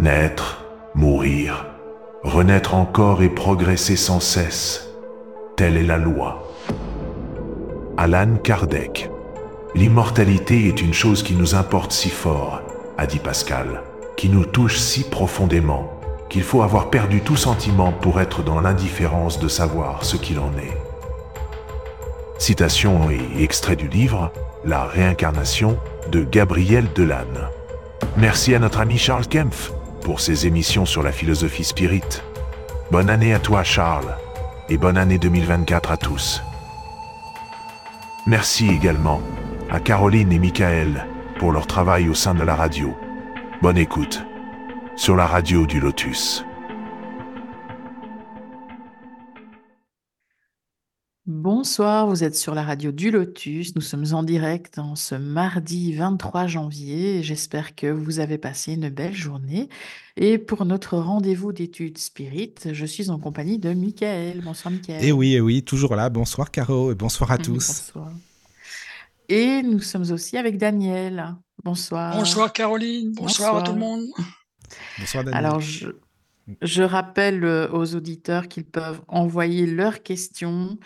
Naître, mourir, renaître encore et progresser sans cesse. Telle est la loi. Alan Kardec. L'immortalité est une chose qui nous importe si fort, a dit Pascal, qui nous touche si profondément, qu'il faut avoir perdu tout sentiment pour être dans l'indifférence de savoir ce qu'il en est. Citation et extrait du livre La réincarnation de Gabriel Delanne. Merci à notre ami Charles Kempf pour ses émissions sur la philosophie spirit. Bonne année à toi Charles et bonne année 2024 à tous. Merci également à Caroline et Michael pour leur travail au sein de la radio. Bonne écoute sur la radio du Lotus. Bonsoir, vous êtes sur la radio du Lotus. Nous sommes en direct en ce mardi 23 janvier. J'espère que vous avez passé une belle journée. Et pour notre rendez-vous d'études spirites, je suis en compagnie de Michael. Bonsoir Michael. Et eh oui, et eh oui, toujours là. Bonsoir Caro et bonsoir à tous. Bonsoir. Et nous sommes aussi avec Daniel. Bonsoir. Bonsoir Caroline. Bonsoir, à tout le monde. Bonsoir Daniel. Alors, je, je rappelle euh, aux auditeurs qu'ils peuvent envoyer leurs questions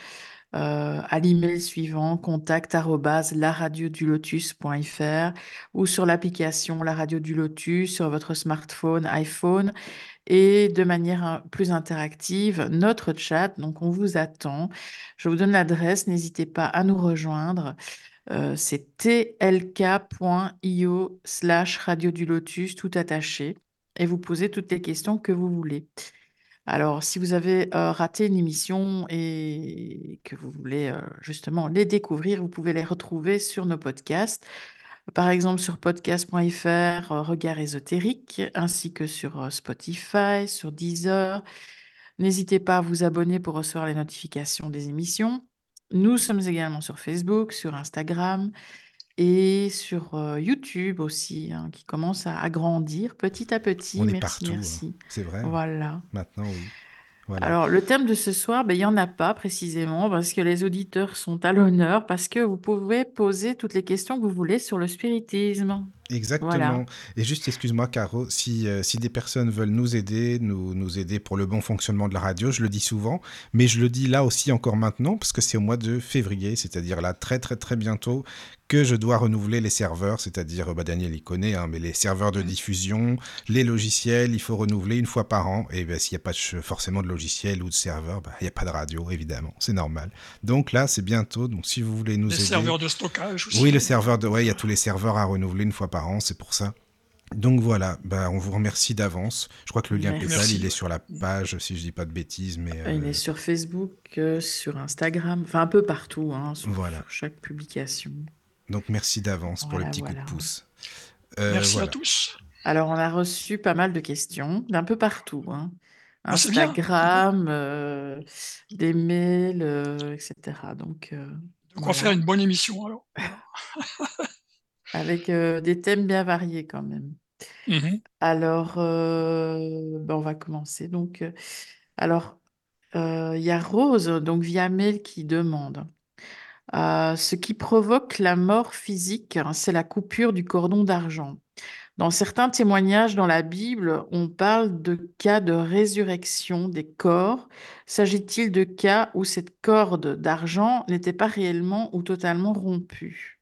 euh, à l'email suivant contact lotus.fr ou sur l'application La Radio du Lotus sur votre smartphone, iPhone et de manière plus interactive, notre chat. Donc, on vous attend. Je vous donne l'adresse, n'hésitez pas à nous rejoindre. Euh, c'est tlk.io slash radio du lotus, tout attaché, et vous posez toutes les questions que vous voulez. Alors, si vous avez euh, raté une émission et que vous voulez euh, justement les découvrir, vous pouvez les retrouver sur nos podcasts. Par exemple, sur podcast.fr, euh, Regard ésotérique, ainsi que sur Spotify, sur Deezer. N'hésitez pas à vous abonner pour recevoir les notifications des émissions. Nous sommes également sur Facebook, sur Instagram et sur YouTube aussi, hein, qui commence à, agrandir petit à petit. On est partout, hein. merci. c'est vrai. Voilà. Maintenant, oui. Alors, le thème de ce soir, ben, il n'y en a pas précisément parce que les auditeurs sont à l'honneur, parce que vous pouvez poser toutes les questions que vous voulez sur le spiritisme. Exactement. Et juste, excuse-moi, Caro, si, euh, si des personnes veulent nous aider, nous, nous aider pour le bon fonctionnement de la radio, je le dis souvent, mais je le dis là aussi encore maintenant, parce que c'est au mois de février, c'est-à-dire là très très très bientôt, que je dois renouveler les serveurs, c'est-à-dire, bah, Daniel il connaît, hein, mais les serveurs de diffusion, les logiciels, il faut renouveler une fois par an. Et ben, s'il n'y a pas forcément de logiciel ou de serveur, bah, il n'y a pas de radio, évidemment, c'est normal. Donc là, c'est bientôt, donc si vous voulez nous aider... Les serveurs de stockage aussi. Oui, le serveur de... Ouais, il y a tous les serveurs à renouveler une fois par an, c'est pour ça. Donc voilà, bah, on vous remercie d'avance. Je crois que le lien PayPal, il est sur la page, si je dis pas de bêtises. mais Il est euh, sur Facebook, euh, sur Instagram, enfin un peu partout, hein, sur voilà. chaque publication. Donc merci d'avance pour le petit coup de pouce. Euh, merci à tous. Alors on a reçu pas mal de questions d'un peu partout. Hein. Ah, Instagram, euh, des mails, euh, etc. Donc, Donc on va faire une bonne émission alors. Avec des thèmes bien variés quand même. Mmh alors, ben, on va commencer. Donc, alors, il y a Rose, donc via mail, qui demande euh, ce qui provoque la mort physique, hein, c'est la coupure du cordon d'argent. Dans certains témoignages dans la Bible, on parle de cas de résurrection des corps. S'agit-il de cas où cette corde d'argent n'était pas réellement ou totalement rompue?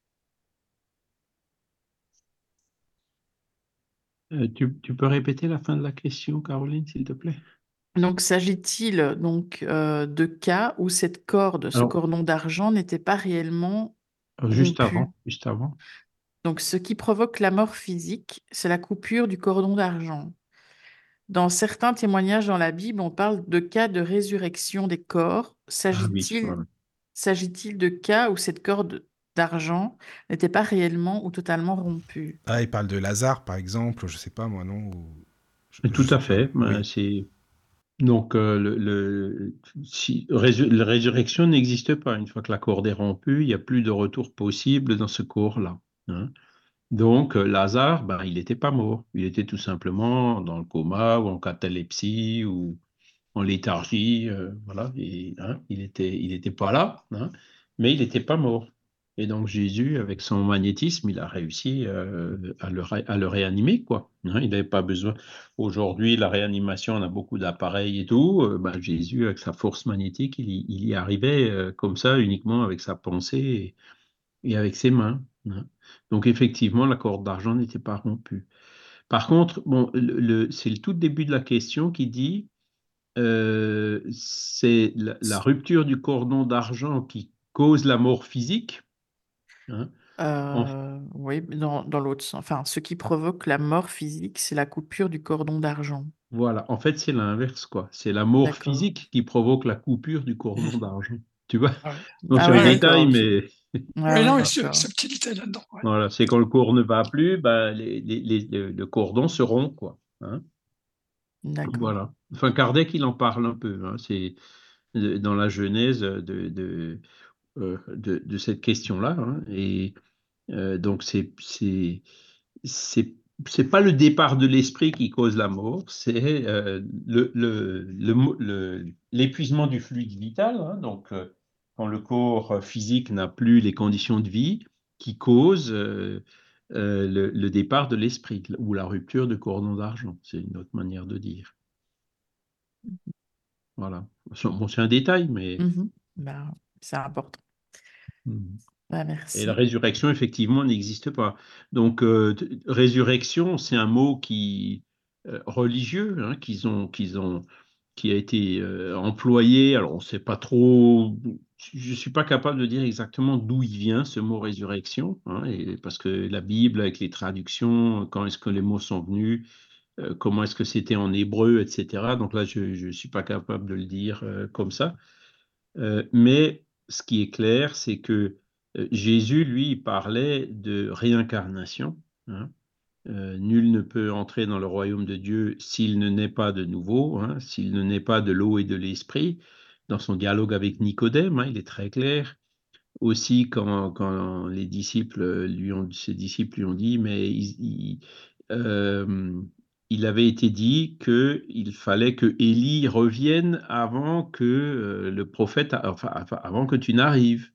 Euh, tu peux répéter la fin de la question, Caroline, s'il te plaît? Donc, s'agit-il donc euh, de cas où cette corde, ce cordon d'argent, n'était pas réellement euh, juste avant, juste avant. Donc, ce qui provoque la mort physique, c'est la coupure du cordon d'argent. Dans certains témoignages dans la Bible, on parle de cas de résurrection des corps. Ah s'agit-il s'agit-il de cas où cette corde d'argent n'était pas réellement ou totalement rompue Ah, il parle de Lazare, par exemple, je ne sais pas moi, non Tout à fait. C'est donc, euh, le, si, la résurrection n'existe pas. Une fois que la corde est rompue, il n'y a plus de retour possible dans ce corps-là. Hein. Donc, euh, Lazare, ben, il n'était pas mort. Il était tout simplement dans le coma ou en catalepsie ou en léthargie. Euh, voilà. Et, hein, il n'était il était pas là, hein, mais il n'était pas mort. Et donc Jésus, avec son magnétisme, il a réussi euh, à, le réanimer, quoi. Hein, il n'avait pas besoin. Aujourd'hui, la réanimation, on a beaucoup d'appareils et tout. Euh, bah, Jésus, avec sa force magnétique, il, y arrivait euh, comme ça, uniquement avec sa pensée et, avec ses mains. Hein. Donc effectivement, la corde d'argent n'était pas rompue. Par contre, bon, c'est le tout début de la question qui dit c'est la, rupture du cordon d'argent qui cause la mort physique. Hein. Euh, oui, dans, dans l'autre sens. Enfin, ce qui provoque la mort physique, c'est la coupure du cordon d'argent. Voilà, en fait, c'est l'inverse, quoi. C'est la mort physique qui provoque la coupure du cordon d'argent. Tu vois? Ah Donc, ah c'est un détail, mais. Ouais, non, c'est petit détail là-dedans. Voilà, c'est quand le corps ne va plus, bah, les, les, les, le cordon se rompt, quoi. Hein D'accord. Voilà. Enfin, Kardec, il en parle un peu. Hein. C'est dans la genèse de, de, euh, de, de cette question-là. Hein, et euh, donc, c'est c'est pas le départ de l'esprit qui cause la mort, c'est euh, l'épuisement le, le, du fluide vital. Hein, donc, quand le corps physique n'a plus les conditions de vie, qui cause le, départ de l'esprit ou la rupture du cordon d'argent. C'est une autre manière de dire. Voilà. Bon, c'est un détail, mais. Mmh bah, c'est important. Mmh. Bah, merci. Et la résurrection, effectivement, n'existe pas. Donc, euh, résurrection, c'est un mot qui euh, religieux hein, qu'ils ont, qu'ils ont, qui a été euh, employé. Alors, on ne sait pas trop. Je ne suis pas capable de dire exactement d'où il vient ce mot résurrection, hein, et, parce que la Bible, avec les traductions, quand est-ce que les mots sont venus, comment est-ce que c'était en hébreu, etc. Donc là, je ne suis pas capable de le dire comme ça. Mais ce qui est clair, c'est que Jésus, lui, parlait de réincarnation. Hein. nul ne peut entrer dans le royaume de Dieu s'il ne naît pas de nouveau, hein, s'il ne naît pas de l'eau et de l'esprit. Dans son dialogue avec Nicodème, hein, il est très clair. Aussi, quand, les disciples lui ont, ses disciples lui ont dit, mais il avait été dit qu'il fallait que Élie revienne avant que euh, le prophète, avant que tu n'arrives.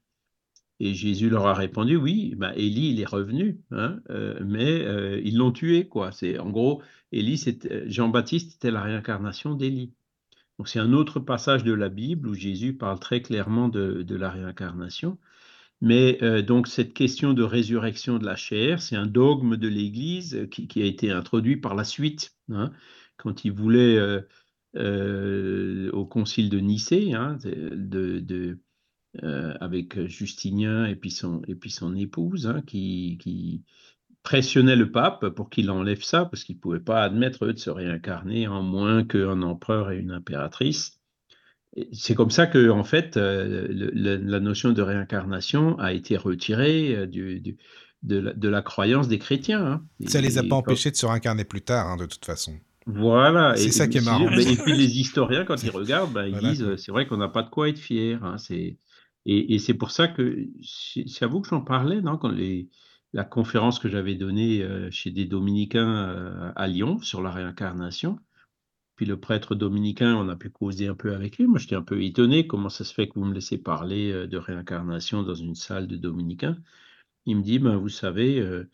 Et Jésus leur a répondu, oui, ben Élie, il est revenu, hein, euh, mais euh, ils l'ont tué, quoi. C'est en gros, Élie, Jean-Baptiste était la réincarnation d'Élie. Donc c'est un autre passage de la Bible où Jésus parle très clairement de la réincarnation. Mais euh, donc cette question de résurrection de la chair, c'est un dogme de l'Église qui, a été introduit par la suite, hein, quand il voulait, euh, euh, au concile de Nicée, hein, avec Justinien et puis son, épouse, hein, qui, qui, pressionnait le pape pour qu'il enlève ça, parce qu'il ne pouvait pas admettre eux de se réincarner en moins qu'un empereur et une impératrice c'est comme ça que, en fait, euh, la notion de réincarnation a été retirée euh, du, de, la, croyance des chrétiens. Hein. Ça ne les a pas empêchés de se réincarner plus tard, hein, de toute façon. Voilà. C'est ça qui est marrant. et puis les historiens, quand ils regardent, ben, ils disent c'est vrai qu'on n'a pas de quoi être fier. Hein, et, c'est pour ça que c'est à vous que j'en parlais, non, quand les, la conférence que j'avais donnée euh, chez des dominicains à Lyon sur la réincarnation. Puis le prêtre dominicain, on a pu causer un peu avec lui. Moi, j'étais un peu étonné. Comment ça se fait que vous me laissez parler euh, de réincarnation dans une salle de dominicains Il me dit, ben, vous savez, euh,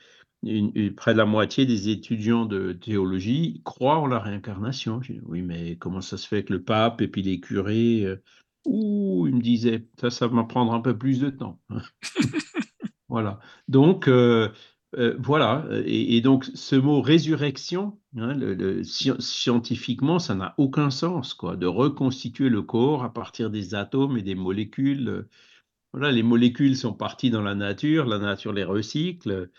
près de la moitié des étudiants de théologie croient en la réincarnation. Dit, oui, mais comment ça se fait que le pape et puis les curés... Euh, ouh, il me disait, ça, ça va prendre un peu plus de temps. voilà. Donc, voilà, et, donc ce mot résurrection, hein, scientifiquement, ça n'a aucun sens, quoi, de reconstituer le corps à partir des atomes et des molécules. Voilà, les molécules sont parties dans la nature, la nature les recycle.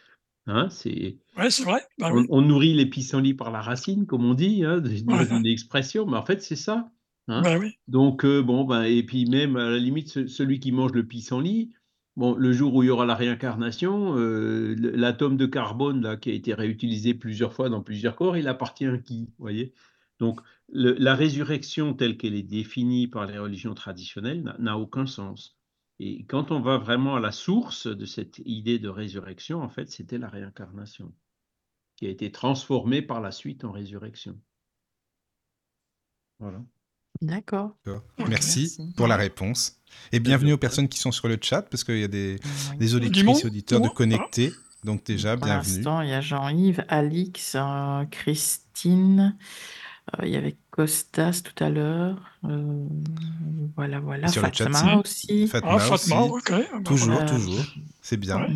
Hein, c'est c'est vrai. Bah on, nourrit les pissenlits par la racine, comme on dit, hein, une expression, mais en fait, c'est ça. Hein. Bah donc, euh, bon, ben, et puis même, à la limite, celui qui mange le pissenlit, Bon, le jour où il y aura la réincarnation, euh, l'atome de carbone qui a été réutilisé plusieurs fois dans plusieurs corps, il appartient à qui voyez? Donc, la résurrection telle qu'elle est définie par les religions traditionnelles n'a aucun sens. Et quand on va vraiment à la source de cette idée de résurrection, en fait, c'était la réincarnation, qui a été transformée par la suite en résurrection. Voilà. D'accord. Merci, pour la réponse. Et bienvenue aux personnes qui sont sur le chat, parce qu'il y a des, des auditrices et auditeurs de connectés. Donc déjà, bienvenue. Pour l'instant, il y a Jean-Yves, Alix, euh, Christine, euh, il y avait Costas tout à l'heure. Euh, voilà, voilà. Sur Fatma aussi. Fatma, ah, Fatma ok. Ah, bah toujours, toujours. C'est bien.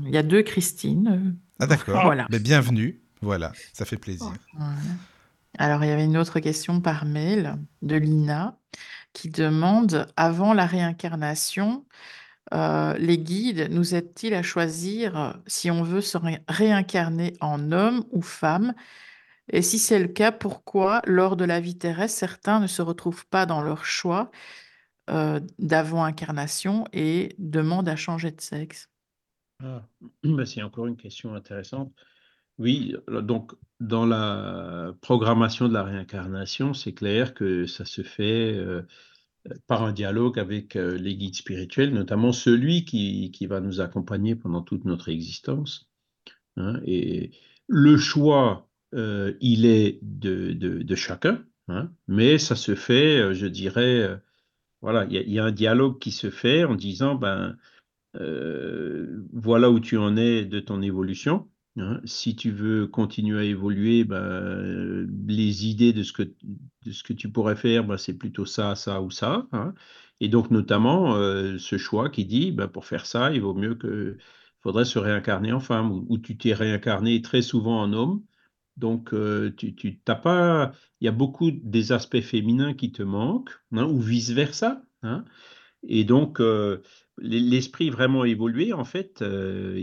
Il y a deux Christine. Ah d'accord. Voilà. Mais bienvenue. Voilà, ça fait plaisir. Alors, il y avait une autre question par mail de Lina qui demande, avant la réincarnation, euh, les guides nous aident-ils à choisir si on veut se réincarner en homme ou femme? Et si c'est le cas, pourquoi, lors de la vie terrestre, certains ne se retrouvent pas dans leur choix euh, d'avant-incarnation et demandent à changer de sexe? Ah, bah, C'est encore une question intéressante. Oui, donc dans la programmation de la réincarnation, c'est clair que ça se fait euh, par un dialogue avec euh, les guides spirituels, notamment celui qui, qui, va nous accompagner pendant toute notre existence. Hein, et le choix euh, il est de, chacun, hein, mais ça se fait, euh, je dirais, euh, voilà, il y, a un dialogue qui se fait en disant, ben, voilà où tu en es de ton évolution. Hein. Si tu veux continuer à évoluer, ben, les idées de ce, que, de ce que tu pourrais faire, ben, c'est plutôt ça, ça ou ça. Hein. Et donc, notamment, ce choix qui dit, ben, pour faire ça, il vaut mieux que faudrait se réincarner en femme, ou tu t'es réincarné très souvent en homme, donc, euh, tu, tu pas, il y a beaucoup des aspects féminins qui te manquent, hein, ou vice versa. Et donc, euh, l'esprit vraiment évolué, en fait, euh,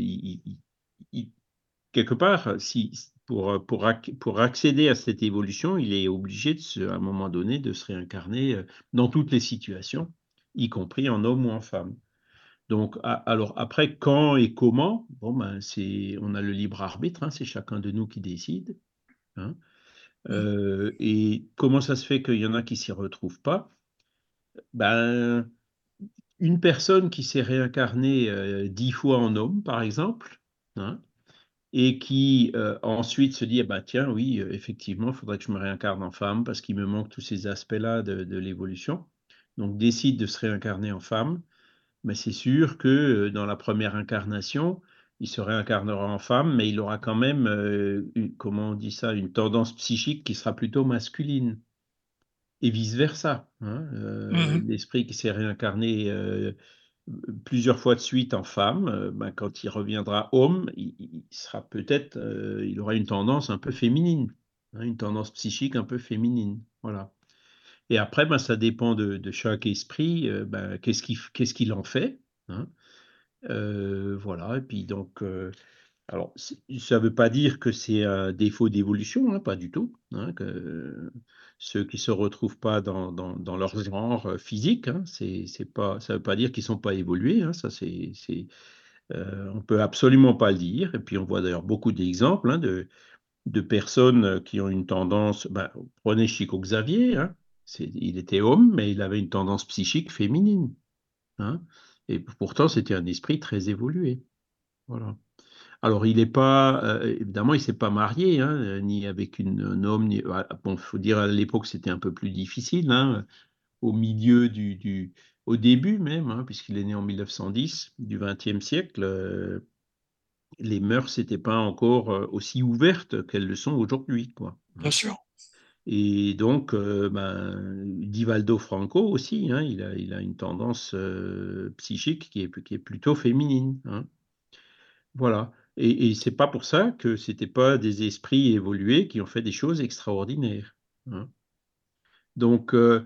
quelque part, si, pour, pour, pour, accéder à cette évolution, il est obligé, de à un moment donné, de se réincarner dans toutes les situations, y compris en homme ou en femme. Donc, alors après, quand et comment, bon, ben, c'est, on a le libre arbitre, hein, c'est chacun de nous qui décide. Hein. Euh, et comment ça se fait qu'il y en a qui s'y retrouvent pas? Ben, Une personne qui s'est réincarnée euh, dix fois en homme, par exemple, hein, et qui euh, ensuite se dit eh ben, tiens, oui, effectivement, il faudrait que je me réincarne en femme parce qu'il me manque tous ces aspects-là de l'évolution. Donc, décide de se réincarner en femme mais c'est sûr que euh, dans la première incarnation, il se réincarnera en femme, mais il aura quand même, euh, comment on dit ça, une tendance psychique qui sera plutôt masculine. Et vice-versa. Hein, euh, mmh l'esprit qui s'est réincarné plusieurs fois de suite en femme, ben, quand il reviendra homme, il, sera peut-être, il aura une tendance un peu féminine, hein, une tendance psychique un peu féminine. Voilà. Et après, ben, ça dépend de, chaque esprit, euh, ben, qu'est-ce qu'il qu'est-ce qu'il en fait. Hein. Euh, voilà, et puis donc, euh, alors, ça ne veut pas dire que c'est un défaut d'évolution, hein, pas du tout. Ceux qui ne se retrouvent pas dans, dans, leur genre physique, c'est, pas, ça ne veut pas dire qu'ils ne sont pas évolués. ça, c'est, c'est on ne peut absolument pas le dire. Et puis, on voit d'ailleurs beaucoup d'exemples de, de personnes qui ont une tendance. Ben, prenez Chico Xavier, il était homme, mais il avait une tendance psychique féminine. Hein. et pourtant, c'était un esprit très évolué. Voilà. Alors, il n'est pas, euh, évidemment, il ne s'est pas marié, hein, ni avec une, un homme. Ni, ah, bon, il faut dire à l'époque, c'était un peu plus difficile, hein, au milieu du, au début même, puisqu'il est né en 1910, du XXe siècle. Euh, les mœurs n'étaient pas encore euh, aussi ouvertes qu'elles le sont aujourd'hui, quoi. Bien sûr. Et donc, euh, ben, Divaldo Franco aussi, hein, il, a, il, a, une tendance euh, psychique qui est, qui est, plutôt féminine. Hein. Voilà. Et, et c'est pas pour ça que c'était pas des esprits évolués qui ont fait des choses extraordinaires. Hein. Donc, euh,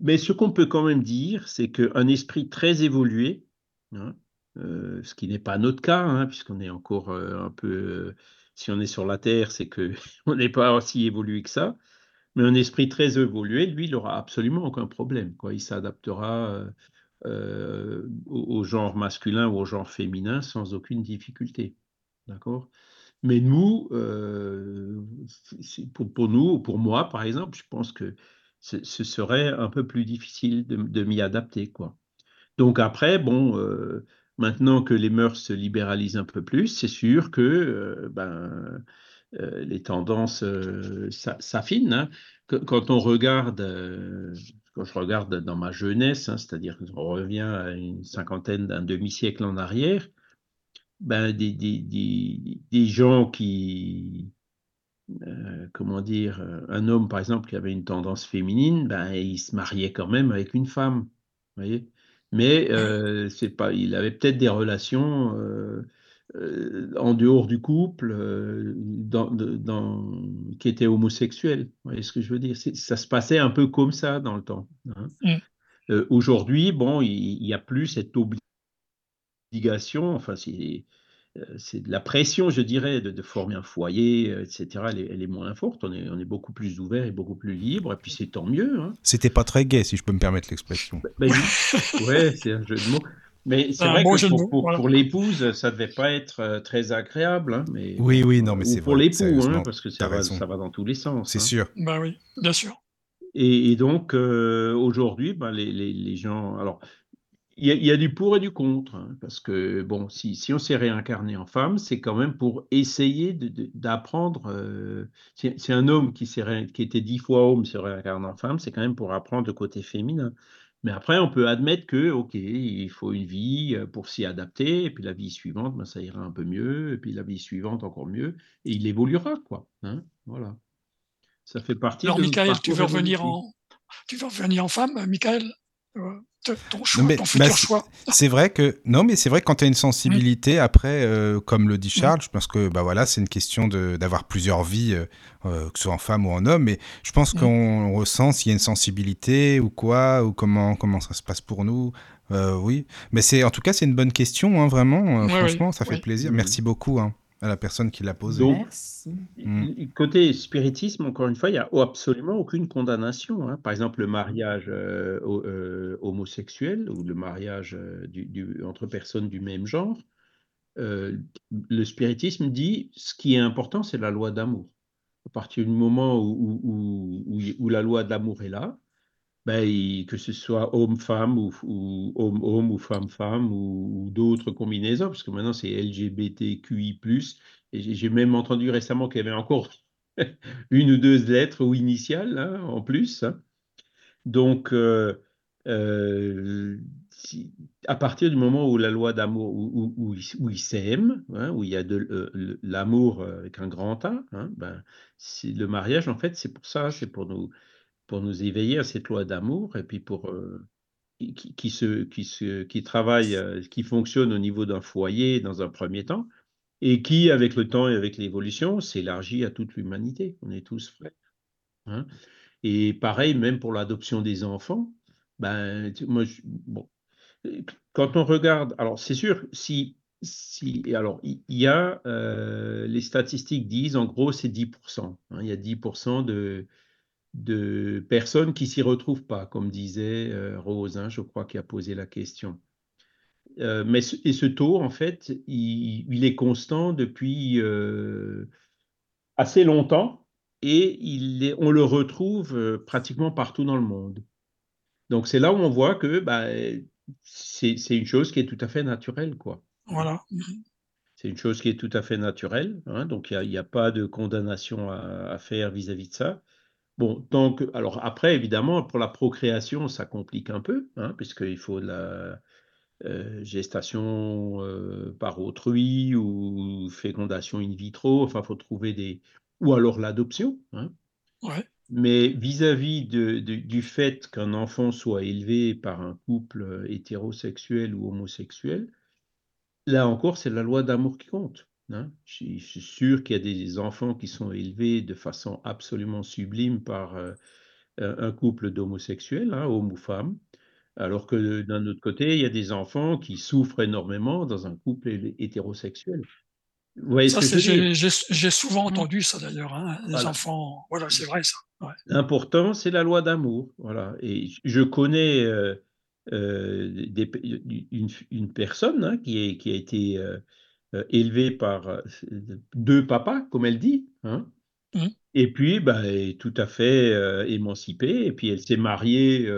mais ce qu'on peut quand même dire, c'est qu'un esprit très évolué, ce qui n'est pas notre cas, puisqu'on est encore un peu si on est sur la Terre, c'est qu'on n'est pas aussi évolué que ça. Mais un esprit très évolué, lui, il n'aura absolument aucun problème. Il s'adaptera euh, euh, au, genre masculin ou au genre féminin sans aucune difficulté. D'accord? Mais nous, euh, pour, pour, nous, pour moi, par exemple, je pense que ce, serait un peu plus difficile de, m'y adapter. Quoi. Donc après, bon, Maintenant que les mœurs se libéralisent un peu plus, c'est sûr que euh, ben, les tendances s'affinent. Hein. Quand on regarde, quand je regarde dans ma jeunesse, hein, c'est-à-dire qu'on revient à une cinquantaine, d'un demi-siècle en arrière, ben, des, des, des, des gens qui, euh, comment dire, euh, un homme par exemple qui avait une tendance féminine, ben, il se mariait quand même avec une femme, voyez. Mais euh, c'est pas, il avait peut-être des relations en dehors du couple, dans, dans, qui étaient homosexuels. Vous voyez ce que je veux dire? Ça se passait un peu comme ça dans le temps. Hein. Mmh. Aujourd'hui, bon, il n'y a plus cette obligation. Enfin, c'est euh, de la pression, je dirais, de, former un foyer, euh, etc. Elle est, moins forte. On est, on est, beaucoup plus ouvert et beaucoup plus libre. Et puis c'est tant mieux. Hein. C'était pas très gai, si je peux me permettre l'expression. Ben, ben ouais, c'est un jeu de mots. Mais c'est vrai que pour, l'épouse, ça devait pas être euh, très agréable. Hein, mais, oui, oui, non, mais c'est Pour l'époux, hein, parce que ça va, ça va, dans tous les sens. C'est sûr. Ben oui, bien sûr. Et, donc, aujourd'hui, ben, les, les, les, gens. Alors, il y, a, du pour et du contre, hein, parce que bon, si, si on s'est réincarné en femme, c'est quand même pour essayer d'apprendre. Euh, c'est un homme qui, qui était dix fois homme se réincarne en femme, c'est quand même pour apprendre le côté féminin. Mais après, on peut admettre que, ok, il faut une vie euh, pour s'y adapter, et puis la vie suivante, ben, ça ira un peu mieux, et puis la vie suivante encore mieux, et il évoluera, quoi. Hein, voilà. Ça fait partie. Alors, Michael, tu veux revenir en, tu veux revenir en femme, Michael? Ton choix, bah, choix. C'est vrai que non, mais c'est vrai que quand tu as une sensibilité, après, euh, comme le dit Charles, je pense que bah voilà, c'est une question d'avoir plusieurs vies, euh, euh, que ce soit en femme ou en homme. Mais je pense qu'on ressent s'il y a une sensibilité ou quoi, ou comment comment ça se passe pour nous. oui, mais c'est en tout cas c'est une bonne question, hein, vraiment. franchement, ça fait plaisir. Merci beaucoup. Hein à la personne qui l'a posé. Donc, mm. côté spiritisme, encore une fois, il n'y a absolument aucune condamnation. Hein. Par exemple, le mariage euh, euh, homosexuel ou le mariage euh, du, entre personnes du même genre, le spiritisme dit ce qui est important, c'est la loi d'amour. À partir du moment où, où, où la loi d'amour est là, ben, que ce soit homme-femme ou, homme-homme ou femme-femme ou, d'autres combinaisons, parce que maintenant c'est LGBTQI+. Et j'ai même entendu récemment qu'il y avait encore une ou deux lettres ou initiales hein, en plus. Hein. Donc, euh, euh, à partir du moment où la loi d'amour, où, où, où, ils s'aiment, hein, où il y a de euh, l'amour avec un grand A, ben, le mariage, en fait, c'est pour ça, c'est pour nous pour nous éveiller à cette loi d'amour et puis pour euh, qui, qui, se, qui, se, qui travaille, euh, qui fonctionne au niveau d'un foyer dans un premier temps et qui, avec le temps et avec l'évolution, s'élargit à toute l'humanité. On est tous frères. Hein. Et pareil, même pour l'adoption des enfants, ben, moi, bon, quand on regarde, alors c'est sûr, si, si alors il y, a, euh, les statistiques disent, en gros, c'est 10%. Hein, il y a 10% de, de personnes qui s'y retrouvent pas, comme disait euh, Rose, hein, je crois, qui a posé la question. Euh, mais et ce taux, en fait, il, est constant depuis euh, assez longtemps et il est, on le retrouve pratiquement partout dans le monde. Donc c'est là où on voit que bah, c'est une chose qui est tout à fait naturelle, quoi. Voilà. C'est une chose qui est tout à fait naturelle, hein, donc il n'y a, pas de condamnation à, à faire vis-à-vis -vis de ça. Bon, donc, alors après, évidemment, pour la procréation, ça complique un peu, hein, puisqu'il faut de la euh, gestation euh, par autrui ou fécondation in vitro, enfin, il faut trouver des... ou alors l'adoption. Hein. Ouais. Mais vis-à-vis de, du fait qu'un enfant soit élevé par un couple hétérosexuel ou homosexuel, là encore, c'est la loi d'amour qui compte. Hein. Je, suis sûr qu'il y a des enfants qui sont élevés de façon absolument sublime par euh, un couple d'homosexuels, hein, homme ou femme, alors que d'un autre côté, il y a des enfants qui souffrent énormément dans un couple hétérosexuel. J'ai souvent mmh. entendu ça d'ailleurs, hein, les enfants, voilà, c'est vrai ça. L'important, c'est la loi d'amour, voilà. Et je connais euh, euh, une, personne qui, qui, a été euh, élevée par euh, deux papas, comme elle dit. Hein. Mmh. Et puis, bah, est tout à fait euh, émancipée, et puis elle s'est mariée.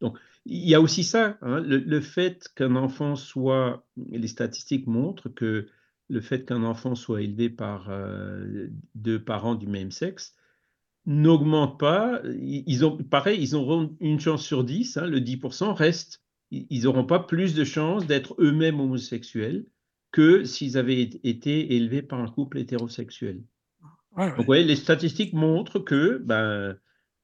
donc, il y a aussi ça, hein, le, fait qu'un enfant soit, les statistiques montrent que le fait qu'un enfant soit élevé par deux parents du même sexe n'augmente pas. Ils ont, pareil, ils auront une chance sur 10, hein, le 10% reste. Ils n'auront pas plus de chances d'être eux-mêmes homosexuels que s'ils avaient été élevés par un couple hétérosexuel. Donc, vous voyez, les statistiques montrent que ben,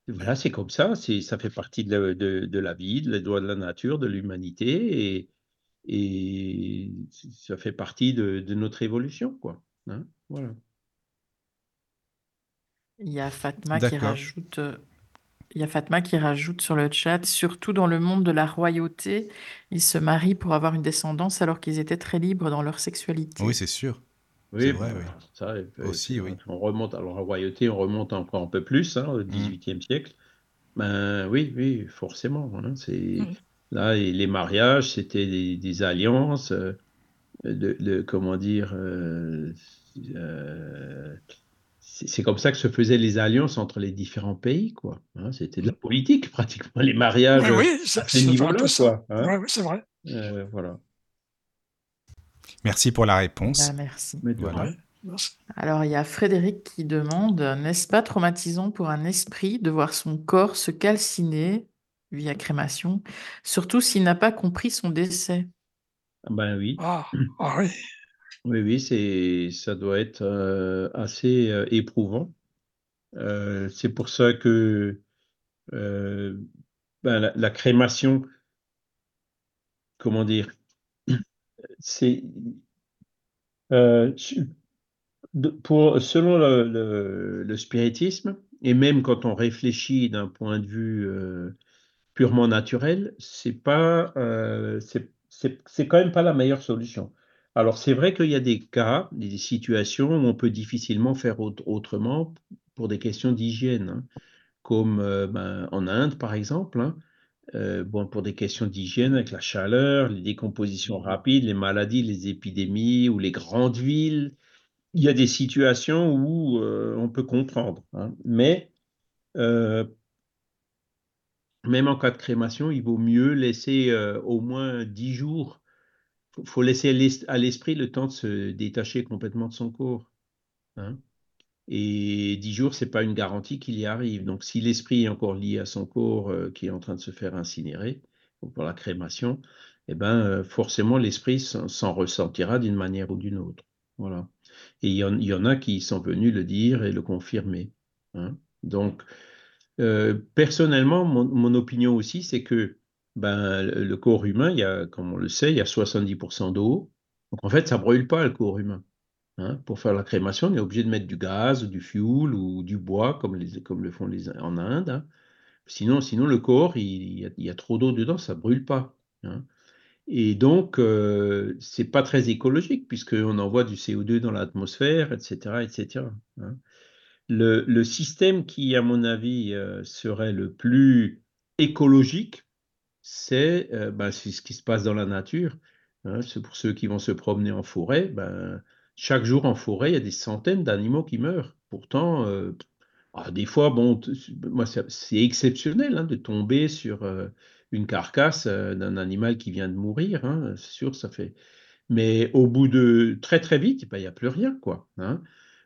voilà, c'est comme ça, ça fait partie de, de, la vie, des droits de la nature, de l'humanité, et, et ça fait partie de, de notre évolution, quoi. Hein, voilà. Il y a Fatma qui rajoute, euh, il y a Fatma qui rajoute sur le chat, surtout dans le monde de la royauté, ils se marient pour avoir une descendance alors qu'ils étaient très libres dans leur sexualité. Oui, c'est sûr. Oui, vrai, oui. Ça, aussi, oui. On remonte, alors la royauté, on remonte encore un peu plus, hein, au XVIIIe mmh. siècle. Ben oui, oui, forcément. Hein, c'est là et les mariages, c'était des, alliances, euh, de, comment dire, euh, c'est comme ça que se faisaient les alliances entre les différents pays, quoi. Hein, c'était de la politique, pratiquement, les mariages oui, à ce niveau-là, quoi. Hein. oui, c'est vrai. Euh, voilà. Merci pour la réponse. Bah, merci. Alors, il y a Frédéric qui demande N'est-ce pas traumatisant pour un esprit de voir son corps se calciner via crémation, surtout s'il n'a pas compris son décès? Ah Ben oui. Ah, ah oui. Oui, oui, c'est, ça doit être euh, assez euh, éprouvant. Euh, c'est pour ça que ben, la, crémation, comment dire, c'est selon le, le, spiritisme, et même quand on réfléchit d'un point de vue purement naturel, c'est pas, c'est quand même pas la meilleure solution. Alors, c'est vrai qu'il y a des cas, des situations où on peut difficilement faire autrement pour des questions d'hygiène, hein. comme euh, ben, en Inde, par exemple. Hein. Euh, bon, pour des questions d'hygiène avec la chaleur, les décompositions mmh rapides, les maladies, les épidémies ou les grandes villes, il y a des situations où euh, on peut comprendre. Hein. Mais même en cas de crémation, il vaut mieux laisser au moins 10 jours faut, faut laisser à l'esprit le temps de se détacher complètement de son corps. Hein. Et dix jours, c'est pas une garantie qu'il y arrive. Donc, si l'esprit est encore lié à son corps euh, qui est en train de se faire incinérer pour la crémation, eh ben, euh, forcément, l'esprit s'en ressentira d'une manière ou d'une autre. Voilà. Et il y, en a qui sont venus le dire et le confirmer. Hein. Donc, euh, personnellement, mon, opinion aussi, c'est que ben, le corps humain, il y a, comme on le sait, il y a 70% d'eau. Donc en fait, ça ne brûle pas le corps humain. Hein. Pour faire la crémation, on est obligé de mettre du gaz, du fuel ou du bois, comme, les, comme le font les, en Inde. Hein. Sinon, sinon, le corps, il, y, a, trop d'eau dedans, ça ne brûle pas. Hein. Et donc, euh, c'est pas très écologique, puisqu'on envoie du CO2 dans l'atmosphère, etc. etc. Le, le, système qui, à mon avis, euh, serait le plus écologique, euh, ben, c'est ce qui se passe dans la nature. Hein. pour ceux qui vont se promener en forêt. Ben, chaque jour en forêt, il y a des centaines d'animaux qui meurent. Pourtant, euh, ah, des fois, bon, moi, c'est exceptionnel hein, de tomber sur euh, une carcasse d'un animal qui vient de mourir. Hein. c'est sûr, ça fait. Mais au bout de très très vite, ben, il n'y a plus rien, quoi.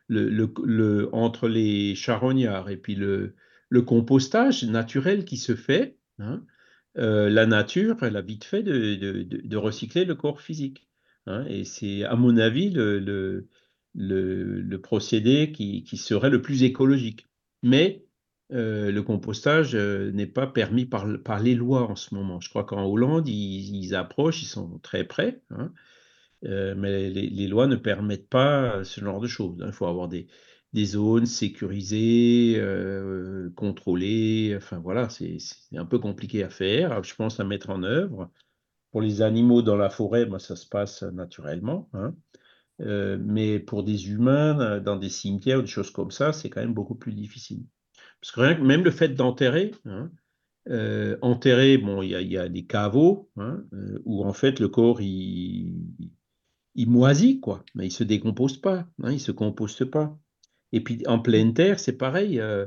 Le, entre les charognards et puis le compostage naturel qui se fait, euh, la nature, elle a vite fait de, recycler le corps physique. Hein, et c'est, à mon avis, le, le, procédé qui, serait le plus écologique. Mais euh, le compostage euh, n'est pas permis par, par, les lois en ce moment. Je crois qu'en Hollande, ils, approchent, ils sont très près, hein, mais les, lois ne permettent pas ce genre de choses. Hein. Il faut avoir des, des zones sécurisées, euh, contrôlées. Enfin voilà, c'est un peu compliqué à faire, je pense, à mettre en œuvre. Pour les animaux dans la forêt, ben, ça se passe naturellement. Hein. Euh, mais pour des humains, euh, dans des cimetières ou des choses comme ça, c'est quand même beaucoup plus difficile. Parce que même le fait d'enterrer, hein, enterrer, bon, il y, a des caveaux hein, où en fait le corps il, moisit quoi, mais il se décompose pas, il se composte pas. Et puis en pleine terre, c'est pareil. Euh,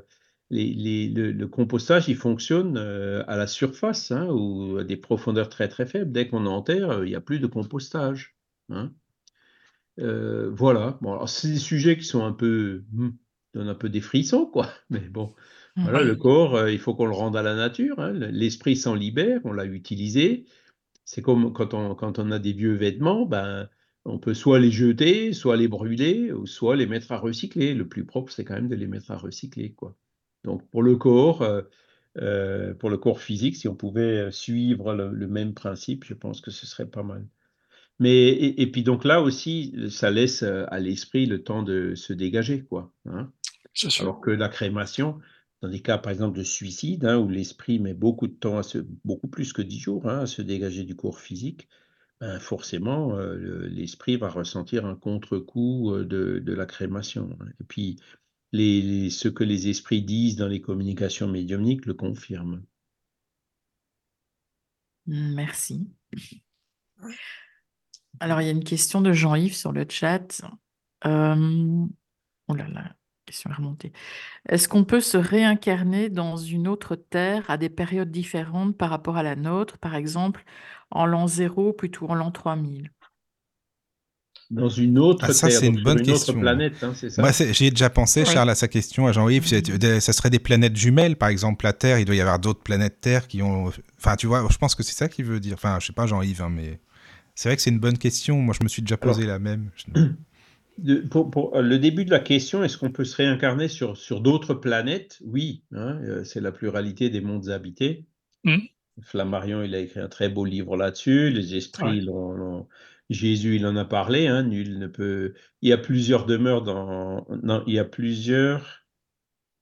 le, compostage, il fonctionne euh, à la surface hein, ou à des profondeurs très très faibles. Dès qu'on enterre, euh, il n'y a plus de compostage. Hein. Euh, voilà. Bon, c'est des sujets qui sont un peu, hmm, donnent un peu des frissons, quoi. Mais bon, voilà, le corps, euh, il faut qu'on le rende à la nature. hein. L'esprit s'en libère, on l'a utilisé. C'est comme quand on, quand on a des vieux vêtements, ben, on peut soit les jeter, soit les brûler, ou soit les mettre à recycler. Le plus propre, c'est quand même de les mettre à recycler, quoi. Donc pour le corps, euh, euh, pour le corps physique, si on pouvait suivre le, le même principe, je pense que ce serait pas mal. Mais et, et puis donc là aussi, ça laisse euh, à l'esprit le temps de se dégager, quoi. hein. Alors que la crémation, dans des cas par exemple de suicide, hein, où l'esprit met beaucoup de temps, à se, beaucoup plus que dix jours, hein, à se dégager du corps physique, ben forcément, euh, le- l'esprit va ressentir un contre-coup euh, de, la crémation. Et puis, ce que les esprits disent dans les communications médiumniques le confirment. Merci. Alors, il y a une question de Jean-Yves sur le chat. Euh, Oh là là, question est remontée. Est-ce qu'on peut se réincarner dans une autre terre à des périodes différentes par rapport à la nôtre, par exemple en l'an 0 plutôt en l'an 3000? Dans une autre Ah, ça, terre, c'est une sur bonne une question. autre planète, hein, c'est ça Moi, j'y ai déjà pensé, Ouais. Charles, à sa question, à Jean-Yves. des- Ça serait des planètes jumelles, par exemple, la Terre. Il doit y avoir d'autres planètes Terre qui ont. Enfin, tu vois, je pense que c'est ça qu'il veut dire. Enfin, je sais pas, Jean-Yves, hein, mais c'est vrai que c'est une bonne question. Moi, je me suis déjà posé la même. Je- pour, pour, euh, le début de la question, est-ce qu'on peut se réincarner sur, sur d'autres planètes? Oui, hein, euh, c'est la pluralité des mondes habités. Mm. Flammarion, il a écrit un très beau livre là-dessus. Les esprits, Ouais. Jésus, il en a parlé. hein, nul ne peut. Il y a plusieurs demeures dans. non, il y a plusieurs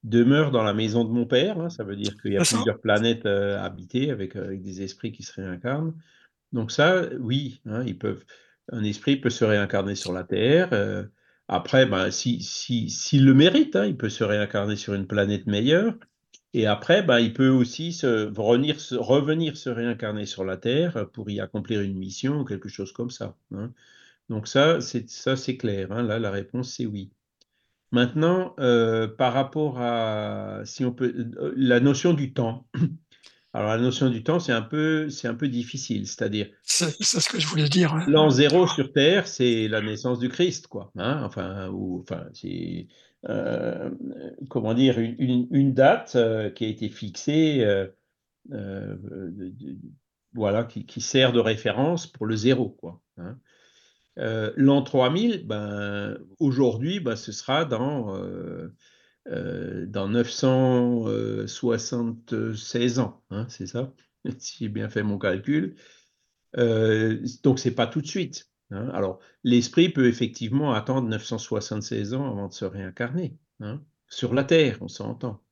demeures dans la maison de mon père. hein, ça veut dire qu'il y a ça. plusieurs planètes euh, habitées avec, avec des esprits qui se réincarnent. Donc ça, oui, hein, ils peuvent. Un esprit peut se réincarner sur la Terre. euh, après, ben, si, si, s'il le mérite, hein, il peut se réincarner sur une planète meilleure. Et après, ben, il peut aussi se, revenir, se, revenir se réincarner sur la Terre pour y accomplir une mission ou quelque chose comme ça. hein. Donc ça, c'est ça, c'est clair. hein. Là, la réponse, c'est oui. Maintenant, euh, par rapport à si on peut, euh, la notion du temps. Alors la notion du temps, c'est un peu, c'est un peu difficile. C'est-à-dire, C'est c'est ce que je voulais dire. hein. L'an zéro sur Terre, c'est la naissance du Christ, quoi. hein, enfin, ou, enfin, c'est euh, comment dire une, date euh, qui a été fixée, euh, voilà, qui, sert de référence pour le zéro, quoi. hein. L'an 3000, ben, aujourd'hui, ben, ce sera dans, dans 976 ans, hein, c'est ça, si j'ai bien fait mon calcul. Donc, c'est pas tout de suite. Hein. Alors, l'esprit peut effectivement attendre 976 ans avant de se réincarner. hein. Sur la Terre, on s'entend.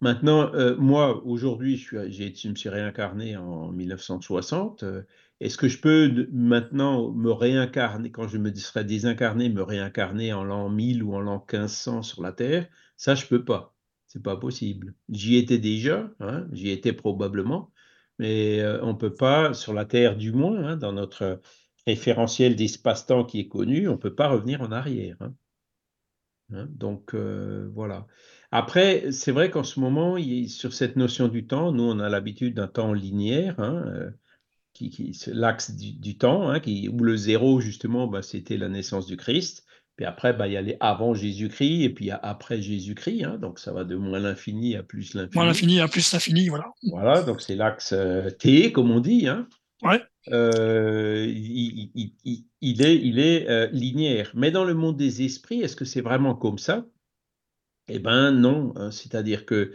Maintenant, euh, moi, aujourd'hui, je, je me suis réincarné en 1960. euh, Est-ce que je peux maintenant me réincarner, quand je me serai désincarné, me réincarner en l'an 1000 ou en l'an 1500 sur la Terre? Ça, je peux pas. C'est pas possible. J'y étais déjà, hein, j'y étais probablement, mais euh, on peut pas, sur la Terre du moins, hein, dans notre référentiel d'espace-temps qui est connu, on peut pas revenir en arrière. hein. Hein, donc euh, voilà. Après, c'est vrai qu'en ce moment, il- sur cette notion du temps, nous, on a l'habitude d'un temps linéaire, hein, euh, qui, l'axe du, du temps, hein, qui, où le zéro, justement, bah, c'était la naissance du Christ. Puis après, bah, il y a les avant Jésus-Christ et puis il y a après Jésus-Christ. donc ça va de moins l'infini à plus l'infini. Moins l'infini à plus l'infini, voilà. Voilà, donc c'est l'axe euh, T, comme on dit. Ouais. Euh, il, est, euh, linéaire. Mais dans le monde des esprits, est-ce que c'est vraiment comme ça? Eh bien non. hein. C'est-à-dire que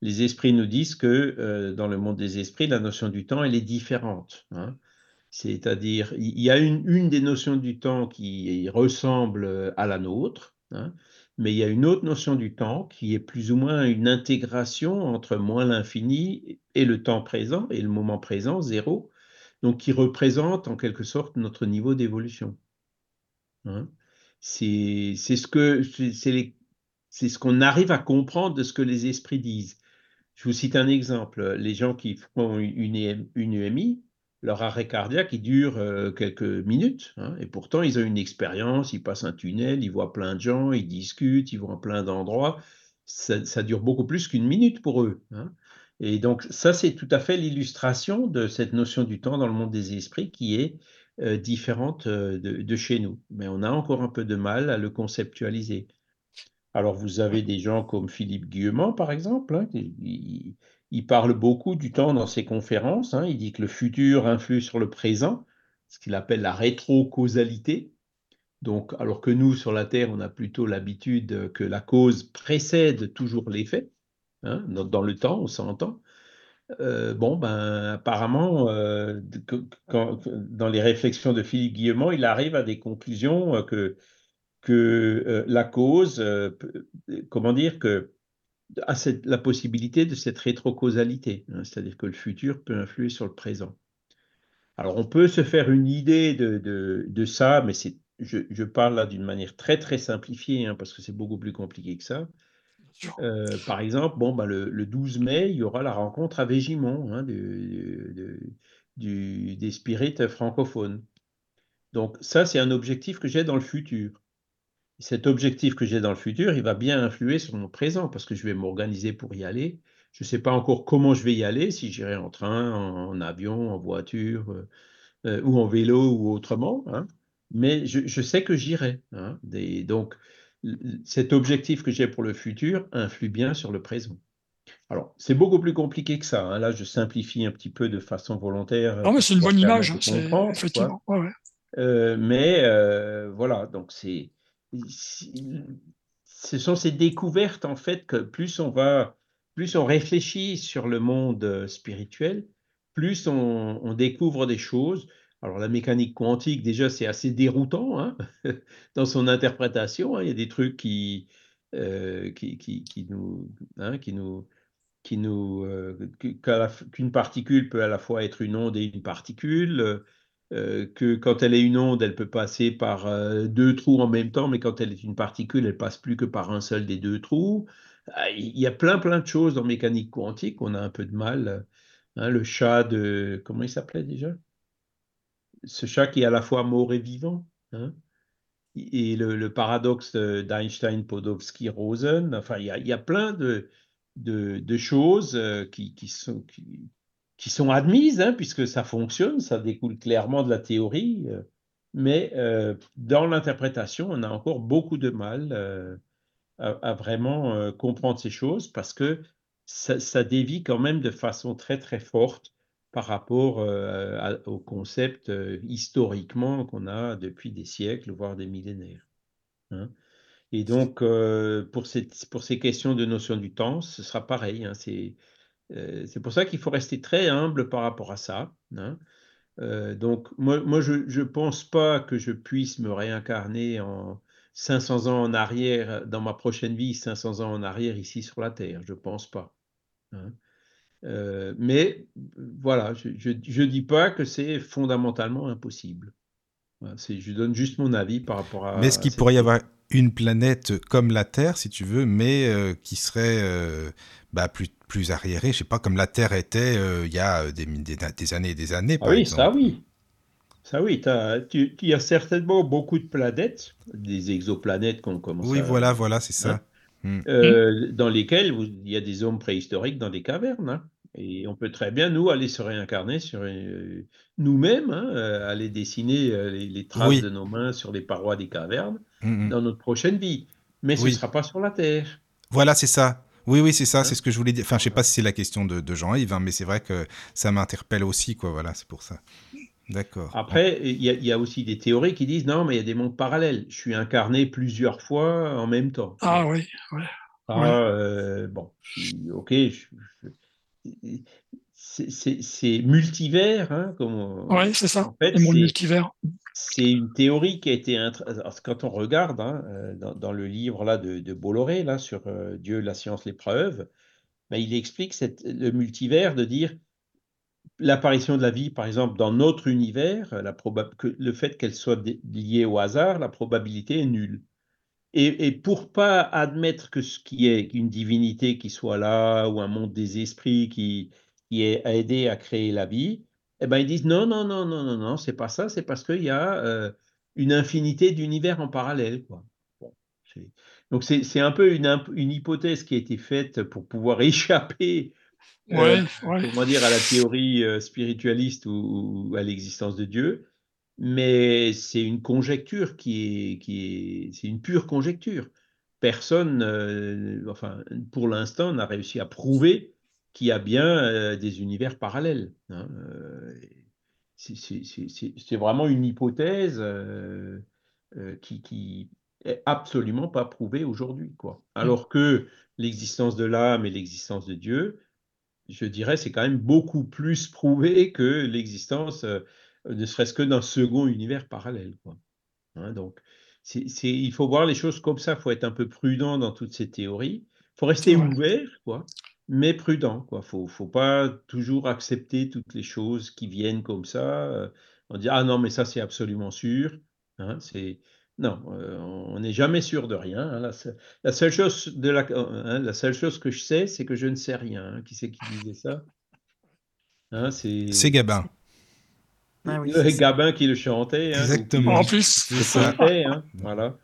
les esprits nous disent que euh, dans le monde des esprits, la notion du temps, elle est différente. hein. C'est-à-dire, il y a une, des notions du temps qui ressemble à la nôtre, hein, mais il y a une autre notion du temps qui est plus ou moins une intégration entre moins l'infini et le temps présent, et le moment présent, zéro, donc qui représente en quelque sorte notre niveau d'évolution. hein. C'est ce que c'est ce qu'on arrive à comprendre de ce que les esprits disent. Je vous cite un exemple. Les gens qui font une, EM une UMI, leur arrêt cardiaque, il dure euh, quelques minutes. hein, et pourtant, ils ont une expérience, ils passent un tunnel, ils voient plein de gens, ils discutent, ils vont à plein d'endroits. Ça, ça dure beaucoup plus qu'une minute pour eux. hein. Et donc, ça, c'est tout à fait l'illustration de cette notion du temps dans le monde des esprits qui est différente de, chez nous. Mais on a encore un peu de mal à le conceptualiser. Alors, vous avez des gens comme Philippe Guillemont, par exemple, hein, il, parle beaucoup du temps dans ses conférences. Hein. il dit que le futur influe sur le présent, ce qu'il appelle la rétrocausalité. Donc, alors que nous, sur la Terre, on a plutôt l'habitude que la cause précède toujours l'effet, hein, dans, le temps, on s'entend. Euh, bon, ben, apparemment, euh, dans les réflexions de Philippe Guillemont, il arrive à des conclusions euh, que que euh, la cause, comment dire, que a cette, la possibilité de cette rétrocausalité, hein, c'est-à-dire que le futur peut influer sur le présent. Alors on peut se faire une idée de, de, ça, mais je, je, parle là d'une manière très très simplifiée, hein, parce que c'est beaucoup plus compliqué que ça. Euh, par exemple, bon, bah, le, le, 12 mai, il y aura la rencontre à Végimont hein, des spirites francophones. Donc ça, c'est un objectif que j'ai dans le futur cet objectif que j'ai dans le futur, il va bien influer sur mon présent parce que je vais m'organiser pour y aller. Je ne sais pas encore comment je vais y aller, si j'irai en train, en, avion, en voiture euh, euh, ou en vélo ou autrement, hein. mais je, sais que j'irai. Hein. donc, cet objectif que j'ai pour le futur influe bien sur le présent. Alors, c'est beaucoup plus compliqué que ça. Hein. Là, je simplifie un petit peu de façon volontaire. Non, mais c'est une bonne image, effectivement. Euh, mais voilà, donc c'est ce sont ces découvertes en fait que plus on va, plus on réfléchit sur le monde euh, spirituel, plus on, découvre des choses. Alors la mécanique quantique, déjà, c'est assez déroutant hein, dans son interprétation. Hein. Il y a des trucs qui, euh, hein, qui nous, qui nous, euh, qu'une particule peut à la fois être une onde et une particule. Euh, que quand elle est une onde, elle peut passer par deux trous en même temps, mais quand elle est une particule, elle passe plus que par un seul des deux trous. Ah, il y a plein plein de choses en mécanique quantique on a un peu de mal. Le chat de comment il s'appelait déjà? Ce chat qui est à la fois mort et vivant. Hein et le, paradoxe d'Einstein, Podolsky, Rosen. Enfin, il y a, plein de, choses euh, qui, sont admises, hein, puisque ça fonctionne, ça découle clairement de la théorie, euh, mais euh, dans l'interprétation, on a encore beaucoup de mal à, vraiment comprendre ces choses, parce que ça, dévie quand même de façon très très forte par rapport au concept historiquement qu'on a depuis des siècles, voire des millénaires. Hein. Et donc, pour, pour, ces questions de notion du temps, ce sera pareil. Hein, c'est euh, pour ça qu'il faut rester très humble par rapport à ça. Hein. Euh, donc, moi, je ne pense pas que je puisse me réincarner en 500 ans en arrière, dans ma prochaine vie, 500 ans en arrière ici sur la Terre. Je ne pense pas. Euh, mais voilà, je ne dis pas que c'est fondamentalement impossible. je donne juste mon avis par rapport à. Mais est-ce qu'il pourrait y avoir une planète comme la Terre, si tu veux, mais qui serait bah, plus, plus arriéré, je sais pas, comme la Terre était euh, il y a euh, des, des, années et des années. Ah oui, ça oui. Ça oui, il y a certainement beaucoup de planètes, des exoplanètes qu'on commence Oui, voilà, voilà, c'est ça. Hein, hmm. euh, dans lesquelles il y a des hommes préhistoriques dans des cavernes. Hein. Et on peut très bien, nous, aller se réincarner sur nous-mêmes, hein, aller dessiner les, traces de nos mains sur les parois des cavernes hmm. dans notre prochaine vie. Mais ce ne sera pas sur la Terre. Voilà, c'est ça. Oui, oui, c'est ça, hein? c'est ce que je voulais dire. Enfin, je sais pas si c'est la question de, Jean-Yves, hein, mais c'est vrai que ça m'interpelle aussi, quoi. Voilà, c'est pour ça. D'accord. Après, il y, a aussi des théories qui disent non, mais il y a des mondes parallèles. Je suis incarné plusieurs fois en même temps. Ah oui, ouais. Ah, euh, bon, ok. C'est multivers, hein, comme. Oui, c'est ça. En fait, multivers c'est une théorie qui a été. Quand on regarde hein, euh, dans, le livre là, de, Bolloré là, sur euh, Dieu, la science, les preuves, ben, il explique le multivers de dire l'apparition de la vie, par exemple, dans notre univers, la que le fait qu'elle soit liée au hasard, la probabilité est nulle. Et, et, pour pas admettre que ce qui est une divinité qui soit là, ou un monde des esprits qui, qui ait aidé à créer la vie, eh ben, ils disent non, non, non, non, non, non, c'est pas ça, c'est parce qu'il y a euh, une infinité d'univers en parallèle. Quoi. donc c'est un peu une, une, hypothèse qui a été faite pour pouvoir échapper euh, dire, à la théorie euh, spiritualiste ou, à l'existence de Dieu. Mais c'est une conjecture qui est, qui est, c'est une pure conjecture. Personne, euh, enfin, pour l'instant, n'a réussi à prouver qu'il y a bien euh, des univers parallèles. Hein, euh, c'est vraiment une hypothèse qui, qui est absolument pas prouvée aujourd'hui. Alors que l'existence de l'âme et l'existence de Dieu, je dirais, c'est quand même beaucoup plus prouvé que l'existence ne serait-ce que d'un second univers parallèle. Quoi. Hein, donc, c'est, il faut voir les choses comme ça. Il faut être un peu prudent dans toutes ces théories. Il faut rester ouvert, quoi, mais prudent. Il ne faut, faut, pas toujours accepter toutes les choses qui viennent comme ça. Euh, on dit Ah non, mais ça, c'est absolument sûr. Hein, c'est. Non, euh, on n'est jamais sûr de rien. Hein, la, seule chose de la, la, seule chose que je sais, c'est que je ne sais rien. Qui c'est qui disait ça C'est Gabin. Ah le Gabin qui le chantait. Hein, Exactement. en plus. Hein, voilà.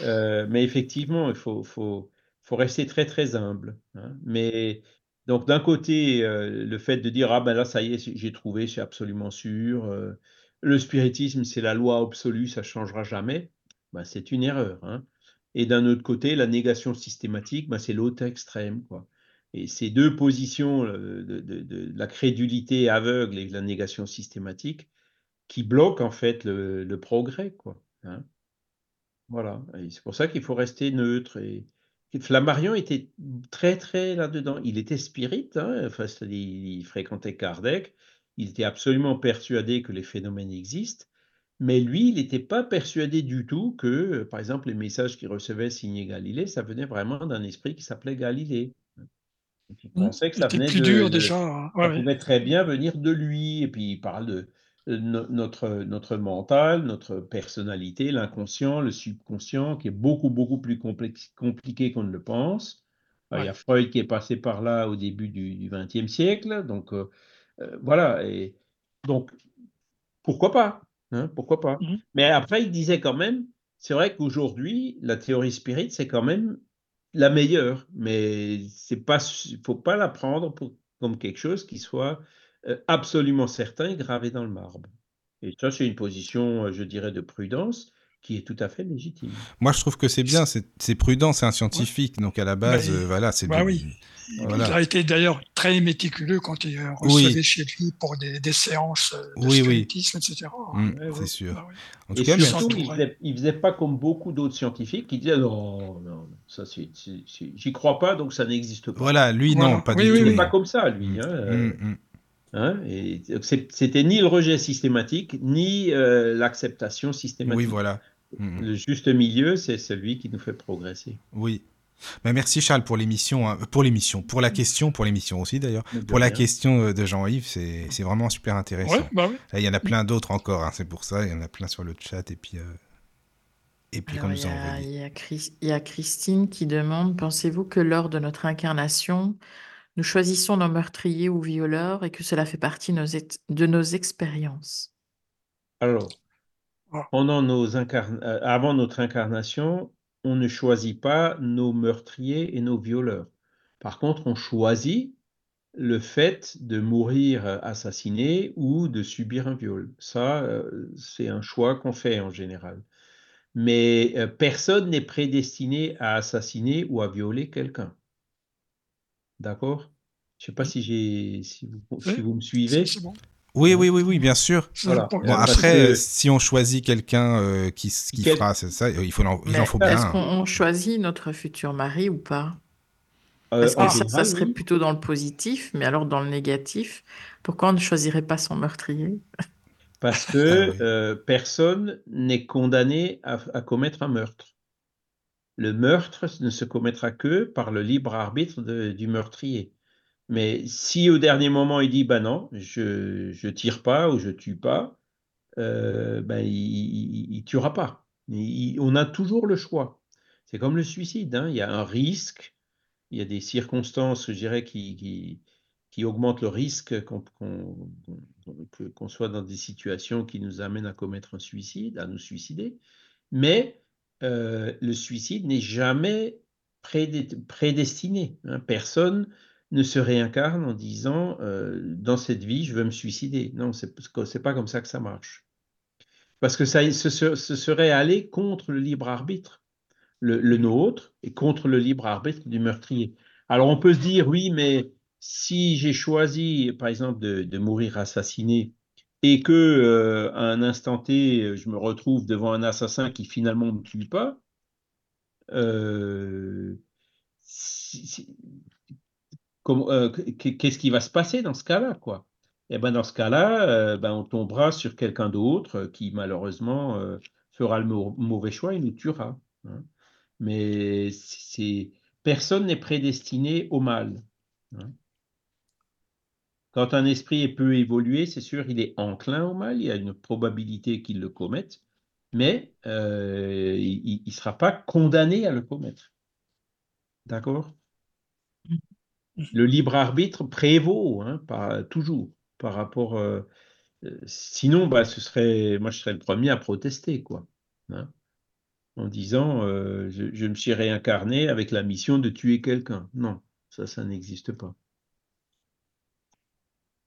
Euh, mais effectivement, il faut, faut, faut, rester très très humble. Hein. Mais donc d'un côté, euh, le fait de dire ah ben là ça y est, j'ai trouvé, c'est absolument sûr. Euh, le spiritisme, c'est la loi absolue, ça changera jamais. Ben, c'est une erreur. Hein. Et d'un autre côté, la négation systématique, ben, c'est l'autre extrême. Quoi. Et ces deux positions de, de, de, la crédulité aveugle et de la négation systématique, qui bloque en fait le, progrès. Quoi, hein. Voilà, c'est pour ça qu'il faut rester neutre. Et... Flammarion était très très là-dedans. Il était spirit, hein, enfin, il fréquentait Kardec, il était absolument persuadé que les phénomènes existent, mais lui, il n'était pas persuadé du tout que, par exemple, les messages qu'il recevait signés Galilée, ça venait vraiment d'un esprit qui s'appelait Galilée. il mmh. pensait que ça venait plus dur déjà. Hein. ça pouvait très bien venir de lui. Et puis il parle de, notre, notre mental, notre personnalité, l'inconscient, le subconscient, qui est beaucoup, beaucoup plus compliqué qu'on ne le pense. Il y a Freud qui est passé par là au début du XXe siècle. Donc, euh, euh, voilà. Et donc, pourquoi pas hein, Pourquoi pas mmh Mais après, il disait quand même, c'est vrai qu'aujourd'hui, la théorie spirit, c'est quand même la meilleure. Mais il ne faut pas la prendre pour, comme quelque chose qui soit euh, absolument certain gravé dans le marbre. Et ça, c'est une position, euh, je dirais, de prudence qui est tout à fait légitime. Moi, je trouve que c'est bien, c'est prudent, c'est un scientifique, donc à la base, euh, voilà, c'est bah oui. Il a été d'ailleurs très méticuleux quand il recevait chez lui pour des, séances de oui, spiritisme, etc. Mmh, c'est sûr. Bah en tout Et cas, surtout, il faisait, faisait pas comme beaucoup d'autres scientifiques qui disaient non, non, ça, j'y crois pas, donc ça n'existe pas. Voilà, lui, non, pas du tout. Il n'est pas comme ça, lui. Mmh, hein, mmh, Hein, c'était ni le rejet systématique, ni euh, l'acceptation systématique. Oui, voilà. Mm, mm. Le juste milieu, c'est celui qui nous fait progresser. Oui. Mais merci Charles pour l'émission, hein, pour l'émission, pour la question, pour l'émission aussi d'ailleurs. Pour la question euh, de Jean-Yves, c'est vraiment super intéressant. Bah il y en a plein d'autres encore, hein, c'est pour ça, il y en a plein sur le chat et puis. Euh, et puis, comme il y, y, a Christine qui demande Pensez-vous que lors de notre incarnation, nous choisissons nos meurtriers ou violeurs et que cela fait partie de nos expériences. Alors, ah. pendant nos euh, avant notre incarnation, on ne choisit pas nos meurtriers et nos violeurs. Par contre, on choisit le fait de mourir assassiné ou de subir un viol. Ça, euh, c'est un choix qu'on fait en général. Mais euh, personne n'est prédestiné à assassiner ou à violer quelqu'un. D'accord? Je ne sais pas si, j'ai, si, vous, si vous me suivez. Oui, oui, oui, oui, bien sûr. après, si on choisit quelqu'un euh, qui, qui fera ça, il, faut en, il en faut bien. Est-ce qu'on choisit notre futur mari ou pas? Euh, Parce que ça, ça serait plutôt dans le positif, mais alors dans le négatif, pourquoi on ne choisirait pas son meurtrier? Parce que ah euh, personne n'est condamné à, à, commettre un meurtre. Le meurtre ne se commettra que par le libre arbitre du meurtrier. Mais si au dernier moment il dit bah non, je tire pas ou je tue pas, euh, ben il, tuera pas. on a toujours le choix. C'est comme le suicide. Hein. Il y a un risque, il y a des circonstances, je dirais, qui, augmentent le risque qu'on soit dans des situations qui nous amènent à commettre un suicide, à nous suicider. Mais euh, le suicide n'est jamais prédestiné. Hein. Personne ne se réincarne en disant euh, dans cette vie, je veux me suicider. Non, c'est n'est pas comme ça que ça marche. parce que ça ce, serait aller contre le libre arbitre, le, nôtre, et contre le libre arbitre du meurtrier. Alors on peut se dire, oui, mais si j'ai choisi, par exemple, de, mourir assassiné, et que euh, à un instant T, je me retrouve devant un assassin qui finalement ne me tue pas, euh, euh, qu'est-ce qui va se passer dans ce cas-là, quoi? Eh ben dans ce cas-là, ben on tombera sur quelqu'un d'autre qui malheureusement fera le mauvais choix et nous tuera. Hein. Mais personne n'est prédestiné au mal. Hein. Quand un esprit peut évoluer, c'est sûr, il est enclin au mal, il y a une probabilité qu'il le commette, mais euh, il ne sera pas condamné à le commettre. D'accord? Mmh. Le libre arbitre prévaut, hein, pas toujours par rapport. Euh, euh, sinon, bah, ce serait, moi, je serais le premier à protester, quoi. Hein, en disant, euh, je, me suis réincarné avec la mission de tuer quelqu'un. Non, ça, ça n'existe pas.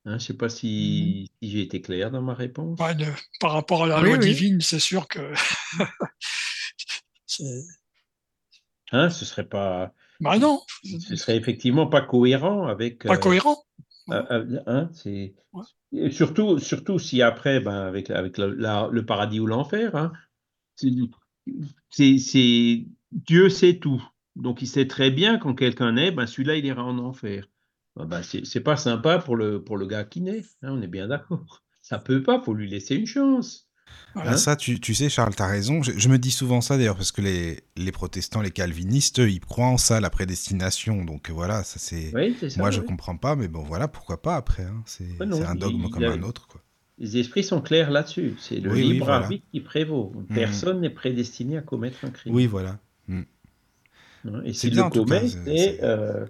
Hein, je ne sais pas si, mmh j'ai été clair dans ma réponse. par rapport à la loi divine, c'est sûr que. hein, ce serait pas. Bah non. Ce serait effectivement pas cohérent avec. Pas cohérent. Euh, euh, hein, c'est surtout, surtout si après, ben, avec, avec le paradis ou l'enfer, hein, c'est Dieu sait tout. Donc il sait très bien quand quelqu'un naît, ben, celui-là il ira en enfer. Ben, ben c'est pas sympa pour le, pour le gars qui naît, hein, on est bien d'accord. Ça peut pas, faut lui laisser une chance. Hein ça, tu, sais, Charles, tu as raison. Je, me dis souvent ça d'ailleurs, parce que les, les, protestants, les calvinistes, ils croient en ça, la prédestination. Donc voilà, ça c'est. Moi, je comprends pas, mais bon, voilà, pourquoi pas après. Hein. C'est un dogme comme un autre. Quoi. Les esprits sont clairs là-dessus. C'est le libre arbitre qui prévaut. Mmh. Personne n'est prédestiné à commettre un crime. Oui, voilà. Mmh. Et s'il le commet, c'est euh,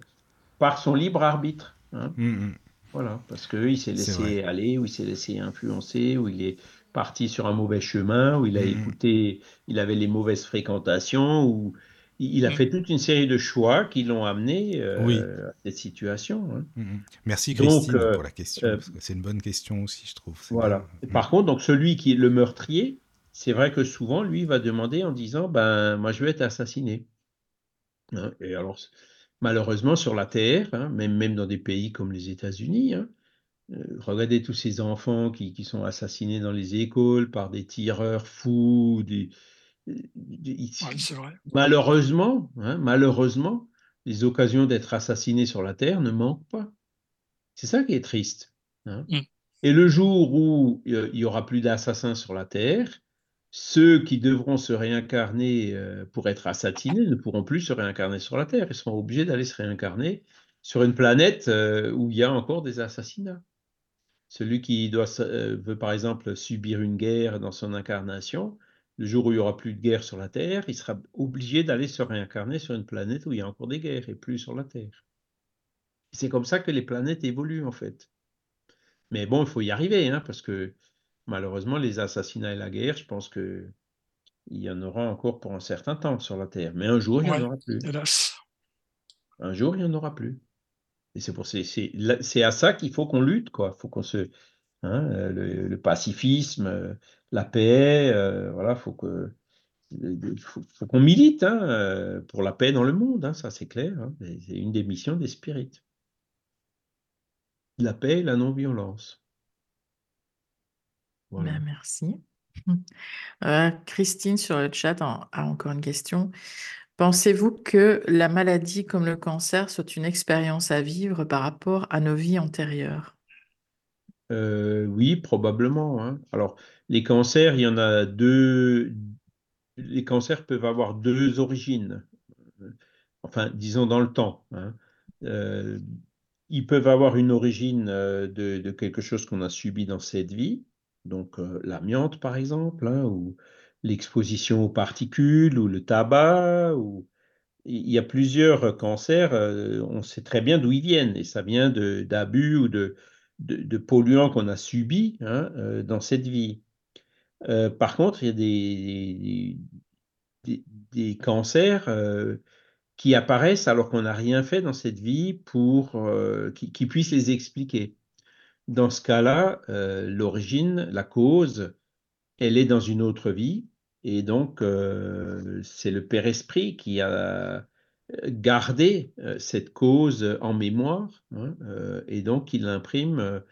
par son libre arbitre. Hein. Mmh, voilà, parce qu'il s'est laissé aller, ou il s'est laissé influencer, ou il est parti sur un mauvais chemin, où il a mmh. écouté, il avait les mauvaises fréquentations, où il a mmh. fait toute une série de choix qui l'ont amené euh, à cette situation. Hein. Mmh, Merci Christine euh, pour la question. Euh, c'est une bonne question aussi, je trouve. Voilà. Par contre, donc celui qui est le meurtrier, c'est vrai que souvent, lui, va demander en disant, ben, moi, je vais être assassiné. Hein, et alors, malheureusement, sur la Terre, hein, même, même dans des pays comme les États-Unis, euh, regardez tous ces enfants qui, sont assassinés dans les écoles par des tireurs fous. Des, Malheureusement, hein, malheureusement, les occasions d'être assassinés sur la Terre ne manquent pas. C'est ça qui est triste. Hein. Mmh. Et le jour où euh, il y aura plus d'assassins sur la Terre, ceux qui devront se réincarner euh, pour être assassinés ne pourront plus se réincarner sur la Terre. Ils seront obligés d'aller se réincarner sur une planète où il y a encore des assassinats. Celui qui euh, veut par exemple subir une guerre dans son incarnation, le jour où il n'y aura plus de guerre sur la Terre, il sera obligé d'aller se réincarner sur une planète où il y a encore des guerres et plus sur la Terre. C'est comme ça que les planètes évoluent en fait. Mais bon, il faut y arriver, hein, parce que malheureusement, les assassinats et la guerre, je pense que il y en aura encore pour un certain temps sur la Terre. Mais un jour, il n'y en aura plus. Un jour, il n'y en aura plus. Et c'est pour c'est à ça qu'il faut qu'on lutte, quoi. Faut qu'on se hein, euh, le, pacifisme, euh, la paix, euh, voilà, faut que faut, qu'on milite hein, pour la paix dans le monde, hein, ça c'est clair. C'est une des missions des spirites. La paix et la non-violence. Voilà. Ben, merci. Christine sur le chat a encore une question. Pensez-vous que la maladie comme le cancer soit une expérience à vivre par rapport à nos vies antérieures? Euh, oui, probablement. Hein. Alors, les cancers, il y en a deux. Les cancers peuvent avoir deux origines. Enfin, disons dans le temps. Hein. Euh, ils peuvent avoir une origine euh, de, quelque chose qu'on a subi dans cette vie, donc l'amiante par exemple, hein, ou l'exposition aux particules ou le tabac. Ou... Il y a plusieurs cancers, euh, on sait très bien d'où ils viennent, et ça vient d'abus ou de, polluants qu'on a subis hein, euh, dans cette vie. Euh, par contre, il y a des, cancers qui apparaissent alors qu'on n'a rien fait dans cette vie qui puissent les expliquer. Dans ce cas-là, l'origine, la cause, elle est dans une autre vie. Et donc, c'est le Père Esprit qui a gardé cette cause en mémoire. Hein, et donc, il l'imprime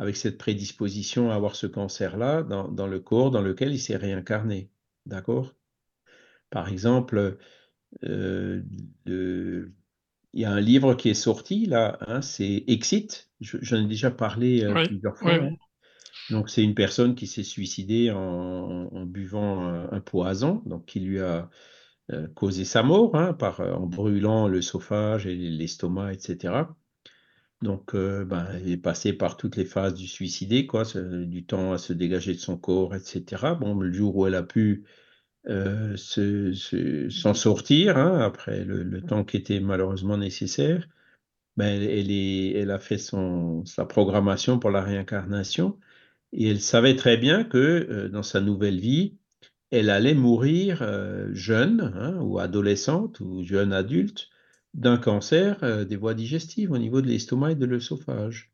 avec cette prédisposition à avoir ce cancer-là dans, le corps dans lequel il s'est réincarné. D'accord? Par exemple, il y a un livre qui est sorti là, hein, c'est Exit. J'en ai déjà parlé plusieurs fois. Hein. Donc, c'est une personne qui s'est suicidée en, buvant un, poison, donc qui lui a euh, causé sa mort hein, par, euh, en brûlant l'œsophage et l'estomac, etc. Donc, euh, ben, il est passé par toutes les phases du suicidé, quoi, du temps à se dégager de son corps, etc. Bon, le jour où elle a pu s'en sortir, hein, après le, temps qui était malheureusement nécessaire, ben, elle, a fait sa programmation pour la réincarnation. Et elle savait très bien que euh, dans sa nouvelle vie, elle allait mourir euh, jeune hein, ou adolescente ou jeune adulte d'un cancer euh, des voies digestives au niveau de l'estomac et de l'œsophage.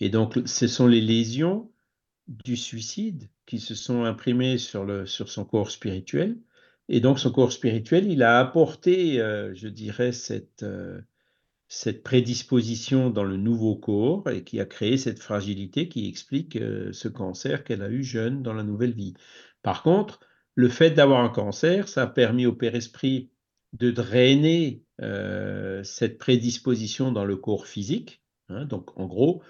Et donc, ce sont les lésions du suicide qui se sont imprimées sur son corps spirituel. Et donc, son corps spirituel, il a apporté, je dirais, cette, cette prédisposition dans le nouveau corps et qui a créé cette fragilité qui explique euh, ce cancer qu'elle a eu jeune dans la nouvelle vie. Par contre, le fait d'avoir un cancer, ça a permis au Père Esprit de drainer euh, cette prédisposition dans le corps physique. Hein. donc, en gros,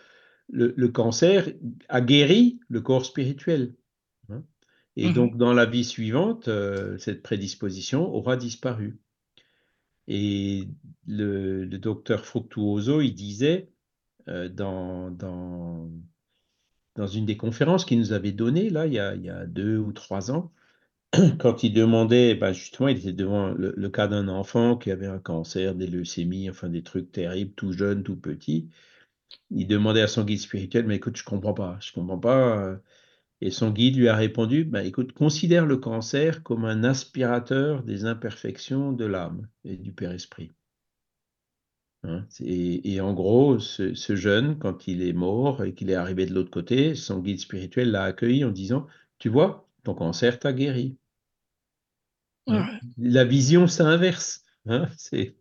le, cancer a guéri le corps spirituel. Hein. et mmh donc, dans la vie suivante, euh, cette prédisposition aura disparu. Et le, docteur Fructuoso, il disait euh, dans, dans, dans, une des conférences qu'il nous avait données, là, il y, a, il y a, deux ou trois ans, quand il demandait, ben justement, il était devant le, cas d'un enfant qui avait un cancer, des leucémies, enfin des trucs terribles, tout jeune, tout petit. Il demandait à son guide spirituel, mais écoute, je comprends pas, je comprends pas. Euh, et son guide lui a répondu, bah, écoute, considère le cancer comme un aspirateur des imperfections de l'âme et du Père-Esprit. Hein, et, en gros, ce, jeune, quand il est mort et qu'il est arrivé de l'autre côté, son guide spirituel l'a accueilli en disant, tu vois, ton cancer t'a guéri. La vision s'inverse. Hein, c'est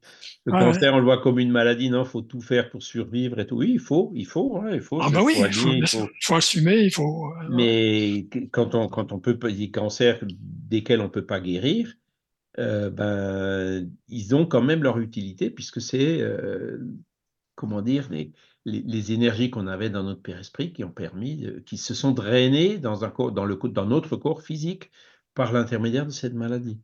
le cancer, on le voit comme une maladie. Non, faut tout faire pour survivre et tout. Oui, il faut, il faut, hein, il faut. Ah bah oui, il faut, assumer, il faut. Euh, Mais quand on quand on peut des cancers desquels on peut pas guérir, euh, ben ils ont quand même leur utilité puisque c'est euh, comment dire les, les, énergies qu'on avait dans notre père-esprit qui ont permis, qui se sont drainées dans un corps, dans le dans notre corps physique par l'intermédiaire de cette maladie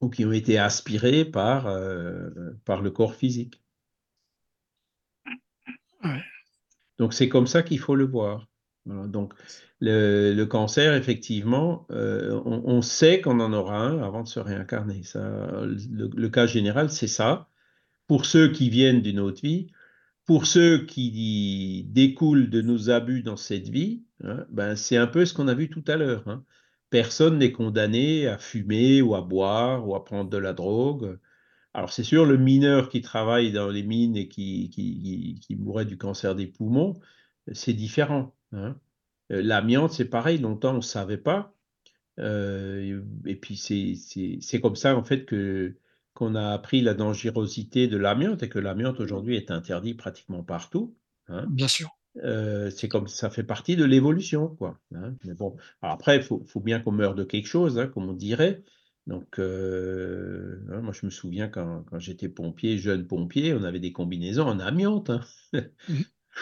ou qui ont été aspirés par, euh, par le corps physique. Donc c'est comme ça qu'il faut le voir. donc le, cancer, effectivement, euh, on, sait qu'on en aura un avant de se réincarner. Ça, le, cas général, c'est ça. Pour ceux qui viennent d'une autre vie, pour ceux qui découlent de nos abus dans cette vie, hein, ben, c'est un peu ce qu'on a vu tout à l'heure. Hein personne n'est condamné à fumer ou à boire ou à prendre de la drogue. Alors c'est sûr, le mineur qui travaille dans les mines et qui, qui, mourrait du cancer des poumons, c'est différent. Hein. Euh, l'amiante, c'est pareil, longtemps on ne savait pas. Euh, et puis c'est comme ça en fait que qu'on a appris la dangerosité de l'amiante et que l'amiante aujourd'hui est interdit pratiquement partout. Hein. Bien sûr. Euh, c'est comme ça fait partie de l'évolution, quoi. Hein. Mais bon, après, il faut, bien qu'on meure de quelque chose, hein, comme on dirait. Donc, euh, hein, moi, je me souviens quand, j'étais pompier, jeune pompier, on avait des combinaisons en amiante.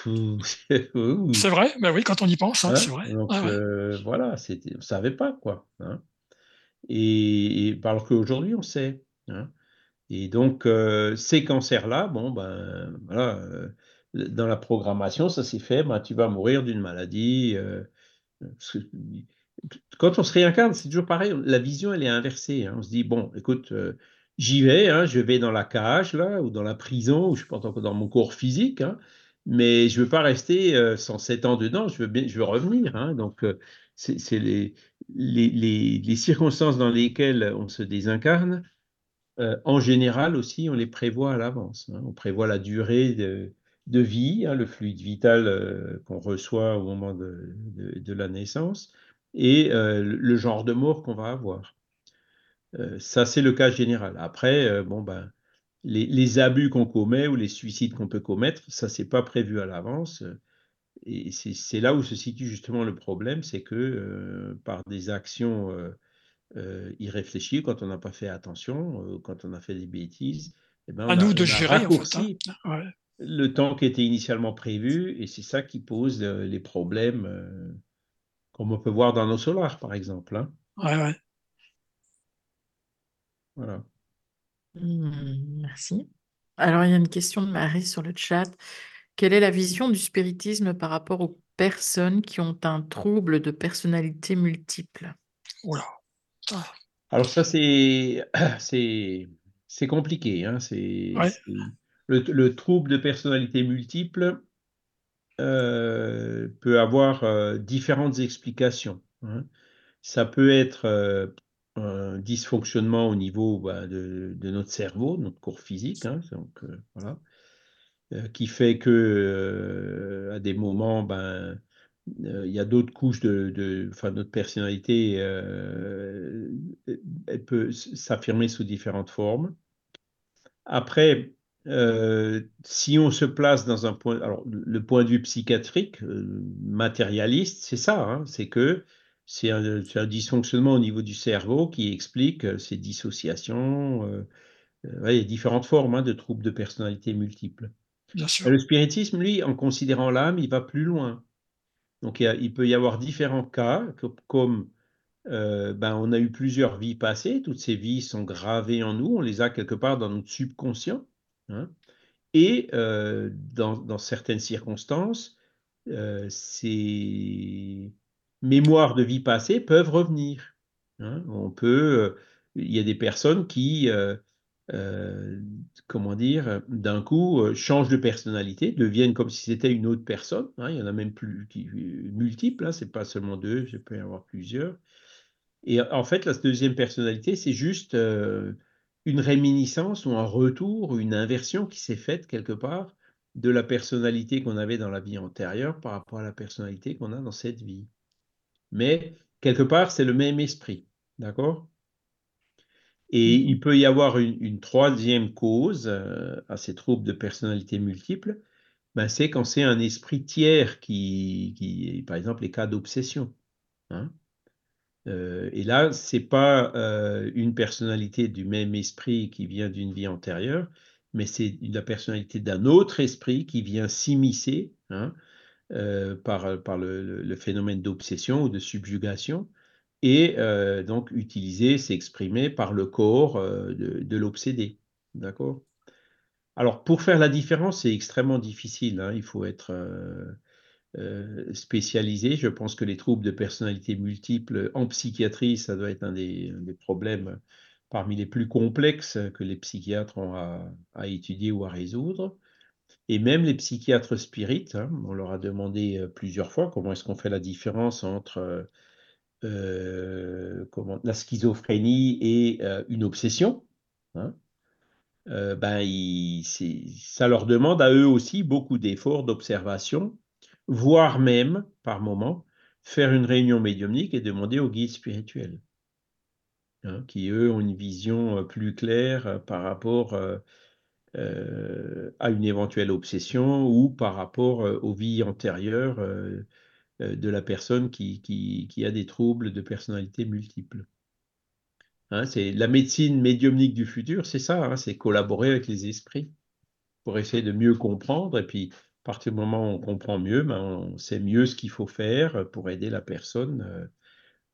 Mmh. c'est vrai, ben oui, quand on y pense, c'est vrai. Donc, euh, voilà, on ne savait pas, quoi. Et, et alors qu'aujourd'hui, on sait. Et donc, ces cancers-là, bon, ben, voilà dans la programmation, ça s'est fait, ben, tu vas mourir d'une maladie. Euh, quand on se réincarne, c'est toujours pareil, la vision, elle est inversée. Hein. On se dit, bon, écoute, euh, j'y vais, hein, je vais dans la cage, là, ou dans la prison, ou je suis pas encore dans mon corps physique, hein, mais je veux pas rester euh, 107 ans dedans, je veux, je veux revenir. Donc, euh, c'est les, circonstances dans lesquelles on se désincarne. en général aussi, on les prévoit à l'avance. On prévoit la durée de, de vie, hein, le fluide vital qu'on reçoit au moment de, de, la naissance, et le genre de mort qu'on va avoir. ça, c'est le cas général. Après, bon, ben, les, les abus qu'on commet ou les suicides qu'on peut commettre, ça, c'est pas prévu à l'avance. Et c'est là où se situe justement le problème, c'est que par des actions euh, irréfléchi, quand on n'a pas fait attention, euh, quand on a fait des bêtises, eh ben, à nous de gérer raccourci hein. Le temps qui était initialement prévu, et c'est ça qui pose euh, les problèmes, euh, comme on peut voir dans nos solars, par exemple. Hein. Ouais, ouais. Voilà. Mmh, merci. Alors, il y a une question de Marie sur le chat. Quelle est la vision du spiritisme par rapport aux personnes qui ont un trouble de personnalité multiple? Oula. Alors ça, c'est c'est compliqué. Hein, c'est le, trouble de personnalité multiple euh, peut avoir euh, différentes explications. Hein. Ça peut être euh, un dysfonctionnement au niveau bah, de, notre cerveau, notre corps physique, hein, donc, voilà, qui fait que à des moments, ben, il y a d'autres couches de, notre personnalité, elle peut s'affirmer sous différentes formes. Après, euh, si on se place dans un point, alors le point de vue psychiatrique, matérialiste, c'est ça, hein, c'est que c'est un, un, dysfonctionnement au niveau du cerveau qui explique ces dissociations. il y a différentes formes hein, de troubles de personnalité multiples. Le spiritisme, lui, en considérant l'âme, il va plus loin. Donc il, peut y avoir différents cas, comme euh, ben, on a eu plusieurs vies passées, toutes ces vies sont gravées en nous, on les a quelque part dans notre subconscient. Hein. et euh, dans, certaines circonstances, euh, ces mémoires de vie passée peuvent revenir. Hein. On peut, il y a des personnes qui euh, comment dire, d'un coup, euh, changent de personnalité, deviennent comme si c'était une autre personne. Hein. il y en a même plus qui, multiples, c'est pas seulement deux, il peut y avoir plusieurs. Et en fait, la deuxième personnalité, c'est juste euh, une réminiscence ou un retour, une inversion qui s'est faite quelque part de la personnalité qu'on avait dans la vie antérieure par rapport à la personnalité qu'on a dans cette vie. Mais quelque part, c'est le même esprit. D'accord? Et il peut y avoir une, troisième cause euh, à ces troubles de personnalité multiple, ben c'est quand c'est un esprit tiers qui, qui, par exemple, les cas d'obsession. Hein. Euh, et là, c'est pas euh, une personnalité du même esprit qui vient d'une vie antérieure, mais c'est la personnalité d'un autre esprit qui vient s'immiscer hein, par, par le, phénomène d'obsession ou de subjugation et euh, donc utiliser, s'exprimer par le corps euh, de, l'obsédé. D'accord? Alors, pour faire la différence, c'est extrêmement difficile. Hein. il faut être euh, spécialisé. Je pense que les troubles de personnalité multiples en psychiatrie, ça doit être un des, problèmes parmi les plus complexes que les psychiatres ont à, étudier ou à résoudre. Et même les psychiatres spirites, hein, on leur a demandé plusieurs fois comment est-ce qu'on fait la différence entre euh, la schizophrénie et euh, une obsession, hein, euh, ben, ça leur demande à eux aussi beaucoup d'efforts, d'observation, voire même, par moment, faire une réunion médiumnique et demander aux guides spirituels, hein, qui eux ont une vision plus claire par rapport à une éventuelle obsession ou par rapport aux vies antérieures euh, de la personne qui, qui, a des troubles de personnalité multiples. Hein, c'est la médecine médiumnique du futur, c'est ça, hein, c'est collaborer avec les esprits pour essayer de mieux comprendre. Et puis, à partir du moment où on comprend mieux, ben, on sait mieux ce qu'il faut faire pour aider la personne euh,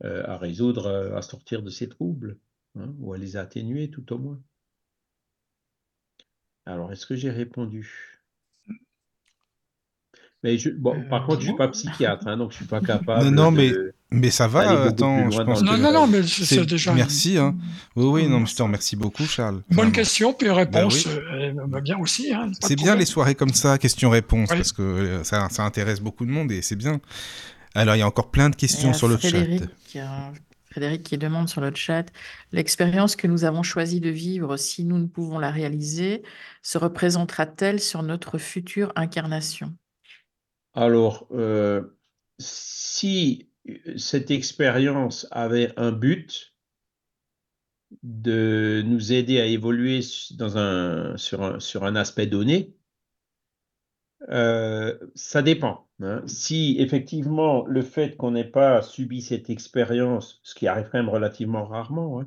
euh, à résoudre, à sortir de ses troubles, hein, ou à les atténuer tout au moins. Alors, est-ce que j'ai répondu? Mais bon, par euh, contre, je ne suis pas psychiatre, hein, donc je ne suis pas capable. Non, non, mais, mais ça va. Attends, je pense non, non, non, mais c'est déjà. Merci. Hein. Oui, oui, non, je te remercie beaucoup, Charles. Bonne question, puis réponse, ben oui. bien aussi. Hein, c'est bien les soirées comme ça, questions-réponses, parce que euh, ça, ça, intéresse beaucoup de monde et c'est bien. Alors, il y a encore plein de questions sur le chat. Frédéric qui demande sur le chat, l'expérience que nous avons choisi de vivre, si nous ne pouvons la réaliser, se représentera-t-elle sur notre future incarnation? Alors, euh, si cette expérience avait un but de nous aider à évoluer dans un, sur, un, sur un aspect donné, euh, ça dépend. Hein. Si effectivement le fait qu'on n'ait pas subi cette expérience, ce qui arrive quand même relativement rarement, hein,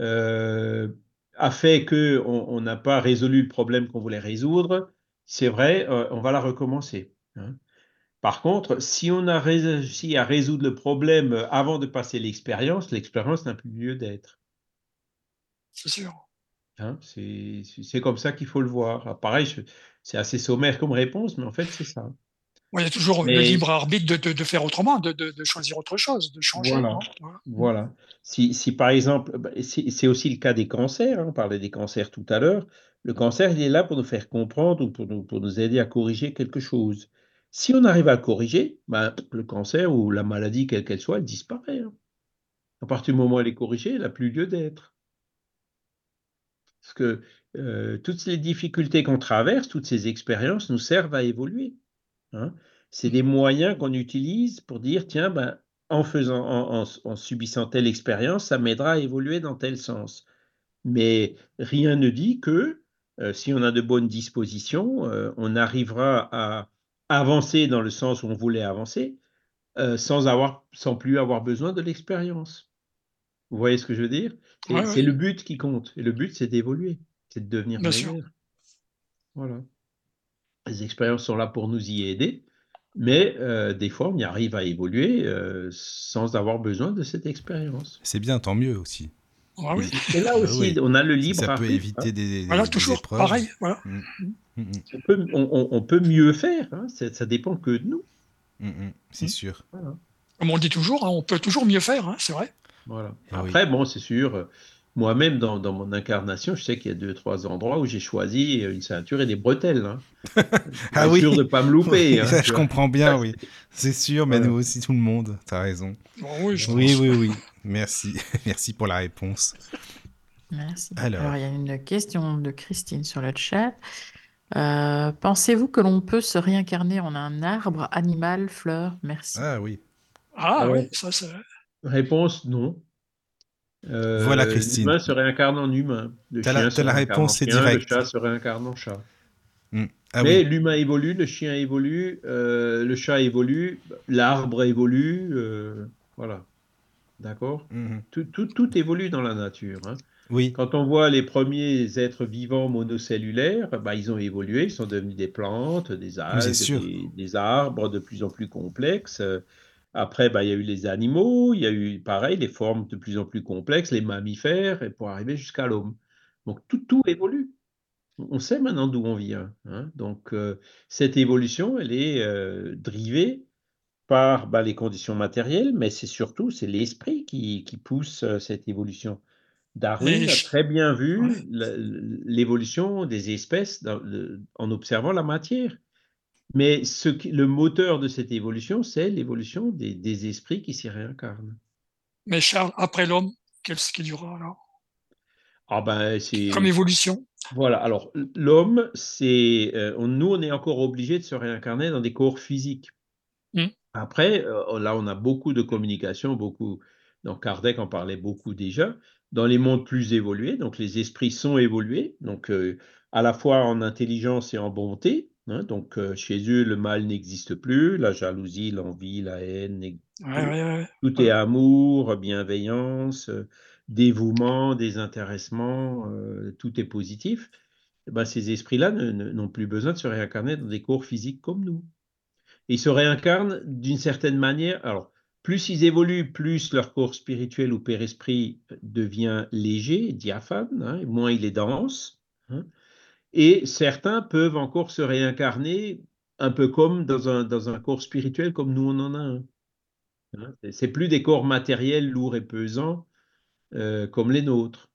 euh, a fait qu'on n'a pas résolu le problème qu'on voulait résoudre, c'est vrai, euh, on va la recommencer. Hein. Par contre, si on a réussi à résoudre le problème avant de passer l'expérience, l'expérience n'a plus lieu d'être. C'est sûr. c'est comme ça qu'il faut le voir. Ah, pareil, c'est assez sommaire comme réponse, mais en fait, c'est ça. il y a toujours le libre arbitre de, faire autrement, de, choisir autre chose, de changer. Voilà. Si, par exemple, bah, c'est aussi le cas des cancers, hein, on parlait des cancers tout à l'heure. Le cancer, il est là pour nous faire comprendre ou pour nous, pour nous aider à corriger quelque chose. Si on arrive à corriger, ben, le cancer ou la maladie, quelle qu'elle soit, elle disparaît. Hein. À partir du moment où elle est corrigée, elle n'a plus lieu d'être. Parce que euh, toutes les difficultés qu'on traverse, toutes ces expériences nous servent à évoluer. Hein. C'est des moyens qu'on utilise pour dire, tiens, ben, en, faisant, en, subissant telle expérience, ça m'aidera à évoluer dans tel sens. Mais rien ne dit que euh, si on a de bonnes dispositions, euh, on arrivera à avancer dans le sens où on voulait avancer, sans, avoir, sans plus avoir besoin de l'expérience. Vous voyez ce que je veux dire? C'est le but qui compte. Et le but, c'est d'évoluer c'est de devenir meilleur. Voilà. Les expériences sont là pour nous y aider, mais euh, des fois, on y arrive à évoluer euh, sans avoir besoin de cette expérience. C'est bien, tant mieux aussi. Ah oui. Et là ah aussi, on a le libre. Ça peut éviter hein. des, voilà, toujours pareil. Voilà. Mm. Mm, mm. On, peut, mieux faire. Hein. Ça, dépend que de nous. c'est sûr. Comme on dit toujours, hein, on peut toujours mieux faire. c'est vrai. Voilà. Ah Après, bon, c'est sûr moi-même, dans, mon incarnation, je sais qu'il y a deux, trois endroits où j'ai choisi une ceinture et des bretelles. Hein. ah oui. sûr de ne pas me louper. Hein, je comprends bien, oui. C'est sûr, mais nous aussi, tout le monde. Tu as raison. oui, oui, oui, oui. Merci. Merci pour la réponse. Merci. Alors, il y a une question de Christine sur le chat. Euh, pensez-vous que l'on peut se réincarner en un arbre, animal, fleur? Merci. Ah oui. Ah, oui, ça c'est. Réponse non. Euh, voilà, Christine. L'humain se réincarne en humain. Le chien la, la réponse, c'est direct. Le chat se réincarne en chat. Hmm. Ah Mais l'humain évolue, le chien évolue, euh, le chat évolue, l'arbre évolue, euh, voilà. D'accord? Hmm. tout, tout, tout, évolue dans la nature. Hein. Oui. Quand on voit les premiers êtres vivants monocellulaires, bah, ils ont évolué, ils sont devenus des plantes, des algues, des, des, arbres de plus en plus complexes. Après, bah, il y a eu les animaux, il y a eu, pareil, les formes de plus en plus complexes, les mammifères, et pour arriver jusqu'à l'homme. Donc, tout, tout évolue. On sait maintenant d'où on vient. Hein. Donc, euh, cette évolution, elle est euh, drivée par bah, les conditions matérielles, mais c'est surtout c'est l'esprit qui, qui, pousse euh, cette évolution. Darwin a très bien vu l'évolution des espèces en observant la matière. Mais ce le moteur de cette évolution, c'est l'évolution des, esprits qui s'y réincarnent. Mais Charles, après l'homme, qu'est-ce qu'il y aura alors? Ah ben. Comme évolution Voilà, alors l'homme, c'est euh, nous, on est encore obligé de se réincarner dans des corps physiques. Mmh. Après, euh, là, on a beaucoup de communication, beaucoup. Donc Kardec en parlait beaucoup déjà. Dans les mondes plus évolués, donc les esprits sont évolués, donc euh, à la fois en intelligence et en bonté, Hein, donc, euh, chez eux, le mal n'existe plus, la jalousie, l'envie, la haine, tout est amour, bienveillance, euh, dévouement, désintéressement, tout est positif. Eh ben, ces esprits-là n'ont plus besoin de se réincarner dans des corps physiques comme nous. ils se réincarnent d'une certaine manière. Alors, plus ils évoluent, plus leur corps spirituel ou père-esprit devient léger, diaphane, hein, moins il est dense. Hein. Et certains peuvent encore se réincarner un peu comme dans un, corps spirituel comme nous on en a un. Hein. C'est plus des corps matériels lourds et pesants euh, comme les nôtres.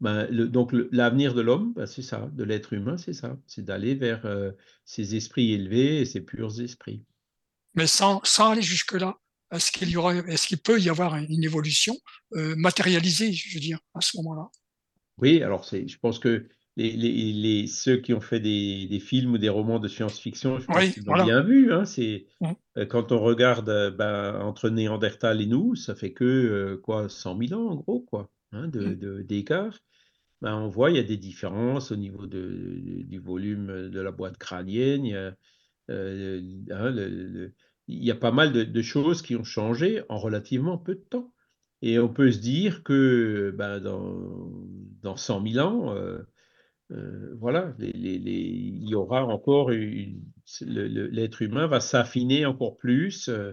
Ben, donc l'avenir de l'homme, ben, c'est ça, de l'être humain, c'est ça, c'est d'aller vers euh, ces esprits élevés et ces purs esprits. Mais sans, sans aller jusque-là, est-ce qu'il y aura, est-ce qu'il peut y avoir une évolution matérialisée, je veux dire, à ce moment-là Oui, alors c'est, je pense que les, les, ceux qui ont fait des, des, films ou des romans de science-fiction, je pense qu'ils ont bien vu. Hein, c'est, mmh. quand on regarde ben, entre Néandertal et nous, ça fait que quoi, 100 000 ans en gros, quoi, hein, de, mmh. d'écart. Ben, on voit il y a des différences au niveau de, du volume de la boîte crânienne. Il y a, hein, le, il y a pas mal de, choses qui ont changé en relativement peu de temps. Et on peut se dire que ben, dans, dans 100 000 ans, euh, euh, voilà, les, il y aura encore l'être humain va s'affiner encore plus, euh,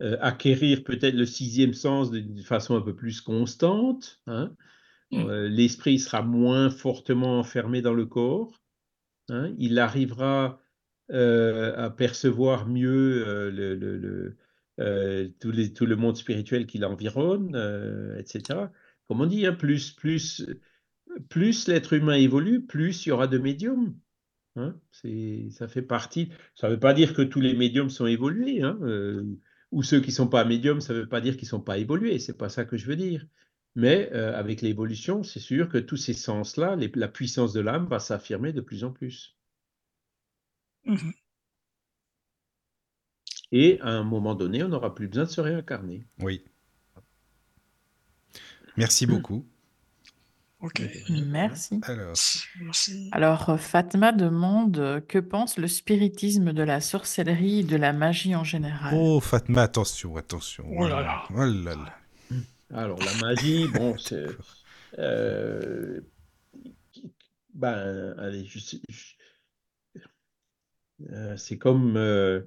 acquérir peut-être le sixième sens d'une façon un peu plus constante. Hein. Mmh. L'esprit sera moins fortement enfermé dans le corps. Hein. Il arrivera à percevoir mieux euh, euh, tout, le monde spirituel qui l'environne, etc. Comme on dit, hein, plus, plus, plus l'être humain évolue, plus il y aura de médiums. Hein, ça fait partie. Ça ne veut pas dire que tous les médiums sont évolués, hein, ou ceux qui ne sont pas médiums, ça ne veut pas dire qu'ils ne sont pas évolués. C'est pas ça que je veux dire. Mais avec l'évolution, c'est sûr que tous ces sens-là, la puissance de l'âme va s'affirmer de plus en plus. Mmh Et à un moment donné, on n'aura plus besoin de se réincarner. Oui. Merci beaucoup. Ok. Merci. Alors, Alors, euh, Fatma demande euh, que pense le spiritisme de la sorcellerie et de la magie en général? oh Fatma, attention, attention. Oh là là. Oh là là. Alors, la magie, bon, c'est. euh, ben, allez, je, sais- je- euh, c'est comme. Euh,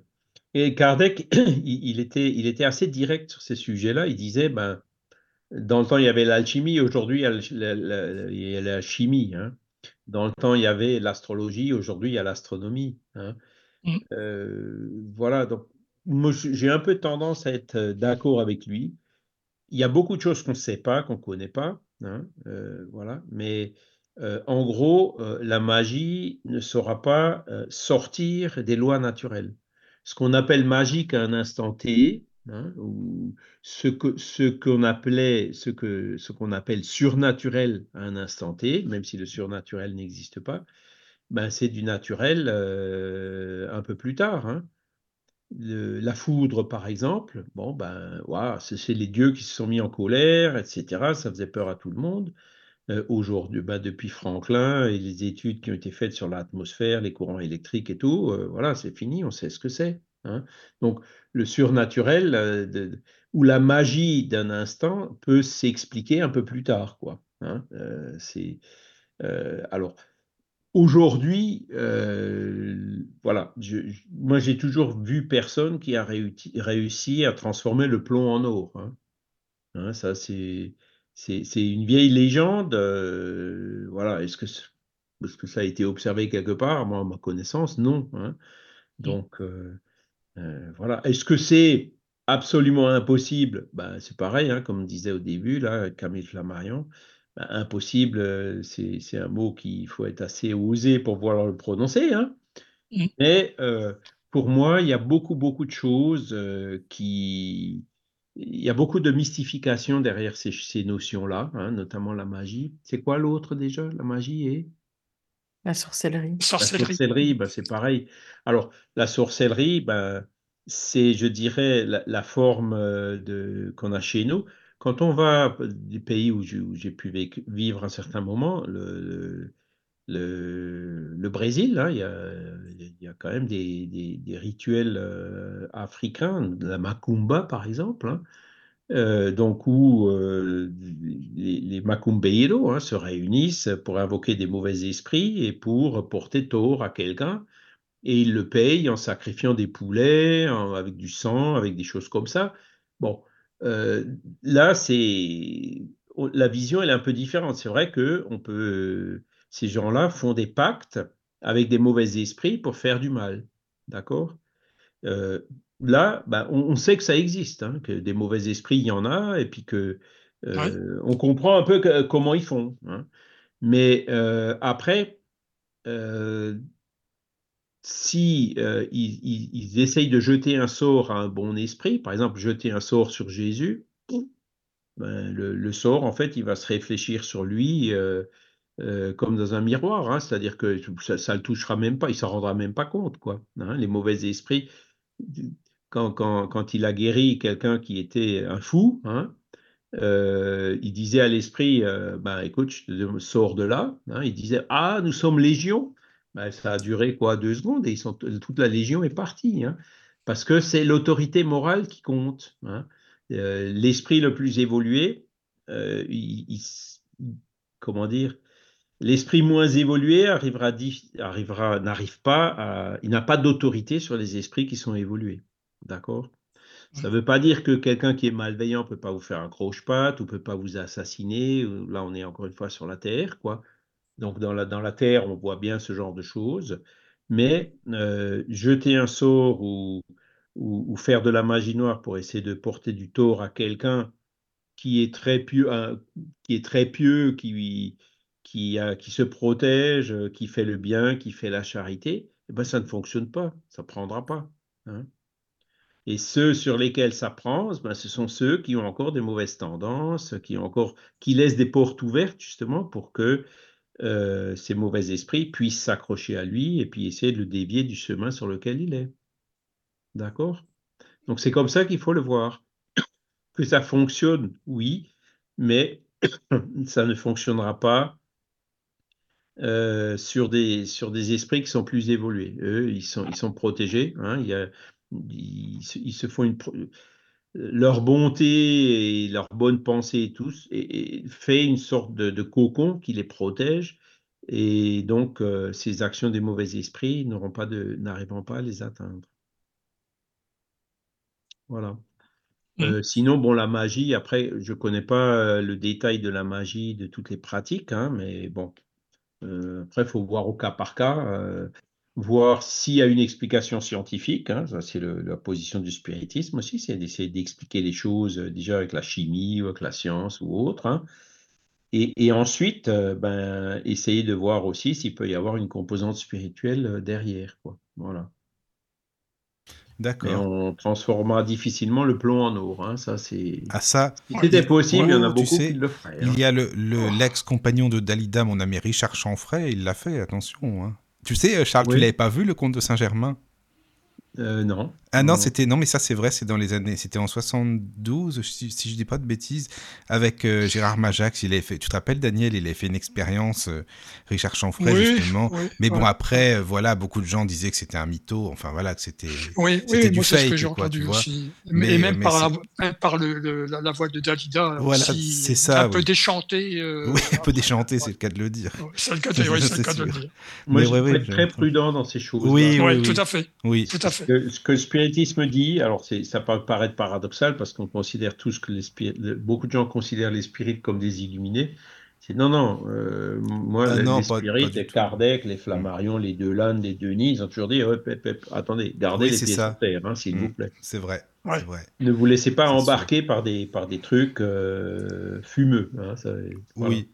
et Kardec, il, était, il était assez direct sur ces sujets-là. Il disait ben, dans le temps, il y avait l'alchimie, aujourd'hui, il y a la, chimie. Hein. Dans le temps, il y avait l'astrologie, aujourd'hui, il y a l'astronomie. Hein. Mmh. Euh, voilà, donc moi, j'ai un peu tendance à être d'accord avec lui. Il y a beaucoup de choses qu'on ne sait pas, qu'on ne connaît pas. Hein, voilà, mais euh, en gros, euh, la magie ne saura pas euh, sortir des lois naturelles. Ce qu'on appelle magique à un instant T, hein, ou ce que ce qu'on appelait, ce que ce qu'on appelle surnaturel à un instant T, même si le surnaturel n'existe pas, ben c'est du naturel un peu plus tard. Hein. la foudre, par exemple, bon ben, c'est les dieux qui se sont mis en colère, etc. Ça faisait peur à tout le monde. Euh, aujourd'hui, bah, depuis Franklin et les études qui ont été faites sur l'atmosphère, les courants électriques et tout, euh, voilà, c'est fini, on sait ce que c'est. Hein. Donc, le surnaturel euh, ou la magie d'un instant peut s'expliquer un peu plus tard, quoi. Hein. c'est alors. Aujourd'hui, voilà, moi j'ai toujours vu personne qui a réussi, à transformer le plomb en or. Hein. ça, c'est c'est une vieille légende. Euh, voilà, est-ce que, que ça a été observé quelque part? Moi, à ma connaissance, non. Hein. Donc, euh, euh, voilà. Est-ce que c'est absolument impossible? Ben, C'est pareil, hein, comme disait au début, là, Camille Flammarion. Ben, impossible, c'est un mot qu'il faut être assez osé pour pouvoir le prononcer. Hein. Mmh. Mais pour moi, il y a beaucoup, beaucoup de choses qui, il y a beaucoup de mystification derrière ces, notions-là, hein, notamment la magie. C'est quoi l'autre déjà? La magie et La sorcellerie. La sorcellerie, ben, c'est pareil. Alors, la sorcellerie, ben, c'est, je dirais, la, forme euh, de, qu'on a chez nous. Quand on va des pays où j'ai pu vivre un certain moment, le, le, Brésil, hein, il, y a, quand même des, rituels euh, africains, la macumba par exemple, hein, euh, donc où euh, les, les macumbeiros hein, se réunissent pour invoquer des mauvais esprits et pour porter tort à quelqu'un, et ils le payent en sacrifiant des poulets, avec du sang, avec des choses comme ça. Bon, là, c'est la vision, est un peu différente. C'est vrai que on peut ces gens-là font des pactes avec des mauvais esprits pour faire du mal. D'accord? Euh, Là, bah, on, sait que ça existe, hein, que des mauvais esprits, il y en a, et puis que euh, on comprend un peu comment ils font. Hein. Mais euh, après, si ils, essayent de jeter un sort à un bon esprit, par exemple jeter un sort sur Jésus, ben, le, sort, en fait, il va se réfléchir sur lui comme dans un miroir, hein. c'est-à-dire que ça, ne le touchera même pas, il s'en rendra même pas compte, quoi. Hein. les mauvais esprits, quand, quand, quand il a guéri quelqu'un qui était un fou, hein, euh, il disait à l'esprit, euh, ben, écoute, je sors de là. Il disait, ah, nous sommes légion. Ben, ça a duré quoi Deux secondes et ils sont, toute la légion est partie. Parce que c'est l'autorité morale qui compte. Euh, l'esprit le plus évolué, comment dire L'esprit moins évolué arrivera, arrivera, n'arrive pas à, il n'a pas d'autorité sur les esprits qui sont évolués. D'accord? Ça ne veut pas dire que quelqu'un qui est malveillant ne peut pas vous faire un croche-patte ou peut pas vous assassiner. Là, on est encore une fois sur la terre, quoi. Donc dans la, dans la terre, on voit bien ce genre de choses. Mais euh, jeter un sort ou, ou, faire de la magie noire pour essayer de porter du tort à quelqu'un qui est très pieux, qui est très pieux, qui, qui, qui se protège, qui fait le bien, qui fait la charité, eh ben, ça ne fonctionne pas, ça ne prendra pas. Hein. Et ceux sur lesquels ça prend, ben, ce sont ceux qui ont encore des mauvaises tendances, qui, encore, qui laissent des portes ouvertes justement pour que euh, ces mauvais esprits puissent s'accrocher à lui et puis essayer de le dévier du chemin sur lequel il est. D'accord? Donc c'est comme ça qu'il faut le voir. Que ça fonctionne, oui, mais ça ne fonctionnera pas euh, sur, des, sur des esprits qui sont plus évolués. Eux, ils sont, ils sont protégés. Hein. il y a, ils, se font une, leur bonté et leur bonne pensée et tous et, fait une sorte de, cocon qui les protège et donc euh, ces actions des mauvais esprits n'auront pas de n'arriveront pas à les atteindre. Voilà. Mmh. Euh, sinon, bon, la magie, après, je ne connais pas euh, le détail de la magie, de toutes les pratiques, hein, mais bon, après, il faut voir au cas par cas voir s'il y a une explication scientifique. Hein, ça, c'est la position du spiritisme aussi, c'est d'essayer d'expliquer les choses euh, déjà avec la chimie ou avec la science ou autre. Hein. Et, ensuite, euh, ben, essayer de voir aussi s'il peut y avoir une composante spirituelle euh, derrière. Quoi. Voilà. D'accord. on transformera difficilement le plomb en or. Hein. Ça, c'est. Ah, ça. C'était possible, il y en a beaucoup qui le feraient. Il y a le, l'ex-compagnon de Dalida, mon ami Richard Chanfray, il l'a fait, attention. Hein. Tu sais, euh, Charles, tu l'avais pas vu, le comte de Saint-Germain? Euh, non. Ah non, c'était non, mais ça c'est vrai, c'est dans les années, c'était en 72, si, si je dis pas de bêtises, avec euh, Gérard Majax. Il a fait, tu te rappelles Daniel, il a fait une expérience, euh, Richard Chanfray justement. mais bon après, voilà, beaucoup de gens disaient que c'était un mytho, enfin voilà, que c'était, oui, c'était du fake, ce que aussi. Mais, et même, par, la, par le, la, voix de Dalida, voilà, c'est ça, un peu déchanté. oui, un peu déchanté, c'est le cas de le dire. c'est le cas de, le dire. Moi, je suis très prudent dans ces choses. Oui, oui, tout à fait. Oui, tout à fait ce que le spiritisme dit, alors ça peut paraître paradoxal parce qu'on considère tous que les beaucoup de gens considèrent les spirites comme des illuminés. C'est non, non, euh, moi, ah les, spirites, les Kardec, les Flammarion, les Delanne, les Denis, ils ont toujours dit attendez, gardez les pieds sur terre, hein, s'il vous mmh, plaît. C'est vrai, vrai, Ne vous laissez pas embarquer par des, par des trucs euh, fumeux. Hein, Oui,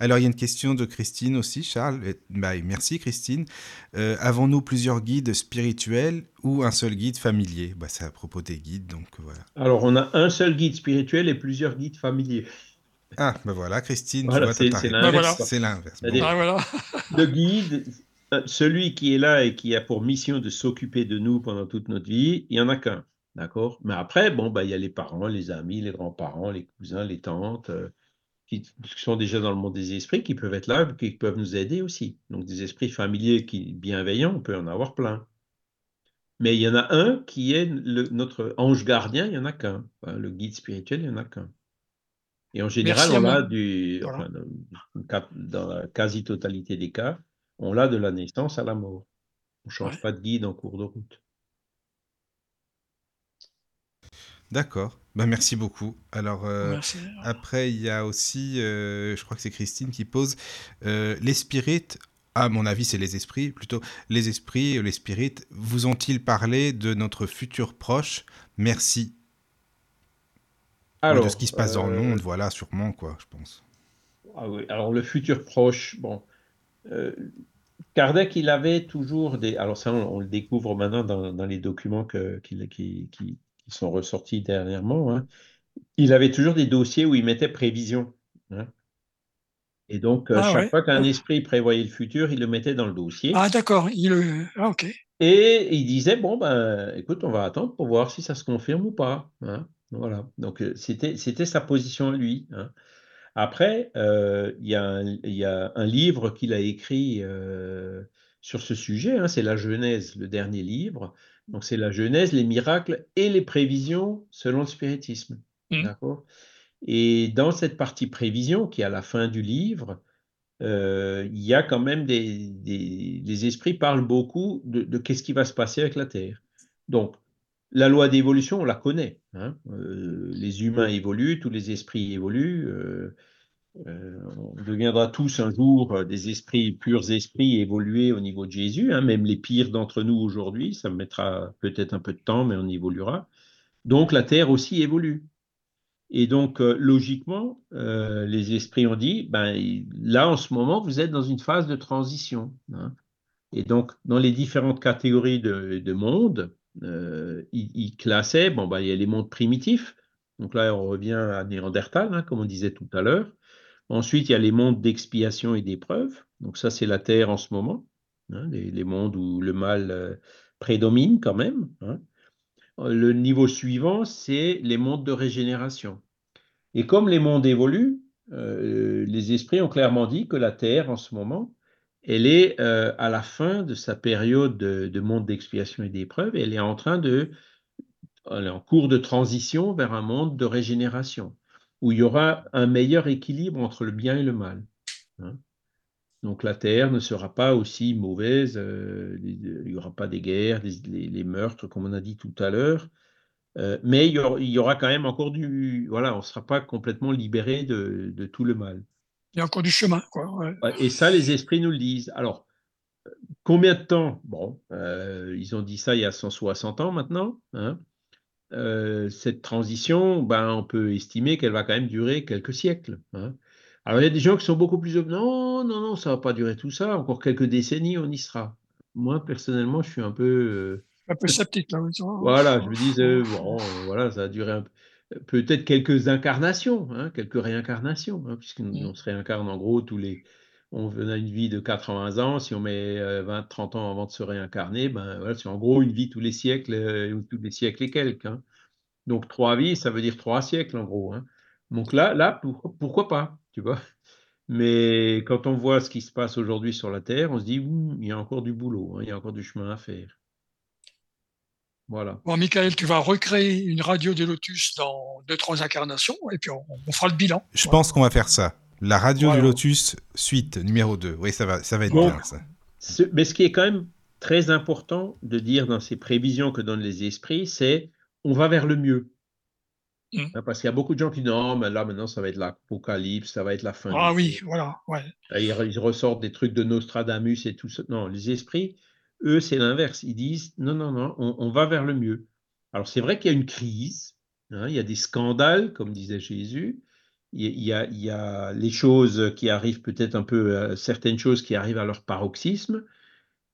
alors, il y a une question de Christine aussi, Charles. Bah, merci, Christine. Euh, avons-nous plusieurs guides spirituels ou un seul guide familier? Bah, C'est à propos des guides, donc voilà. Alors, on a un seul guide spirituel et plusieurs guides familiers. Ah, ben voilà, Christine, c'est l'inverse. C'est l'inverse. Le guide, euh, celui qui est là et qui a pour mission de s'occuper de nous pendant toute notre vie, il n'y en a qu'un. D'accord? Mais après, bon, bah, il y a les parents, les amis, les grands-parents, les cousins, les tantes. Euh, qui sont déjà dans le monde des esprits, qui peuvent être là, qui peuvent nous aider aussi. Donc des esprits familiers qui bienveillants, on peut en avoir plein. Mais il y en a un qui est notre ange gardien, il n'y en a qu'un. le guide spirituel, il n'y en a qu'un. Et en général, on l'a du, dans la quasi-totalité des cas, on l'a de la naissance à la mort. On ne change pas de guide en cours de route. D'accord. Ben, merci beaucoup. Alors, euh, après, il y a aussi, euh, je crois que c'est Christine qui pose, euh, les spirites, à mon avis, c'est les esprits, plutôt, les esprits, les spirites, vous ont-ils parlé de notre futur proche? Merci. Alors, de ce qui se passe dans le monde, voilà, sûrement, quoi, je pense. Ah oui, alors le futur proche, bon, Kardec, il avait toujours des. Alors, ça, on, le découvre maintenant dans, les documents qui, qui, sont ressortis dernièrement. Hein. Il avait toujours des dossiers où il mettait prévision. Hein. Et donc, euh, ah chaque fois qu'un esprit prévoyait le futur, il le mettait dans le dossier. Ah, d'accord. Il... Ah, ok. Et il disait bon, ben, écoute, on va attendre pour voir si ça se confirme ou pas. Hein. Voilà. Donc, euh, c'était sa position à lui. Après, euh, il y, a un livre qu'il a écrit euh, sur ce sujet, hein, c'est la Genèse, le dernier livre. Donc c'est la Genèse, les miracles et les prévisions selon le spiritisme. Mmh. D'accord? Et dans cette partie prévision, qui est à la fin du livre, euh, il y a quand même des, des les esprits parlent beaucoup de, de qu'est-ce qui va se passer avec la Terre. Donc, la loi d'évolution, on la connaît. Hein. Euh, les humains évoluent, tous les esprits évoluent. Euh, euh, on deviendra tous un jour des esprits, purs esprits évolués au niveau de Jésus, hein. même les pires d'entre nous aujourd'hui. Ça mettra peut-être un peu de temps, mais on évoluera. Donc la Terre aussi évolue. Et donc, logiquement, les esprits ont dit, ben, là, en ce moment, vous êtes dans une phase de transition. Hein. Et donc, dans les différentes catégories de, de monde, euh, il, classait, bon, bah, il y a les mondes primitifs, donc là on revient à Néandertal, hein, comme on disait tout à l'heure. Ensuite, il y a les mondes d'expiation et d'épreuve, donc ça c'est la Terre en ce moment, hein, les, mondes où le mal euh, prédomine quand même. Hein. Le niveau suivant, c'est les mondes de régénération. Et comme les mondes évoluent, euh, les esprits ont clairement dit que la Terre en ce moment, elle est euh, à la fin de sa période de, monde d'expiation et d'épreuve, elle est en train de, elle est en cours de transition vers un monde de régénération, où il y aura un meilleur équilibre entre le bien et le mal. Hein. Donc la terre ne sera pas aussi mauvaise, euh, il n'y aura pas des guerres, les, meurtres, comme on a dit tout à l'heure, euh, mais il y, aura, quand même encore du, voilà, on ne sera pas complètement libéré de tout le mal. Il y a encore du chemin. Quoi. Et ça, les esprits nous le disent. Alors, combien de temps? Bon, euh, ils ont dit ça il y a 160 ans maintenant. Hein. Euh, cette transition, ben, on peut estimer qu'elle va quand même durer quelques siècles. Hein. Alors, il y a des gens qui sont beaucoup plus... Non, non, non, ça ne va pas durer tout ça. Encore quelques décennies, on y sera. Moi, personnellement, je suis un peu... Euh, un peu sceptique, là. Voilà, je me dis, bon, voilà, ça a duré un peu peut-être quelques incarnations, hein, quelques réincarnations, hein, puisqu'on mmh. se réincarne en gros tous les. On a une vie de 80 ans, si on met 20-30 euh, ans avant de se réincarner, ben voilà, c'est en gros une vie tous les siècles, euh, tous les siècles et quelques. Hein. Donc trois vies, ça veut dire trois siècles en gros. Donc là, là pourquoi pas, tu vois? Mais quand on voit ce qui se passe aujourd'hui sur la Terre, on se dit, il y a encore du boulot, il y a encore du chemin à faire. Bon, Michael, tu vas recréer une radio des Lotus dans deux, trois incarnations et puis on, fera le bilan. Je pense qu'on va faire ça. La radio du Lotus, suite numéro 2. Oui, ça va, ça va être bien, ça. mais ce qui est quand même très important de dire dans ces prévisions que donnent les esprits, c'est on va vers le mieux. Mmh. Hein, parce qu'il y a beaucoup de gens qui disent non, mais là maintenant ça va être l'apocalypse, ça va être la fin. Ah oui, voilà. Ouais. Ils, ils, ressortent des trucs de Nostradamus et tout ça. Non, les esprits, eux, c'est l'inverse. Ils disent non, non, non, on, va vers le mieux. Alors, c'est vrai qu'il y a une crise, hein, il y a des scandales, comme disait Jésus. Il y, a, il y a les choses qui arrivent peut-être un peu, euh, certaines choses qui arrivent à leur paroxysme,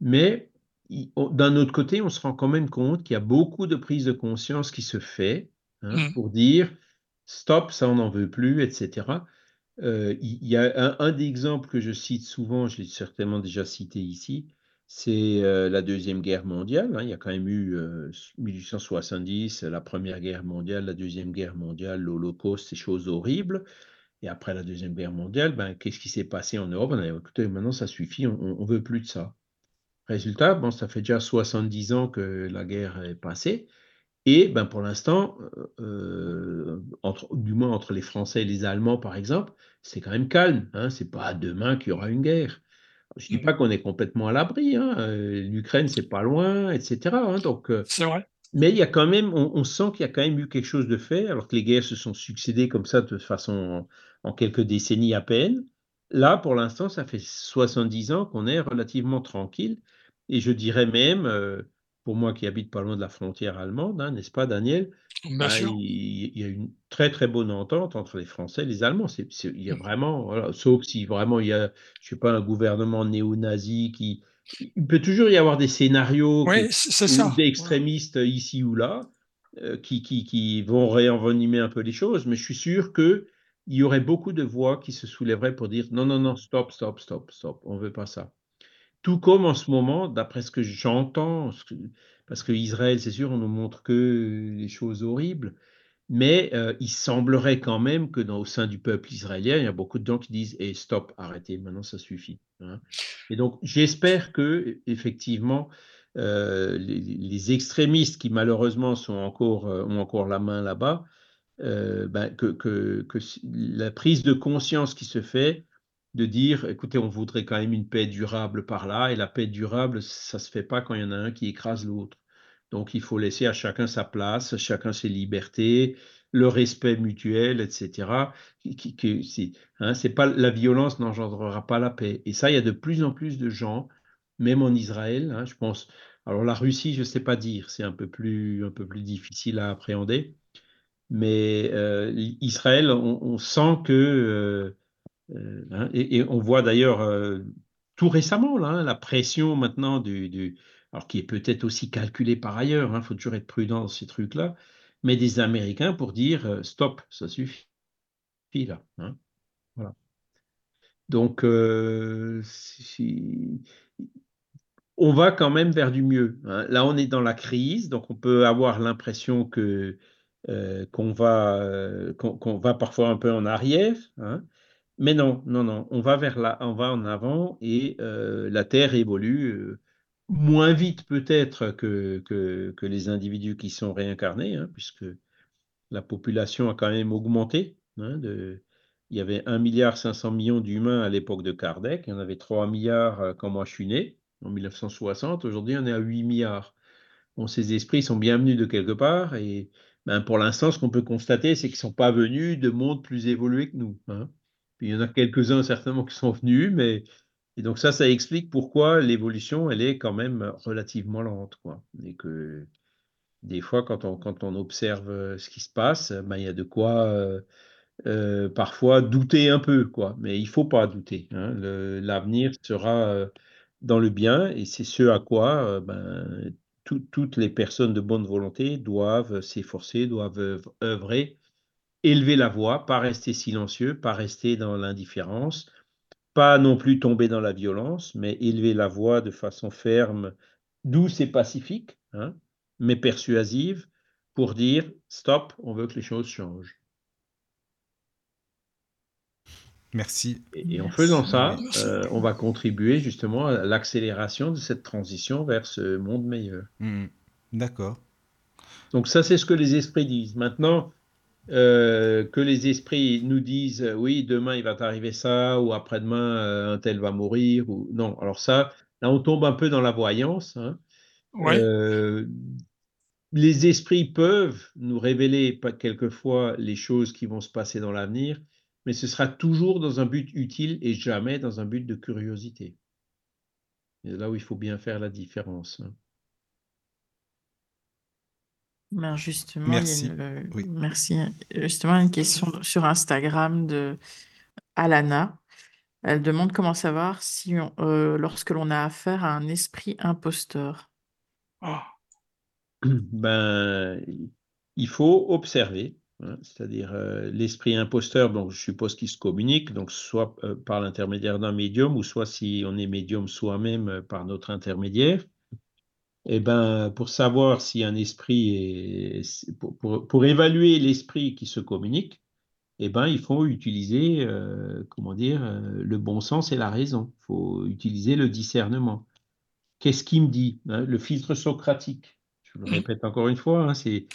mais d'un autre côté, on se rend quand même compte qu'il y a beaucoup de prise de conscience qui se fait hein, mmh. pour dire stop, ça on n'en veut plus, etc. Euh, il y a un, un, des exemples que je cite souvent, je l'ai certainement déjà cité ici, c'est la Deuxième Guerre mondiale. Hein. Il y a quand même eu 1870, la Première Guerre mondiale, la Deuxième Guerre mondiale, l'Holocauste, ces choses horribles. Et après la Deuxième Guerre mondiale, ben, qu'est-ce qui s'est passé en Europe? On a dit, écoutez, maintenant ça suffit, on ne veut plus de ça. Résultat, bon, ça fait déjà 70 ans que la guerre est passée. Et ben, pour l'instant, du moins entre les Français et les Allemands, par exemple, c'est quand même calme. Hein. Ce n'est pas demain qu'il y aura une guerre. Je ne dis pas qu'on est complètement à l'abri. Hein. Euh, L'Ukraine, c'est pas loin, etc. Hein. donc, euh, c'est vrai. Mais il y a quand même, on, sent qu'il y a quand même eu quelque chose de fait, alors que les guerres se sont succédées comme ça de façon en, quelques décennies à peine. Là, pour l'instant, ça fait 70 ans qu'on est relativement tranquille. Et je dirais même, euh, pour moi qui habite pas loin de la frontière allemande, hein, n'est-ce pas, Daniel Bah, il, y a une très très bonne entente entre les Français et les Allemands. Il y a mmh. vraiment, sauf si vraiment il y a, je sais pas, un gouvernement néo-nazi qui. Il peut toujours y avoir des scénarios d'extrémistes ici ou là euh, qui, qui, qui, vont réenvenimer un peu les choses, mais je suis sûr qu'il y aurait beaucoup de voix qui se soulèveraient pour dire non, non, non, stop, stop, stop, stop, on ne veut pas ça. Tout comme en ce moment, d'après ce que j'entends, parce que Israël, c'est sûr, on nous montre que les choses horribles, mais euh, il semblerait quand même que dans, au sein du peuple israélien, il y a beaucoup de gens qui disent hey, stop, arrêtez, maintenant ça suffit. Hein. Et donc j'espère que effectivement euh, les, extrémistes qui malheureusement sont encore, euh, ont encore la main là-bas, ben, que, la prise de conscience qui se fait de dire, écoutez, on voudrait quand même une paix durable par là, et la paix durable, ça se fait pas quand il y en a un qui écrase l'autre. Donc, il faut laisser à chacun sa place, chacun ses libertés, le respect mutuel, etc. Qui, hein, c'est pas la violence n'engendrera pas la paix. Et ça, il y a de plus en plus de gens, même en Israël, hein, je pense. Alors la Russie, je ne sais pas dire, c'est un peu plus un peu plus difficile à appréhender. Mais euh, Israël, on, sent que euh, hein, et, on voit d'ailleurs euh, tout récemment hein, la pression maintenant alors qui est peut-être aussi calculée par ailleurs, il hein, faut toujours être prudent dans ces trucs-là, mais des Américains pour dire euh, stop, ça suffit là. voilà. Donc, on va quand même vers du mieux. Là, on est dans la crise, donc on peut avoir l'impression qu'on va parfois un peu en arrière. Mais non, non, non, on va vers là, on va en avant et euh, la Terre évolue euh, moins vite peut-être que, que, les individus qui sont réincarnés, hein, puisque la population a quand même augmenté. Hein, il y avait 1,5 milliard d'humains à l'époque de Kardec, il y en avait 3 milliards euh, quand moi je suis né, en 1960, aujourd'hui on est à 8 milliards. Ces esprits sont bienvenus de quelque part et ben, pour l'instant, ce qu'on peut constater, c'est qu'ils ne sont pas venus de mondes plus évolués que nous. Hein il y en a quelques-uns certainement qui sont venus, mais et donc ça, ça explique pourquoi l'évolution, elle est quand même relativement lente, quoi. Et que des fois, quand on, quand on observe euh, ce qui se passe, ben, il y a de quoi euh, euh, parfois douter un peu, quoi. Mais il faut pas douter. Hein. L'avenir sera dans le bien, et c'est ce à quoi ben, toutes les personnes de bonne volonté doivent s'efforcer, doivent œuvrer élever la voix, pas rester silencieux, pas rester dans l'indifférence, pas non plus tomber dans la violence, mais élever la voix de façon ferme, douce et pacifique, hein, mais persuasive, pour dire stop, on veut que les choses changent. Merci. Et, en faisant ça, euh, on va contribuer justement à l'accélération de cette transition vers ce monde meilleur. Mmh. D'accord. Donc ça, c'est ce que les esprits disent. Maintenant, euh, que les esprits nous disent euh, oui, demain il va t'arriver ça, ou après-demain euh, un tel va mourir, ou non. Alors ça, là on tombe un peu dans la voyance. Hein. les esprits peuvent nous révéler quelquefois les choses qui vont se passer dans l'avenir, mais ce sera toujours dans un but utile et jamais dans un but de curiosité. C'est là où il faut bien faire la différence. Hein. Ben, justement, Merci. merci. Justement, une question sur Instagram de Alana. Elle demande comment savoir si euh, lorsque l'on a affaire à un esprit imposteur. Ah. Ben, il faut observer, hein, c'est-à-dire euh, l'esprit imposteur, donc je suppose qu'il se communique, donc soit euh, par l'intermédiaire d'un médium, ou soit si on est médium soi-même par notre intermédiaire. Eh ben, pour savoir si un esprit est, pour, évaluer l'esprit qui se communique, eh ben, il faut utiliser, euh, comment dire, euh, le bon sens et la raison. Il faut utiliser le discernement. Qu'est-ce qu'il me dit hein, Le filtre socratique. Je le mmh. répète encore une fois, hein, c'est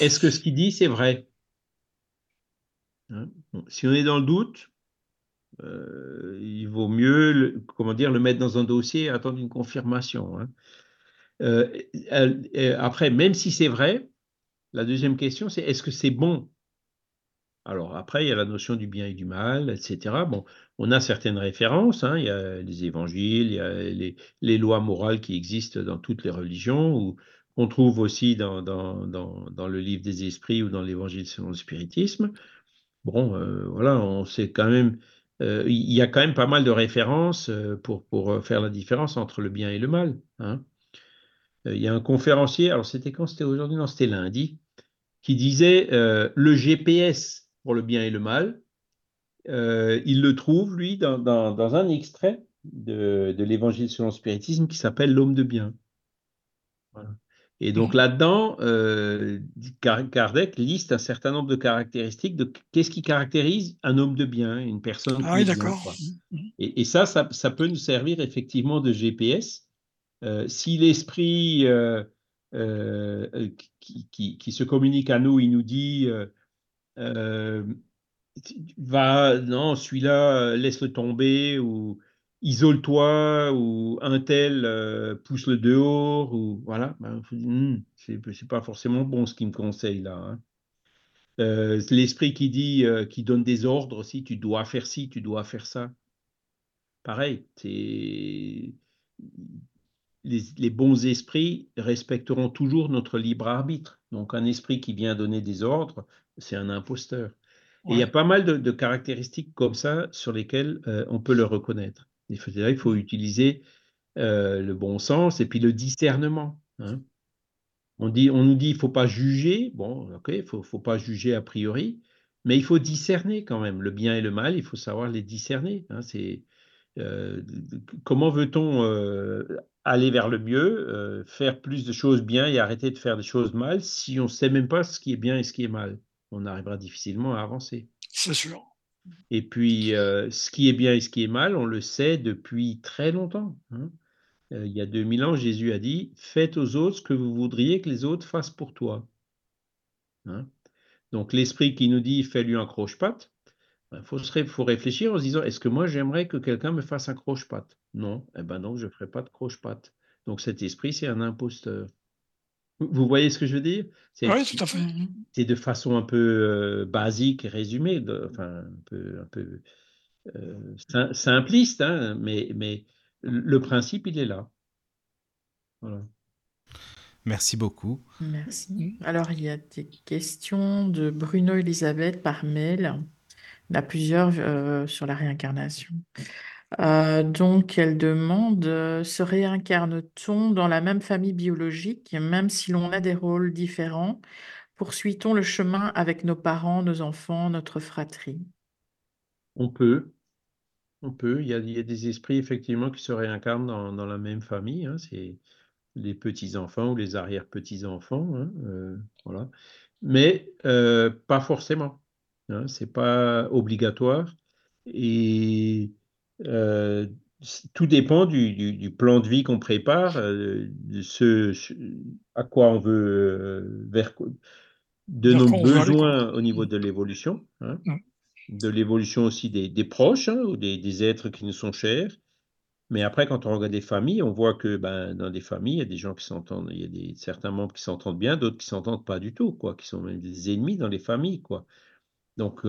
est-ce que ce qu'il dit, c'est vrai? Hein, Si on est dans le doute, euh, il vaut mieux, le, comment dire, le mettre dans un dossier et attendre une confirmation. Euh, après, même si c'est vrai, la deuxième question, c'est est-ce que c'est bon? Alors après, il y a la notion du bien et du mal, etc. Bon, on a certaines références, hein, il y a les évangiles, il y a les, lois morales qui existent dans toutes les religions, où on trouve aussi dans, le livre des esprits ou dans l'évangile selon le spiritisme. Bon, voilà, on sait quand même, il y a quand même pas mal de références pour, pour faire la différence entre le bien et le mal. Hein. Il y a un conférencier, alors c'était quand? C'était aujourd'hui? Non, c'était lundi, qui disait le GPS pour le bien et le mal, euh, il le trouve, lui, dans, un extrait de, l'Évangile selon le spiritisme qui s'appelle L'homme de bien. Et donc mmh. là-dedans, euh, Kardec liste un certain nombre de caractéristiques de qu'est-ce qui caractérise un homme de bien, une personne. Ah oui, d'accord. Mmh. Et, ça, ça, peut nous servir effectivement de GPS. Euh, si l'esprit qui, se communique à nous, il nous dit va, non, celui-là, euh, laisse-le tomber, ou isole-toi, ou un tel, euh, pousse le dehors, ou voilà, ben, hmm, c'est pas forcément bon ce qu'il me conseille là. Hein. Euh, l'esprit qui dit, qui donne des ordres aussi, tu dois faire ci, tu dois faire ça. Pareil, les, bons esprits respecteront toujours notre libre arbitre. Donc un esprit qui vient donner des ordres, c'est un imposteur. Et il y a pas mal de, caractéristiques comme ça sur lesquelles euh, on peut le reconnaître. Il faut, il faut utiliser euh, le bon sens et puis le discernement. Hein. On, dit, on nous dit il ne faut pas juger. Bon, ok, il ne faut, faut, pas juger a priori, mais il faut discerner quand même le bien et le mal. Il faut savoir les discerner. Hein. C'est euh, comment veut-on aller vers le mieux, faire plus de choses bien et arrêter de faire des choses mal si on ne sait même pas ce qui est bien et ce qui est mal on arrivera difficilement à avancer. C'est sûr. Et puis, euh, ce qui est bien et ce qui est mal, on le sait depuis très longtemps. Hein. Euh, il y a 2000 ans, Jésus a dit Faites aux autres ce que vous voudriez que les autres fassent pour toi. Hein. Donc, l'esprit qui nous dit Fais-lui un croche-patte, il ben, faut, faut, réfléchir en se disant Est-ce que moi, j'aimerais que quelqu'un me fasse un croche-patte? Non, eh ben non, je ne ferai pas de croche-patte. Donc, cet esprit, c'est un imposteur. Vous voyez ce que je veux dire? Oui, tout à fait. C'est de façon un peu euh, basique et résumée, enfin un peu, un peu euh, simpliste, hein, mais, mais le principe, il est là. Voilà. Merci beaucoup. Merci. Alors, il y a des questions de Bruno Elisabeth par mail. Il y en a plusieurs euh, sur la réincarnation. Euh, donc, elle demande, euh, se réincarne-t-on dans la même famille biologique, même si l'on a des rôles différents? Poursuit-on le chemin avec nos parents, nos enfants, notre fratrie? On peut, on peut. Il y a, des esprits effectivement qui se réincarnent dans, la même famille. Hein. c'est les petits-enfants ou les arrière-petits-enfants. Hein, voilà. Mais pas forcément. Hein, c'est pas obligatoire. Et euh, tout dépend du, plan de vie qu'on prépare, euh, de ce, à quoi on veut, euh, vers, de nos besoins au niveau de l'évolution, hein. de l'évolution aussi des, proches hein, ou des, êtres qui nous sont chers. Mais après, quand on regarde des familles, on voit que ben, dans des familles, il y a des gens qui s'entendent, il y a des, certains membres qui s'entendent bien, d'autres qui s'entendent pas du tout, quoi, qui sont même des ennemis dans les familles, quoi. Donc,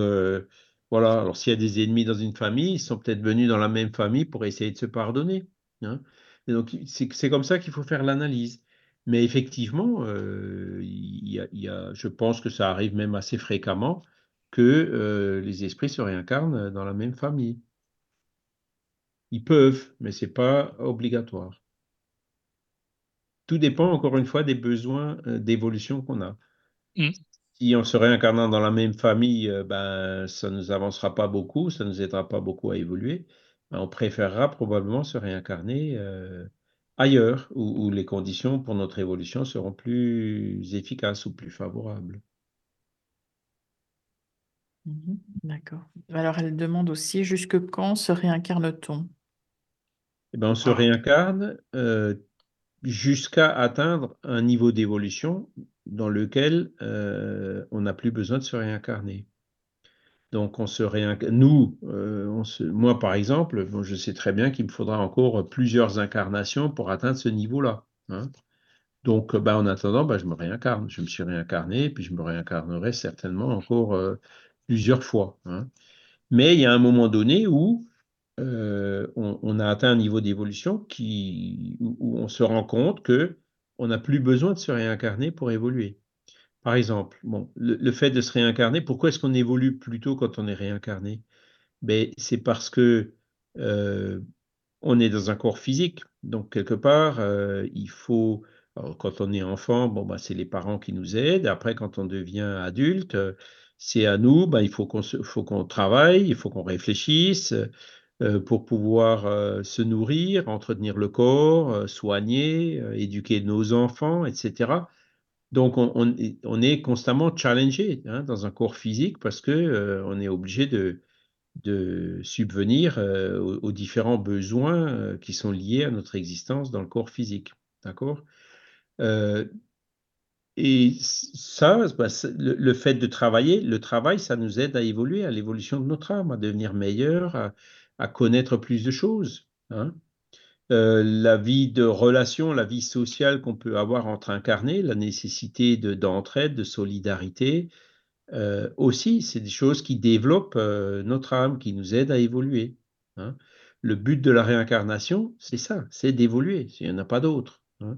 voilà, alors s'il y a des ennemis dans une famille, ils sont peut-être venus dans la même famille pour essayer de se pardonner. Hein. Donc, c'est comme ça qu'il faut faire l'analyse. Mais effectivement, euh, je pense que ça arrive même assez fréquemment que euh, les esprits se réincarnent dans la même famille. Ils peuvent, mais ce n'est pas obligatoire. Tout dépend, encore une fois, des besoins euh, d'évolution qu'on a. Mmh si on se réincarnant dans la même famille, euh, ben, ça ne nous avancera pas beaucoup, ça ne nous aidera pas beaucoup à évoluer. Ben, on préférera probablement se réincarner euh, ailleurs, où, les conditions pour notre évolution seront plus efficaces ou plus favorables. Mhm, d'accord. Alors, elle demande aussi jusque quand se réincarne-t-on? Eh ben, On se réincarne euh, jusqu'à atteindre un niveau d'évolution dans lequel euh, on n'a plus besoin de se réincarner. Donc on se réincarne. Nous, euh, moi par exemple, je sais très bien qu'il me faudra encore plusieurs incarnations pour atteindre ce niveau-là. Hein. Donc bah, en attendant, bah, je me réincarne. Je me suis réincarné, puis je me réincarnerai certainement encore euh, plusieurs fois. Hein. Mais il y a un moment donné où on, a atteint un niveau d'évolution qui, où on se rend compte que on n'a plus besoin de se réincarner pour évoluer. Par exemple, bon, le, fait de se réincarner, pourquoi est-ce qu'on évolue plutôt quand on est réincarné? Ben, C'est parce que euh, on est dans un corps physique. Donc, quelque part, euh, il faut, quand on est enfant, bon, bah, c'est les parents qui nous aident. Après, quand on devient adulte, euh, c'est à nous, bah, il faut qu'on faut qu'on travaille, il faut qu'on réfléchisse pour pouvoir se nourrir, entretenir le corps, soigner, éduquer nos enfants, etc. Donc, on, est constamment challengé hein, dans un corps physique parce qu'on euh, est obligé de, subvenir euh, aux, différents besoins euh, qui sont liés à notre existence dans le corps physique. D'accord? Et ça, bah, le, fait de travailler, le travail, ça nous aide à évoluer, à l'évolution de notre âme, à devenir meilleur, à, connaître plus de choses. Hein. Euh, la vie de relation, la vie sociale qu'on peut avoir entre incarnés, la nécessité d'entraide, de, solidarité, euh, aussi, c'est des choses qui développent euh, notre âme, qui nous aident à évoluer. Hein. Le but de la réincarnation, c'est ça, c'est d'évoluer, il n'y en a pas d'autre. Hein.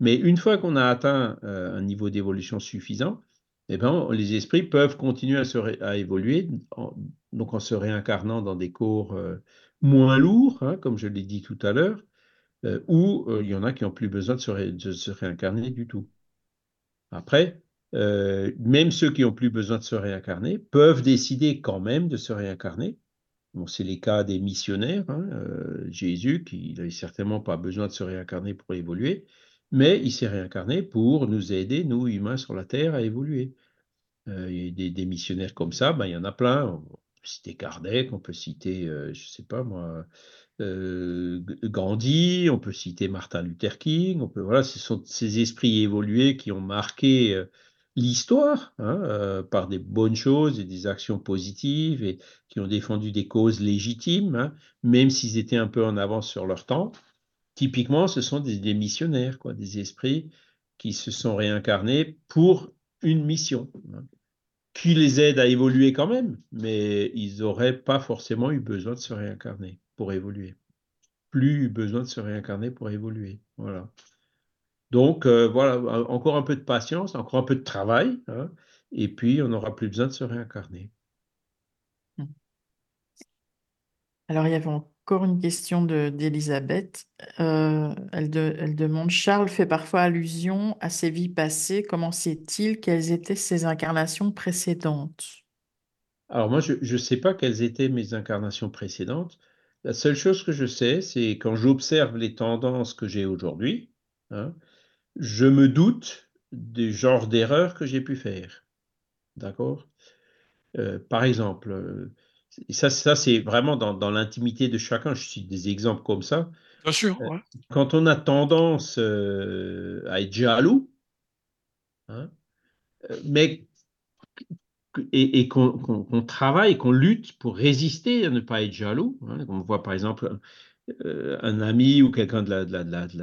Mais une fois qu'on a atteint un niveau d'évolution suffisant, eh ben, les esprits peuvent continuer à, évoluer, donc en se réincarnant dans des corps moins lourds, hein, comme je l'ai dit tout à l'heure, euh, ou euh, il y en a qui n'ont plus besoin de se, réincarner du tout. Après, euh, même ceux qui n'ont plus besoin de se réincarner peuvent décider quand même de se réincarner. C'est les cas des missionnaires. Hein, Jésus, qui n'avait certainement pas besoin de se réincarner pour évoluer, mais il s'est réincarné pour nous aider, nous humains sur la Terre, à évoluer. il y a des, missionnaires comme ça, ben, il y en a plein. On peut citer Kardec, on peut citer, je ne sais pas moi, euh, Gandhi, on peut citer Martin Luther King, voilà, ce sont ces esprits évolués qui ont marqué euh, l'histoire hein, euh, par des bonnes choses et des actions positives et qui ont défendu des causes légitimes, hein, même s'ils étaient un peu en avance sur leur temps. Typiquement, ce sont des, missionnaires, quoi, des esprits qui se sont réincarnés pour une mission, hein, qui les aide à évoluer quand même, mais ils n'auraient pas forcément eu besoin de se réincarner pour évoluer. Plus besoin de se réincarner pour évoluer. Voilà. Donc, euh, voilà, encore un peu de patience, encore un peu de travail, hein, et puis on n'aura plus besoin de se réincarner. Hmm. Alors, il y avait encore une question d'Elisabeth. Euh, elle, demande Charles fait parfois allusion à ses vies passées. Comment sait-il quelles étaient ses incarnations précédentes? Alors, moi, je ne sais pas quelles étaient mes incarnations précédentes. La seule chose que je sais, c'est quand j'observe les tendances que j'ai aujourd'hui, hein, je me doute des genres d'erreurs que j'ai pu faire. D'accord? Euh, Par exemple, euh, ça, ça c'est vraiment dans, l'intimité de chacun. Je cite des exemples comme ça. Bien sûr. Euh, quand on a tendance à être jaloux, hein, mais et, qu'on travaille, qu'on lutte pour résister à ne pas être jaloux. Hein. On voit par exemple euh, un ami ou quelqu'un de la, de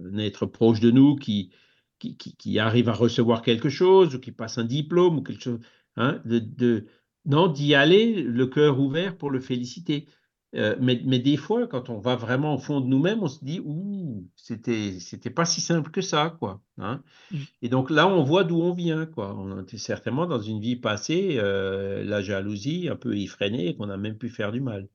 un être proche de nous qui, qui, arrive à recevoir quelque chose ou qui passe un diplôme ou quelque chose. Hein, de, non, d'y aller, le cœur ouvert pour le féliciter. Euh, mais, mais, des fois, quand on va vraiment au fond de nous-mêmes, on se dit, ouh, c'était, c'était pas si simple que ça, quoi. Hein. Mmh. Et donc là, on voit d'où on vient, quoi. On était certainement dans une vie passée, euh, la jalousie un peu effrénée, qu'on a même pu faire du mal.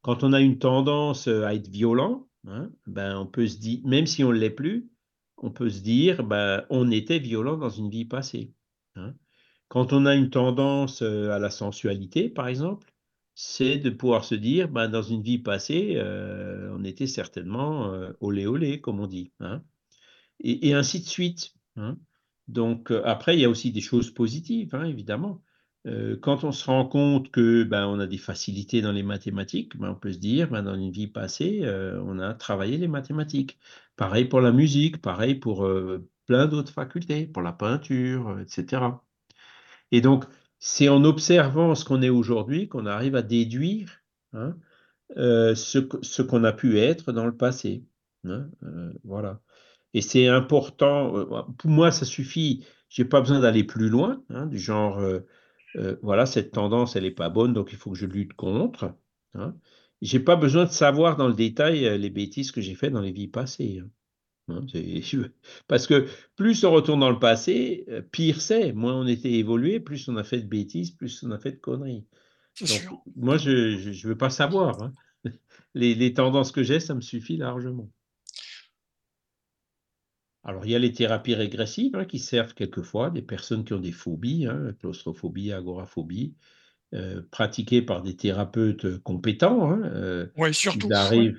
Quand on a une tendance à être violent, hein, ben, on peut se dire, même si on ne l'est plus, on peut se dire, ben, on était violent dans une vie passée. Hein. Quand on a une tendance à la sensualité, par exemple, c'est de pouvoir se dire, ben, dans une vie passée, euh, on était certainement euh, olé olé, comme on dit, hein. et, ainsi de suite. Hein. Donc euh, après, il y a aussi des choses positives, hein, évidemment. quand on se rend compte que ben, on a des facilités dans les mathématiques, ben, on peut se dire, ben, dans une vie passée, on a travaillé les mathématiques. Pareil pour la musique, pareil pour plein d'autres facultés, pour la peinture, etc. Et donc, c'est en observant ce qu'on est aujourd'hui qu'on arrive à déduire hein, euh, ce, qu'on a pu être dans le passé. Hein, euh, voilà. Et c'est important. Euh, pour moi, ça suffit. J'ai pas besoin d'aller plus loin, hein, du genre, voilà, cette tendance, elle n'est pas bonne, donc il faut que je lutte contre. Hein. J'ai pas besoin de savoir dans le détail les bêtises que j'ai faites dans les vies passées. Hein, parce que plus on retourne dans le passé, euh, pire c'est. Moins on était évolué, plus on a fait de bêtises, plus on a fait de conneries. moi, je ne veux pas savoir. Hein. Les, tendances que j'ai, ça me suffit largement. Alors, il y a les thérapies régressives hein, qui servent quelquefois des personnes qui ont des phobies, claustrophobie, agoraphobie, euh, pratiquées par des thérapeutes compétents. Euh, oui, surtout. Ils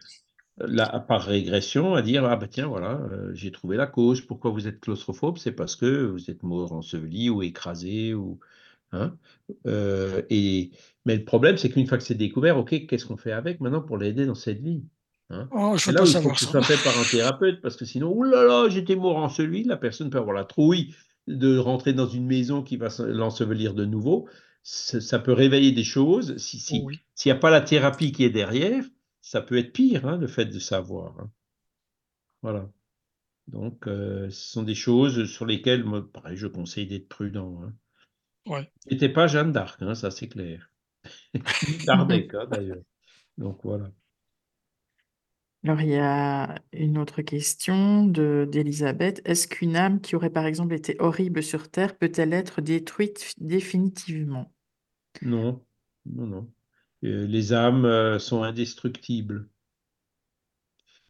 par régression, à dire Ah ben tiens, voilà, euh, j'ai trouvé la cause. Pourquoi vous êtes claustrophobe? C'est parce que vous êtes mort enseveli ou écrasé. Ou, hein euh, et, mais le problème, c'est qu'une fois que c'est découvert, OK, qu'est-ce qu'on fait avec maintenant pour l'aider dans cette vie hein? Oh, je là, il faut que ce soit fait par un thérapeute, parce que sinon, oulala, j'étais mort enseveli, la personne peut avoir la trouille de rentrer dans une maison qui va l'ensevelir de nouveau. Ça, peut réveiller des choses. S'il si, n'y a pas la thérapie qui est derrière, ça peut être pire, hein, le fait de savoir. Hein. Voilà. Donc, euh, ce sont des choses sur lesquelles, moi, pareil, je conseille d'être prudent. Hein. Ouais. N'était pas Jeanne d'Arc, hein, ça c'est clair. Kardec, d'ailleurs. Donc voilà. Alors, il y a une autre question de d'Elisabeth. Est-ce qu'une âme qui aurait par exemple été horrible sur Terre peut-elle être détruite définitivement? Non, non, non. Euh, les âmes euh, sont indestructibles.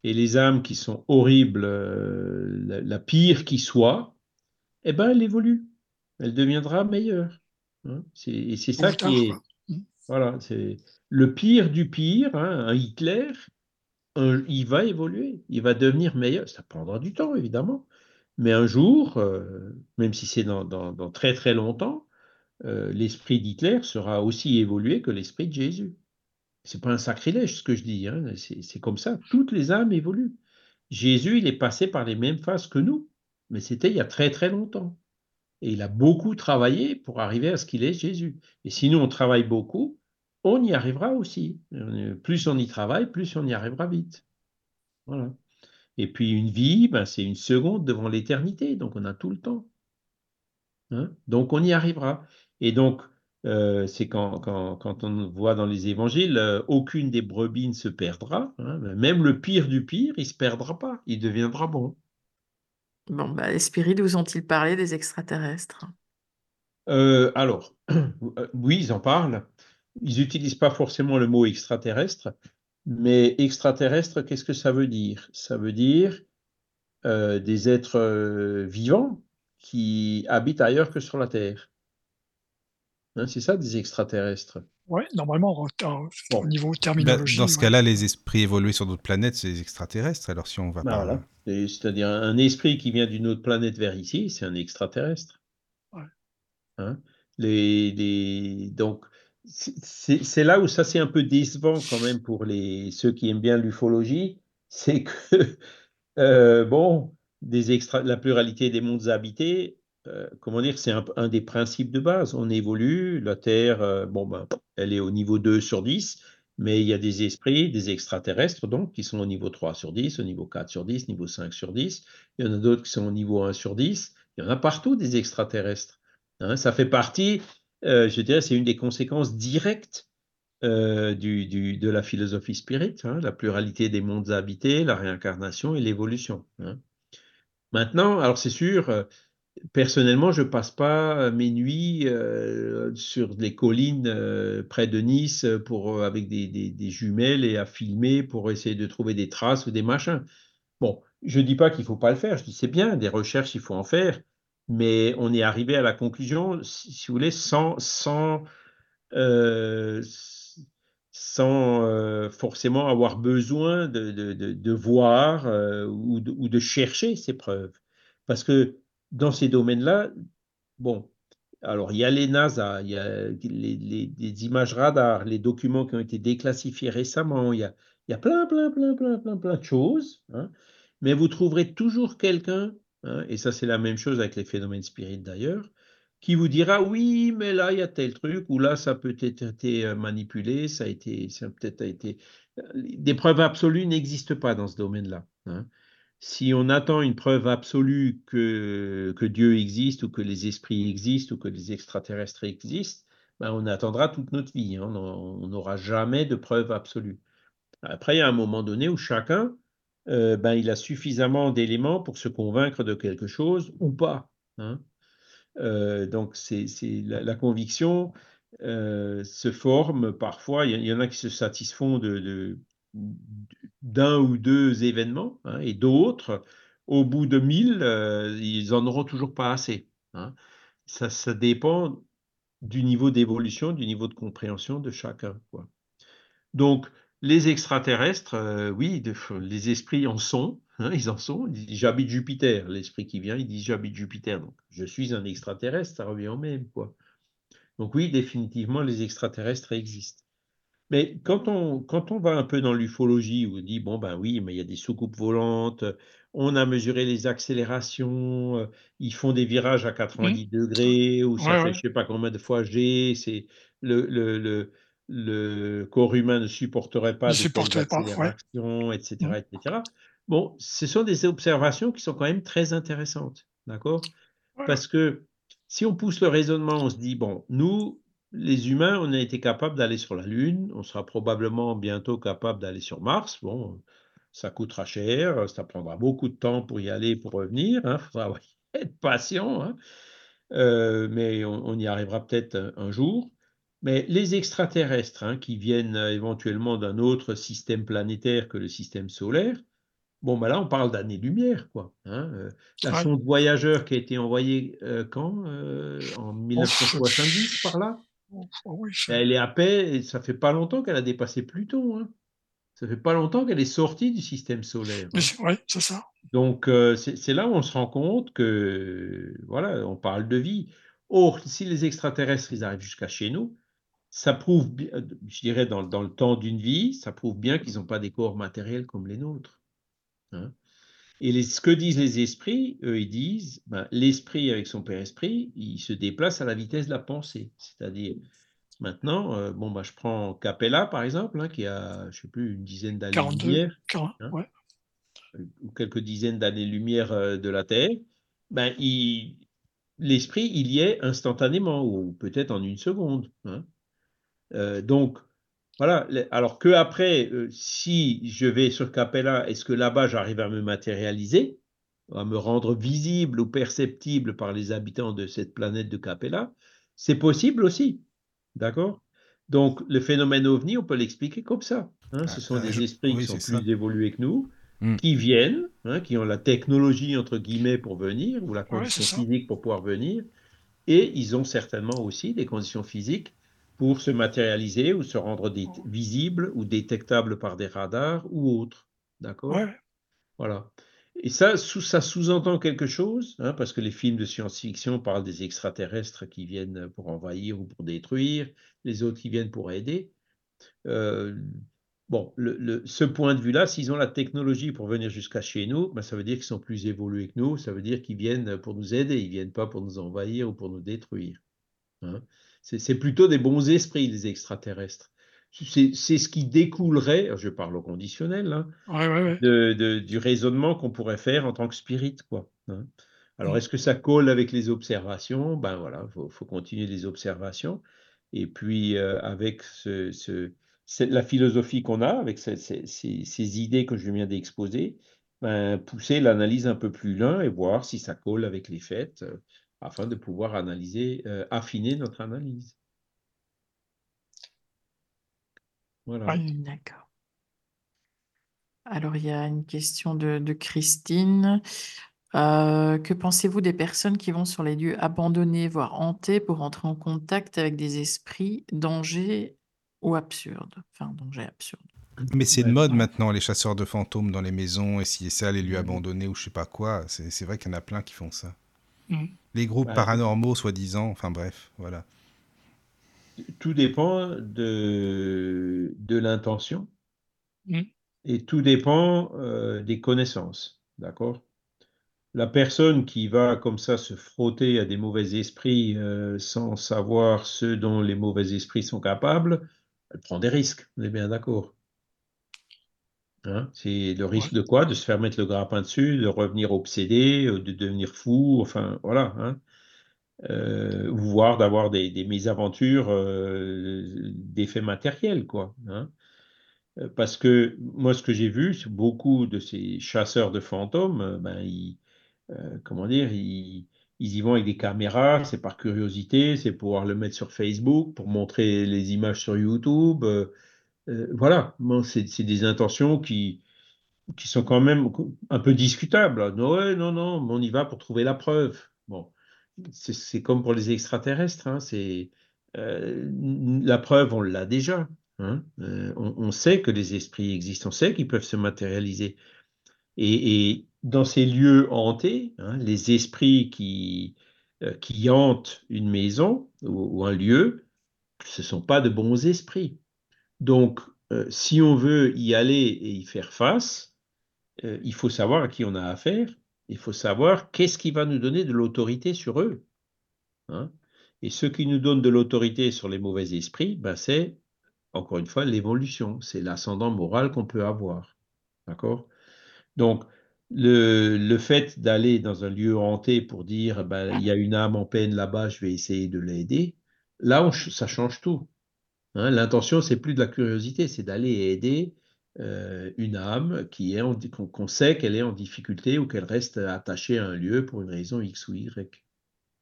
Et les âmes qui sont horribles, euh, la, pire qui soit, eh ben, elle évolue. Elle deviendra meilleure. Hein. et c'est ça qui est. Mmh. Voilà, c'est le pire du pire, hein, un Hitler, il va évoluer, il va devenir meilleur. Ça prendra du temps, évidemment. Mais un jour, même si c'est dans, très très longtemps, euh, l'esprit d'Hitler sera aussi évolué que l'esprit de Jésus. C'est pas un sacrilège ce que je dis, hein, c'est comme ça. Toutes les âmes évoluent. Jésus, il est passé par les mêmes phases que nous, mais c'était il y a très très longtemps. Et il a beaucoup travaillé pour arriver à ce qu'il est Jésus. Et si nous, on travaille beaucoup, on y arrivera aussi. Plus on y travaille, plus on y arrivera vite. Et puis une vie, ben, c'est une seconde devant l'éternité, donc on a tout le temps. Hein. donc on y arrivera. Et donc, euh, c'est quand, quand, on voit dans les évangiles, euh, aucune des brebis ne se perdra. Hein, même le pire du pire, il ne se perdra pas, il deviendra bon. Bon, bah, les spirites vous ont-ils parlé des extraterrestres? Euh, Alors, oui, ils en parlent. Ils n'utilisent pas forcément le mot extraterrestre, mais extraterrestre, qu'est-ce que ça veut dire? Ça veut dire des êtres vivants qui habitent ailleurs que sur la Terre. Hein, c'est ça, des extraterrestres. Oui, normalement, au niveau bah, terminologie. dans ce cas-là, les esprits évolués sur d'autres planètes, c'est des extraterrestres. Alors, si on va bah, pas. C'est-à-dire, un esprit qui vient d'une autre planète vers ici, c'est un extraterrestre. Ouais. Hein? Les, Donc, c'est là où ça c'est un peu décevant quand même pour les, ceux qui aiment bien l'ufologie. C'est que, euh, bon, des extra... la pluralité des mondes habités, euh, comment dire, c'est un, des principes de base. On évolue, la Terre, euh, bon, ben, elle est au niveau 2 sur 10, mais il y a des esprits, des extraterrestres, donc, qui sont au niveau 3 sur 10, au niveau 4 sur 10, niveau 5 sur 10. Il y en a d'autres qui sont au niveau 1 sur 10. Il y en a partout des extraterrestres. Hein. ça fait partie, euh, je dirais, c'est une des conséquences directes de la philosophie spirit, hein, la pluralité des mondes habités, la réincarnation et l'évolution. Hein. Maintenant, alors c'est sûr, Personnellement, je passe pas euh, mes nuits euh, sur les collines euh, près de Nice pour, avec des, jumelles et à filmer pour essayer de trouver des traces ou des machins. Bon, je dis pas qu'il faut pas le faire, je dis c'est bien, des recherches, il faut en faire, mais on est arrivé à la conclusion, si, vous voulez, sans, sans, sans forcément avoir besoin de, de, voir ou, ou de chercher ces preuves. Parce que dans ces domaines-là, bon, alors il y a les NASA, il y a les, images radars, les documents qui ont été déclassifiés récemment, il y a, plein, plein, plein, plein, plein, plein de choses, hein. mais vous trouverez toujours quelqu'un, hein, et ça c'est la même chose avec les phénomènes spirites d'ailleurs, qui vous dira oui, mais là il y a tel truc, ou là ça peut être euh, manipulé, ça a été, ça peut-être été. Euh, des preuves absolues n'existent pas dans ce domaine-là. Hein si on attend une preuve absolue que, Dieu existe ou que les esprits existent ou que les extraterrestres existent, ben on attendra toute notre vie. Hein. On n'aura jamais de preuve absolue. Après, il y a un moment donné où chacun euh, ben, il a suffisamment d'éléments pour se convaincre de quelque chose ou pas. Hein. Euh, donc, c'est la, conviction se forme parfois. Il y, en a qui se satisfont de, d'un ou deux événements, hein, et d'autres, au bout de mille, ils en auront toujours pas assez. Hein. Ça, ça dépend du niveau d'évolution, du niveau de compréhension de chacun. Donc, les extraterrestres, euh, oui, les esprits en sont, hein, ils en sont. J'habite Jupiter, l'esprit qui vient, il dit j'habite Jupiter, donc je suis un extraterrestre, ça revient au même, quoi. Donc oui, définitivement, les extraterrestres existent. Mais quand on, quand on va un peu dans l'ufologie, où on dit, bon, ben oui, mais il y a des soucoupes volantes, on a mesuré les accélérations, euh, ils font des virages à 90 mmh. degrés, ou ça fait je sais pas combien de fois G, c'est le, le, le, le, corps humain ne supporterait pas de telles accélérations, etc., mmh. etc. Bon, ce sont des observations qui sont quand même très intéressantes, d'accord? Parce que si on pousse le raisonnement, on se dit, bon, nous, les humains, on a été capable d'aller sur la Lune, on sera probablement bientôt capable d'aller sur Mars. Bon, ça coûtera cher, ça prendra beaucoup de temps pour y aller, pour revenir. Il hein, faudra être patient, hein. euh, mais on, y arrivera peut-être un, jour. Mais les extraterrestres hein, qui viennent euh, éventuellement d'un autre système planétaire que le système solaire, bon, ben là, on parle d'années-lumière, quoi. Euh, la sonde voyageur qui a été envoyée quand En 1970, par là? Elle est à paix, ça fait pas longtemps qu'elle a dépassé Pluton. Hein. Ça fait pas longtemps qu'elle est sortie du système solaire. Hein. Oui, c'est ça. Donc, euh, c'est là où on se rend compte que, voilà, on parle de vie. Or, si les extraterrestres, ils arrivent jusqu'à chez nous, ça prouve, je dirais, dans, le temps d'une vie, ça prouve bien qu'ils n'ont pas des corps matériels comme les nôtres. Hein. Et ce que disent les esprits, eux, ils disent, ben, l'esprit avec son père esprit, il se déplace à la vitesse de la pensée. C'est-à-dire, maintenant, euh, bon, ben, je prends Capella, par exemple, hein, qui a, je sais plus, une dizaine d'années-lumière. Hein, ou quelques dizaines d'années-lumière euh, de la Terre. Ben, l'esprit, il y est instantanément, ou peut-être en une seconde. Hein. Euh, donc, voilà. Alors que après, euh, si je vais sur Capella, est-ce que là-bas j'arrive à me matérialiser, à me rendre visible ou perceptible par les habitants de cette planète de Capella? C'est possible aussi. D'accord? Donc le phénomène ovni, on peut l'expliquer comme ça. Hein. Ce sont ah, des esprits qui sont plus évolués que nous, hmm. qui viennent, hein, qui ont la technologie entre guillemets pour venir ou la condition physique pour pouvoir venir, et ils ont certainement aussi des conditions physiques pour se matérialiser ou se rendre visible ou détectable par des radars ou autres. D'accord? Voilà. Et ça, ça sous-entend quelque chose, hein, parce que les films de science-fiction parlent des extraterrestres qui viennent pour envahir ou pour détruire, les autres qui viennent pour aider. Euh, bon, le, ce point de vue-là, s'ils ont la technologie pour venir jusqu'à chez nous, ben, ça veut dire qu'ils sont plus évolués que nous, ça veut dire qu'ils viennent pour nous aider, ils viennent pas pour nous envahir ou pour nous détruire. Hein. C'est plutôt des bons esprits, les extraterrestres. C'est ce qui découlerait, je parle au conditionnel, hein, du raisonnement qu'on pourrait faire en tant que spirit. Quoi, hein. Alors, mm. est-ce que ça colle avec les observations? Ben voilà, il faut, continuer les observations. Et puis, euh, avec ce, la philosophie qu'on a, avec ces, idées que je viens d'exposer, ben, pousser l'analyse un peu plus loin et voir si ça colle avec les faits afin de pouvoir analyser, euh, affiner notre analyse. Voilà. D'accord. Alors, il y a une question de, Christine. Euh, que pensez-vous des personnes qui vont sur les lieux abandonnés, voire hantés, pour entrer en contact avec des esprits, dangers ou absurdes? Enfin, dangers absurdes. Mais c'est de mode maintenant, les chasseurs de fantômes dans les maisons, et si ça, les lieux abandonnés ou je sais pas quoi. C'est vrai qu'il y en a plein qui font ça. Mmh. Les groupes paranormaux, soi-disant, enfin bref, voilà. Tout dépend de, de l'intention mmh. et tout dépend euh, des connaissances, d'accord? La personne qui va comme ça se frotter à des mauvais esprits euh, sans savoir ce dont les mauvais esprits sont capables, elle prend des risques, on est bien d'accord. Hein, c'est le risque de quoi? De se faire mettre le grappin dessus, de revenir obsédé, euh, de devenir fou, enfin voilà. Hein. Euh, voire d'avoir des, mésaventures euh, d'effets matériels, quoi. Hein. parce que moi, ce que j'ai vu, c'est beaucoup de ces chasseurs de fantômes, ben, ils, comment dire, ils, ils y vont avec des caméras, c'est par curiosité, c'est pour pouvoir le mettre sur Facebook, pour montrer les images sur YouTube. Euh, euh, voilà, c'est des intentions qui, qui sont quand même un peu discutables. Non, non, non, on y va pour trouver la preuve. Bon, c'est comme pour les extraterrestres. Hein, c'est euh, la preuve, on l'a déjà. Hein, on, on, sait que les esprits existent, on sait qu'ils peuvent se matérialiser. Et, dans ces lieux hantés, hein, les esprits qui, euh, qui hantent une maison ou, un lieu, ce ne sont pas de bons esprits. Donc, euh, si on veut y aller et y faire face, euh, il faut savoir à qui on a affaire, il faut savoir qu'est-ce qui va nous donner de l'autorité sur eux. Hein. Et ce qui nous donne de l'autorité sur les mauvais esprits, ben c'est, encore une fois, l'évolution, c'est l'ascendant moral qu'on peut avoir. D'accord? Donc, le, fait d'aller dans un lieu hanté pour dire ben, il y a une âme en peine là-bas, je vais essayer de l'aider, là, ça change tout. Hein. L'intention, c'est plus de la curiosité, c'est d'aller aider euh, une âme qui est qu'on sait qu'elle est en difficulté ou qu'elle reste attachée à un lieu pour une raison X ou Y.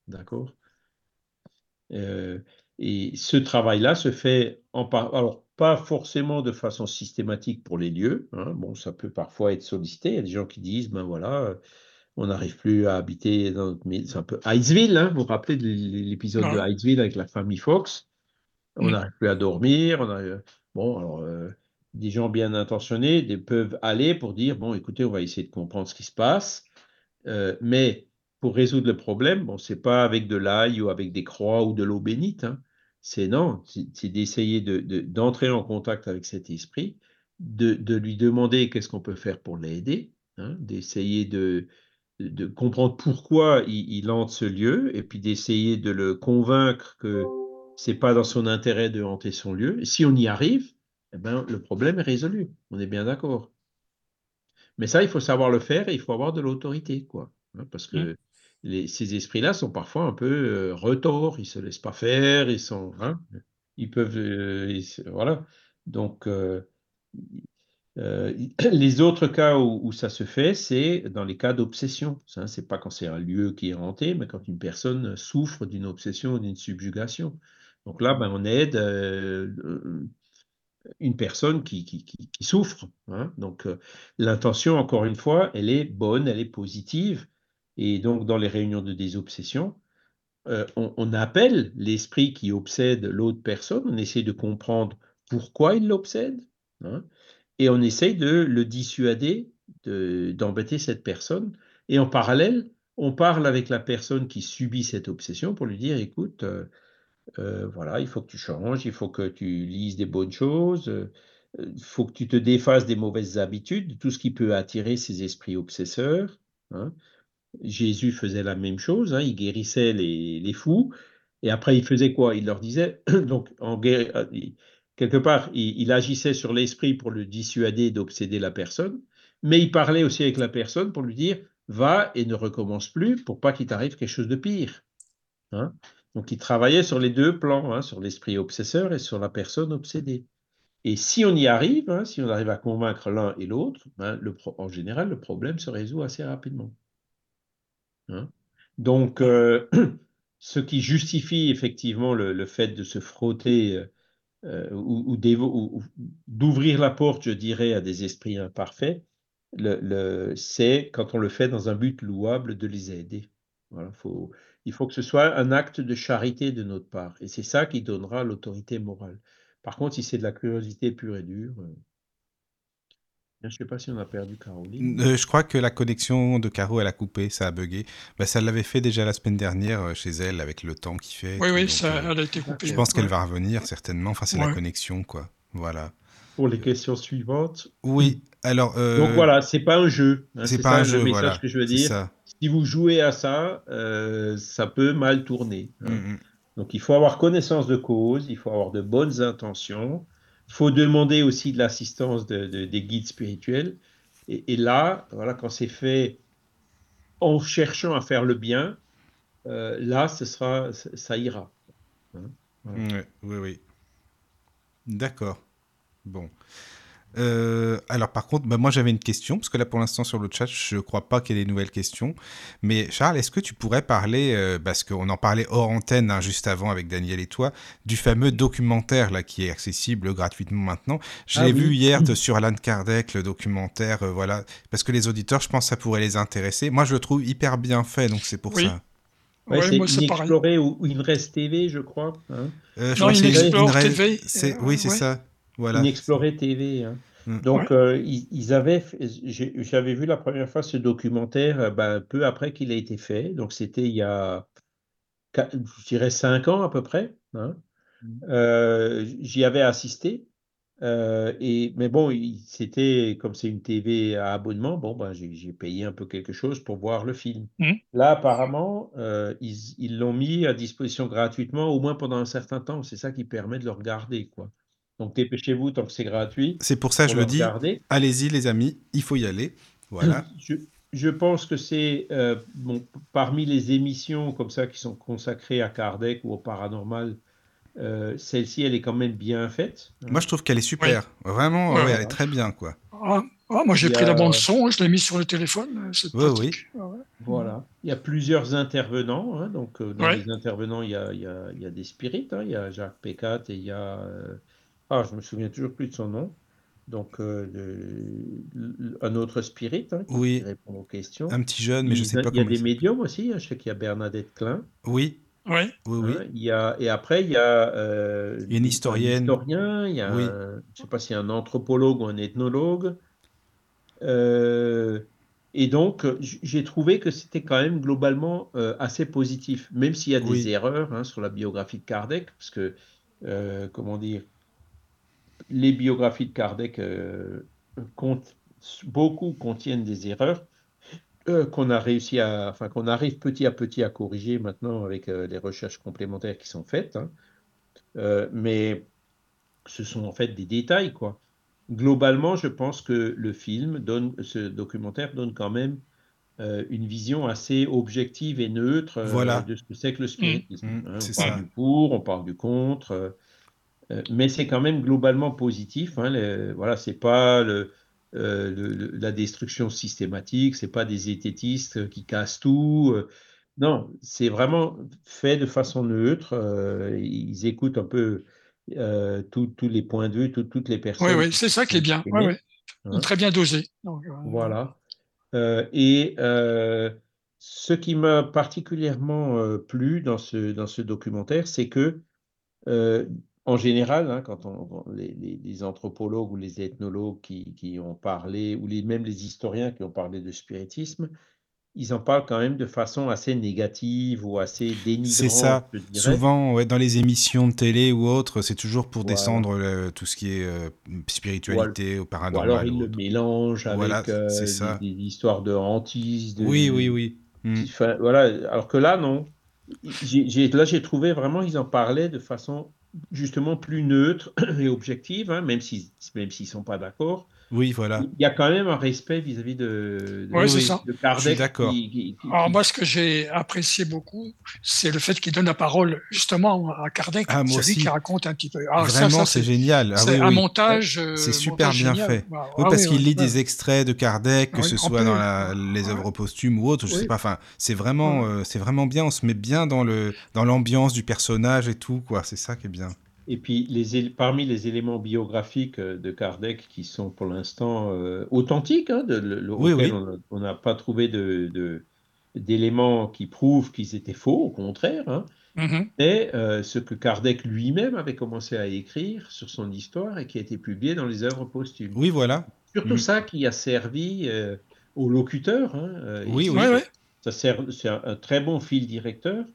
D'accord? Euh, Et ce travail-là se fait en par... Alors, pas forcément de façon systématique pour les lieux. Hein. Bon, ça peut parfois être sollicité. Il y a des gens qui disent, ben voilà, euh, on n'arrive plus à habiter dans notre C'est un peu Hydesville, hein. vous vous rappelez de l'épisode de Hydesville avec la famille Fox? On n'arrive plus à dormir. On Bon, alors, euh, des gens bien intentionnés peuvent aller pour dire, bon, écoutez, on va essayer de comprendre ce qui se passe. Euh, mais pour résoudre le problème, bon, c'est pas avec de l'ail ou avec des croix ou de l'eau bénite. Hein c'est non, c'est d'essayer d'entrer en contact avec cet esprit, de, lui demander qu'est-ce qu'on peut faire pour l'aider, hein, d'essayer de, comprendre pourquoi il, hante ce lieu, et puis d'essayer de le convaincre que c'est pas dans son intérêt de hanter son lieu. Et si on y arrive, eh ben, le problème est résolu. On est bien d'accord. Mais ça, il faut savoir le faire et il faut avoir de l'autorité, quoi. Hein, parce que mmh ces esprits-là sont parfois un peu euh, retors, ils se laissent pas faire, ils sont, hein, ils peuvent, euh, voilà. Donc, euh, les autres cas où, ça se fait, c'est dans les cas d'obsession. Ce c'est pas quand c'est un lieu qui est hanté, mais quand une personne souffre d'une obsession ou d'une subjugation. Donc là, ben, on aide une personne qui, qui, souffre. Hein. Donc l'intention, encore une fois, elle est bonne, elle est positive. Et donc, dans les réunions de désobsession, euh, on, appelle l'esprit qui obsède l'autre personne, on essaie de comprendre pourquoi il l'obsède, hein, et on essaie de le dissuader d'embêter cette personne. Et en parallèle, on parle avec la personne qui subit cette obsession pour lui dire, écoute, euh, euh, voilà, il faut que tu changes, il faut que tu lises des bonnes choses, il faut que tu te défasses des mauvaises habitudes, tout ce qui peut attirer ces esprits obsesseurs. Hein, Jésus faisait la même chose, hein, il guérissait les, fous, et après il faisait quoi? Il leur disait, donc euh, quelque part, il, agissait sur l'esprit pour le dissuader d'obséder la personne, mais il parlait aussi avec la personne pour lui dire, va et ne recommence plus pour pas qu'il t'arrive quelque chose de pire. Hein. Donc il travaillait sur les deux plans, hein, sur l'esprit obsesseur et sur la personne obsédée. Et si on y arrive, si on arrive à convaincre l'un et l'autre, en général, le problème se résout assez rapidement. Hein. Donc, euh, ce qui justifie effectivement le, fait de se frotter euh, euh, ou, d'ouvrir la porte, je dirais, à des esprits imparfaits, c'est quand on le fait dans un but louable de les aider. faut, il faut que ce soit un acte de charité de notre part. Et c'est ça qui donnera l'autorité morale. Par contre, si c'est de la curiosité pure et dure, je ne sais pas si on a perdu Caroline. Euh, je crois que la connexion de Caro, elle a coupé, ça a bugué. Bah, ça l'avait fait déjà la semaine dernière euh, chez elle avec le temps qui fait. Oui, oui, ça, euh, elle a été coupée. Je pense qu'elle va revenir certainement. Enfin, c'est la connexion, quoi. Voilà. Pour les questions suivantes. Oui, alors. Donc voilà, c'est pas un jeu. Hein, c'est pas un jeu, le message que je veux dire. Si vous jouez à ça, ça peut mal tourner. Hein. Mm, mm. Donc il faut avoir connaissance de cause, il faut avoir de bonnes intentions il faut demander aussi de l'assistance des guides spirituels. Et, là, voilà, quand c'est fait en cherchant à faire le bien, euh, là, ce sera, ça ira. Hein, oui, oui, D'accord. Bon. Euh, alors par contre, bah, moi j'avais une question, parce que là pour l'instant sur le chat, je ne crois pas qu'il y ait des nouvelles questions. Mais Charles, est-ce que tu pourrais parler, euh, parce qu'on en parlait hors antenne hein, juste avant avec Daniel et toi, du fameux documentaire là qui est accessible gratuitement maintenant. Je l'ai ah vu hier de, sur Alan Kardec, le documentaire, euh, voilà, parce que les auditeurs, je pense que ça pourrait les intéresser. Moi je le trouve hyper bien fait, donc c'est pour ça. Ouais, c'est Inexploré ou Inrest TV, je crois. Hein. non, Inexplore TV. Oui, c'est ça. Voilà. Inexploré TV. Hein. Mm. Donc, euh, ils, avaient, j'avais vu la première fois ce documentaire euh, ben, peu après qu'il a été fait. Donc, c'était il y a, je dirais, cinq ans à peu près. Hein. Mm. Euh, j'y avais assisté. et, mais bon, c'était comme c'est une TV à abonnement, bon, ben, j'ai payé un peu quelque chose pour voir le film. Mm. Là, apparemment, ils l'ont mis à disposition gratuitement, au moins pendant un certain temps. C'est ça qui permet de le regarder, quoi. Donc dépêchez-vous tant que c'est gratuit. C'est pour ça que je le dis. Allez-y les amis, il faut y aller. Voilà. Je, pense que c'est euh, bon, parmi les émissions comme ça qui sont consacrées à Kardec ou au paranormal, euh, celle-ci elle est quand même bien faite. Moi je trouve qu'elle est super. Vraiment, elle est très bien quoi. Ah, ah, moi j'ai pris la bande son, je l'ai mis sur le téléphone. Oui, oui. Ah voilà. Il y a plusieurs intervenants. Hein, donc euh, dans les intervenants il y a, il y a, il y a des spirites. Hein, il y a Jacques Pécat et il y a ah, je me souviens toujours plus de son nom. Donc, euh, un autre spirit hein, qui répond aux questions. Un petit jeune, mais je ne sais pas Il y a des médiums aussi. Hein, je sais qu'il y a Bernadette Klein. Oui. Oui. Oui, oui. Hein, il y a, et après, il y a, euh, il y a une historienne. Un historien, il y a je ne sais pas s'il y a un anthropologue ou un ethnologue. Euh, et donc, j'ai trouvé que c'était quand même globalement assez positif, même s'il y a des erreurs sur la biographie de Kardec, parce que, comment dire, les biographies de Kardec euh, beaucoup contiennent des erreurs euh, qu'on a réussi à, enfin qu'on arrive petit à petit à corriger maintenant avec euh, les recherches complémentaires qui sont faites. Hein. mais ce sont en fait des détails, quoi. Globalement, je pense que le film donne, ce documentaire donne quand même une vision assez objective et neutre de ce que c'est que le spiritisme. Mmh. Hein. on parle du pour, on parle du contre. Euh, mais c'est quand même globalement positif. Hein, voilà, c'est pas euh, le, la destruction systématique, c'est pas des zététistes qui cassent tout. Euh. non, c'est vraiment fait de façon neutre. ils écoutent un peu tous les points de vue, toutes les personnes. Oui, oui, c'est ça qui est bien. Hein. Très bien dosé. voilà. et ce qui m'a particulièrement plu dans ce, dans ce documentaire, c'est que en général, hein, quand on, les, anthropologues ou les ethnologues qui, ont parlé, ou les, même les historiens qui ont parlé de spiritisme, ils en parlent quand même de façon assez négative ou assez dénigrante. C'est ça. Souvent, ouais, dans les émissions de télé ou autres, c'est toujours pour descendre tout ce qui est euh, spiritualité ou, paranormal. Ou alors ils le mélangent avec euh, des, histoires de hantises. oui, oui, oui. Hmm. voilà. Alors que là, non. là, j'ai trouvé vraiment, ils en parlaient de façon justement plus neutre et objective, hein, même s'ils même s'ils sont pas d'accord. Oui, voilà. Il y a quand même un respect vis-à-vis de, de, Kardec. d'accord. Alors moi, ce que j'ai apprécié beaucoup, c'est le fait qu'il donne la parole justement à Kardec. Ah, c'est lui qui raconte un petit peu. Ah, Vraiment, c'est génial. Ah c'est un montage. c'est super bien fait. oui, ah parce qu'il lit des extraits de Kardec, que ce soit dans les œuvres posthumes ou autres. Je sais pas. Enfin, c'est vraiment, euh, c'est vraiment bien. On se met bien dans le dans l'ambiance du personnage et tout. Quoi. C'est ça qui est bien. Et puis, les, parmi les éléments biographiques euh, de Kardec qui sont pour l'instant euh, authentiques, hein, de, on n'a pas trouvé d'éléments qui prouvent qu'ils étaient faux, au contraire, hein, mm-hmm. et euh, ce que Kardec lui-même avait commencé à écrire sur son histoire et qui a été publié dans les œuvres posthumes. Oui, voilà. Surtout mm. ça qui a servi aux locuteurs. Hein, oui, oui. Ça sert, c'est un, très bon fil directeur.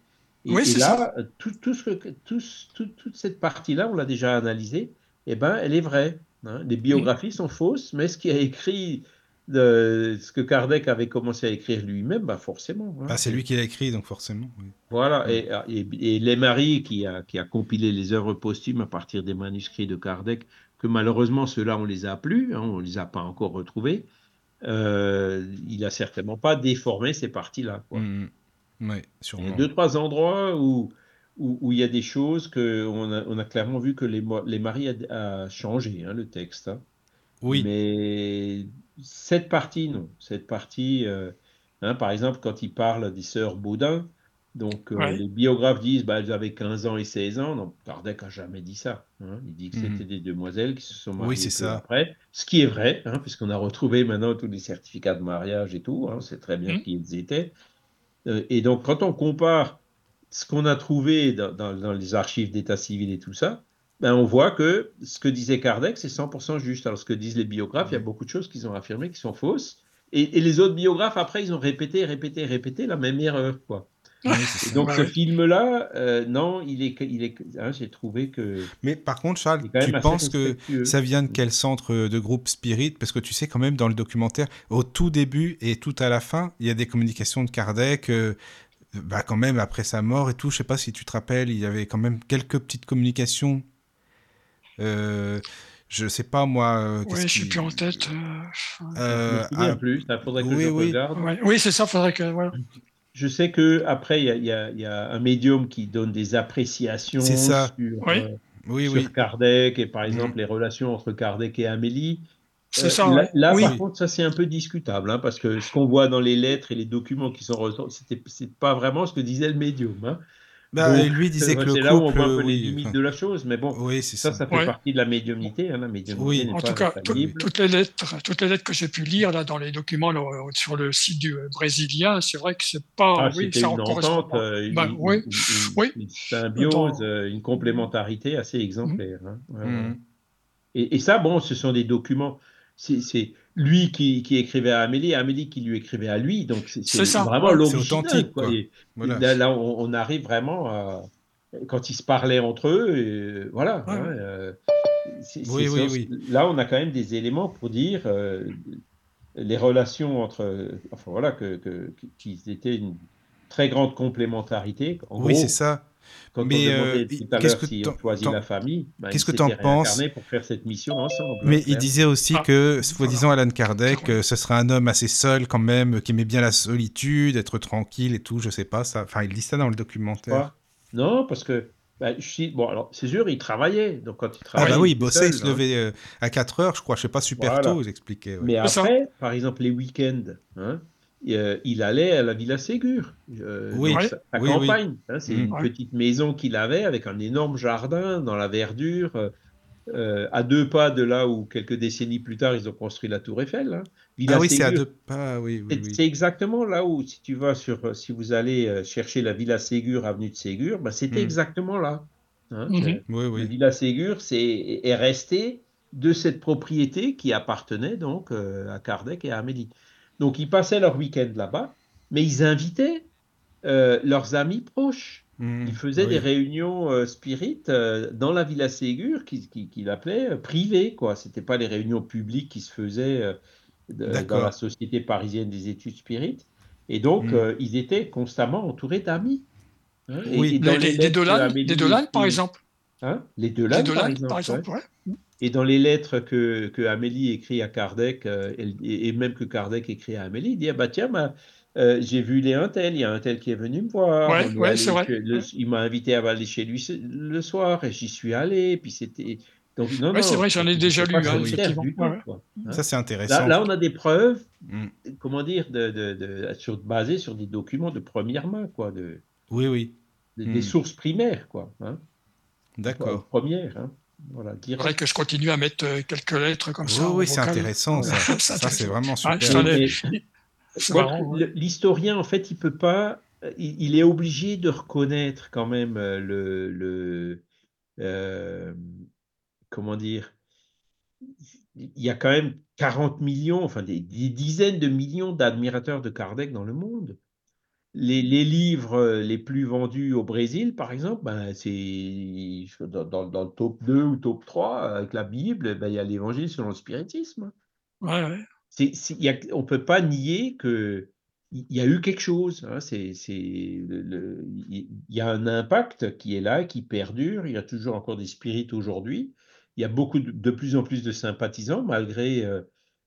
Et, là, tout, tout ce que, tout, toute cette partie-là, on l'a déjà analysée, eh ben, elle est vraie. Hein. Les biographies sont fausses, mais ce qui a écrit, de, ce que Kardec avait commencé à écrire lui-même, bah forcément. Hein. Ah, c'est lui qui l'a écrit, donc forcément. Voilà, et, et, et Marie qui a, qui a compilé les œuvres posthumes à partir des manuscrits de Kardec, que malheureusement ceux-là on les a plus, hein, on les a pas encore retrouvés. Euh, il a certainement pas déformé ces parties-là. Quoi. Mmh, mmh. Ouais, Il y a deux, trois endroits où, où, il y a des choses que on a, on a clairement vu que les, les maris a, changé, hein, le texte. Hein. Oui. Mais cette partie, non. Cette partie, euh, hein, par exemple, quand il parle des sœurs Baudin, donc euh, les biographes disent bah, elles avaient 15 ans et 16 ans. Non, Kardec n'a jamais dit ça. Hein. Il dit que mhm. c'était des demoiselles qui se sont mariées oui, c'est ça. après. Ce qui est vrai, puisqu'on a retrouvé maintenant tous les certificats de mariage et tout. C'est très bien mhm. qui ils étaient. Euh, et donc, quand on compare ce qu'on a trouvé dans, les archives d'état civil et tout ça, ben on voit que ce que disait Kardec, c'est 100% juste. Alors, ce que disent les biographes, il y a beaucoup de choses qu'ils ont affirmées qui sont fausses. Et, les autres biographes, après, ils ont répété, répété, répété la même erreur. Quoi donc ce film-là, euh, non, il est, il est, hein, j'ai trouvé que. Mais par contre, Charles, tu penses que ça vient de quel centre de groupe Spirit? Parce que tu sais quand même dans le documentaire, au tout début et tout à la fin, il y a des communications de Kardec. Euh, bah quand même après sa mort et tout, je sais pas si tu te rappelles, il y avait quand même quelques petites communications. Euh, je sais pas moi. Euh, oui, je suis plus en tête. Euh, je me plus. Il faudrait que oui, je oui. regarde. Oui, c'est ça. Faudrait que. Je sais que après il y, a, un médium qui donne des appréciations sur, euh, Kardec et par exemple mm. les relations entre Kardec et Amélie. Euh, ça. Là, par contre, ça c'est un peu discutable hein, parce que ce qu'on voit dans les lettres et les documents qui sont c'était c'est pas vraiment ce que disait le médium. Hein. Bah, lui disait que le couple. Là où on voit un peu les limites de la chose, mais bon, oui, ça, ça, ça, fait partie de la médiumnité. Hein, la médiumnité oui. En tout cas, toutes les lettres, toutes les lettres que j'ai pu lire là dans les documents sur le site du euh, brésilien, c'est vrai que c'est pas. Ah, oui, ça une entente, euh, une, bah, oui. une, symbiose, euh, une complémentarité assez exemplaire. Hein. Mmh. Et, et, ça, bon, ce sont des documents. C'est lui qui, écrivait à Amélie, Amélie qui lui écrivait à lui. Donc c'est vraiment l'original. Là, on, arrive vraiment à, quand ils se parlaient entre eux, et, voilà. Hein, euh, oui, oui, oui. Là, on a quand même des éléments pour dire euh, les relations entre, enfin voilà, que qu'ils étaient une très grande complémentarité. oui, c'est ça. Quand mais euh, qu'est-ce que si on la famille, ben, qu'est-ce que tu en penses pour faire cette mission ensemble. Mais il disait aussi ah. que, soi-disant, Alan Kardec, euh, ce serait un homme assez seul quand même, qui aimait bien la solitude, être tranquille et tout. Je sais pas ça. Enfin, il dit ça dans le documentaire. non, parce que bah, je suis... Bon, alors, c'est sûr, il travaillait. Donc, quand il travaillait. Ah, bah oui, il bossait, il se levait euh, à 4 heures, je crois, je sais pas, super tôt, vous expliquez. Mais après, par exemple, les week-ends, hein, euh, il allait à la Villa Ségur, euh, oui, à campagne. Hein, c'est une petite maison qu'il avait avec un énorme jardin dans la verdure, euh, à deux pas de là où quelques décennies plus tard ils ont construit la Tour Eiffel. Hein. ah oui, c'est à deux pas, oui. c'est exactement là où, si tu vas sur, si vous allez chercher la Villa Ségur, avenue de Ségur, bah, c'était hmm. exactement là. Hein. Mhm. La Villa Ségur c'est, est restée de cette propriété qui appartenait donc à Kardec et à Amélie. Donc, ils passaient leur week-end là-bas, mais ils invitaient euh, leurs amis proches. Mmh, ils faisaient des réunions euh, spirites euh, dans la Villa Ségur, qu'il appelait privées. Ce n'était pas les réunions publiques qui se faisaient dans la Société parisienne des études spirites. Et donc, mmh. ils étaient constamment entourés d'amis. Hein. oui, les, les, les, Dolan, par exemple. Hein? Les Dolan, par exemple. Et dans les lettres que, que Amélie écrit à Kardec, euh, et, même que Kardec écrit à Amélie, il dit ah bah tiens, bah, euh, j'ai vu les un tel, il y a un tel qui est venu me voir. Ouais, c'est vrai. il m'a invité à aller chez lui le soir et j'y suis allé. Puis c'était. Donc, c'est vrai, j'en ai déjà lu. Hein, hein. Ça, c'est intéressant. Là, on a des preuves, mm. comment dire, de, de, de, sur, basées sur des documents de première main, quoi. De, oui, oui. Des mm. sources primaires, quoi. Hein. D'accord. Premières. Hein. Voilà, Il faudrait que je continue à mettre euh, quelques lettres comme ça. Oui, c'est intéressant. Ça, c'est vraiment super. L'historien, en fait, il peut pas. Il, est obligé de reconnaître quand même euh, le. le euh, comment dire Il y a quand même 40 millions, enfin des dizaines de millions d'admirateurs de Kardec dans le monde les, livres euh, les plus vendus au Brésil, par exemple, ben, c'est dans, le top 2 ou top 3, avec la Bible, ben, il y a l'évangile selon le spiritisme. Ouais, ouais. on ne peut pas nier qu'il y a eu quelque chose. Hein, il y a un impact qui est là, qui perdure. Il y a toujours encore des spirites aujourd'hui. Il y a beaucoup de, plus en plus de sympathisants, malgré euh,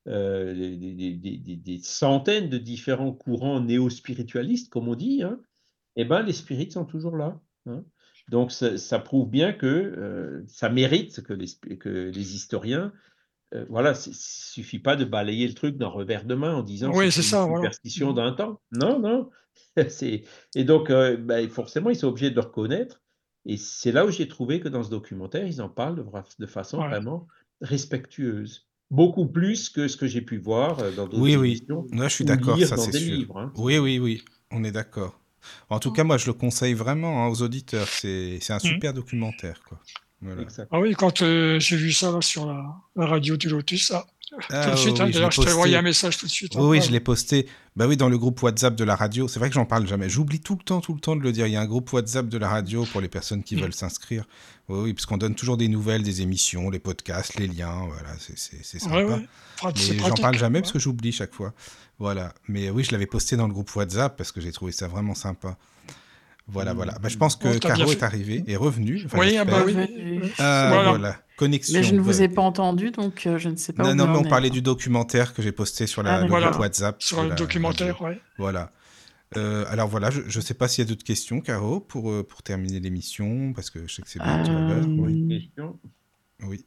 euh, des, centaines de différents courants néo-spiritualistes, comme on dit, hein, eh ben, les spirites sont toujours là. Hein. Donc ça, prouve bien que euh, ça mérite que les, que les historiens voilà, il suffit pas de balayer le truc d'un revers de main en disant oui, c'est ça, une superstition mmh. d'un temps. Non, non. et donc, bah, forcément, ils sont obligés de le reconnaître. Et c'est là où j'ai trouvé que dans ce documentaire, ils en parlent de, de façon vraiment respectueuse. Beaucoup plus que ce que j'ai pu voir dans d'autres oui, Oui, je suis d'accord, ça c'est sûr. Hein. Oui, oui, oui, on est d'accord. En tout cas, moi, je le conseille vraiment hein, aux auditeurs. C'est un mmh. super documentaire. Quoi. Ah oui, quand euh, j'ai vu ça sur la, radio du Lotus, ça, ah, tout de suite, hein, d'ailleurs, je t'ai envoyé un message tout de suite. Oui, oui, je l'ai posté. Bah oui, dans le groupe WhatsApp de la radio. C'est vrai que j'en parle jamais. J'oublie tout le temps, tout le temps de le dire. Il y a un groupe WhatsApp de la radio pour les personnes qui mm. veulent s'inscrire. Oui, oui, parce qu'on donne toujours des nouvelles, des émissions, les podcasts, les liens. Voilà, c'est sympa. Ouais, ouais. Mais j'en parle jamais parce que j'oublie chaque fois. Voilà. Mais oui, je l'avais posté dans le groupe WhatsApp parce que j'ai trouvé ça vraiment sympa. Voilà, voilà. Bah, je pense que Caro est arrivé, est revenu. oui, ah bah oui. Ah, voilà. Connexion. Mais je ne vous ai pas entendu, donc euh, je ne sais pas. Non, non, mais on parlait du documentaire que j'ai posté sur la, ah, WhatsApp. Sur le documentaire, oui. Voilà. Euh, alors voilà, je ne sais pas s'il y a d'autres questions, Caro, pour, euh, pour terminer l'émission, parce que je sais que c'est bientôt l'heure. Oui. Oui.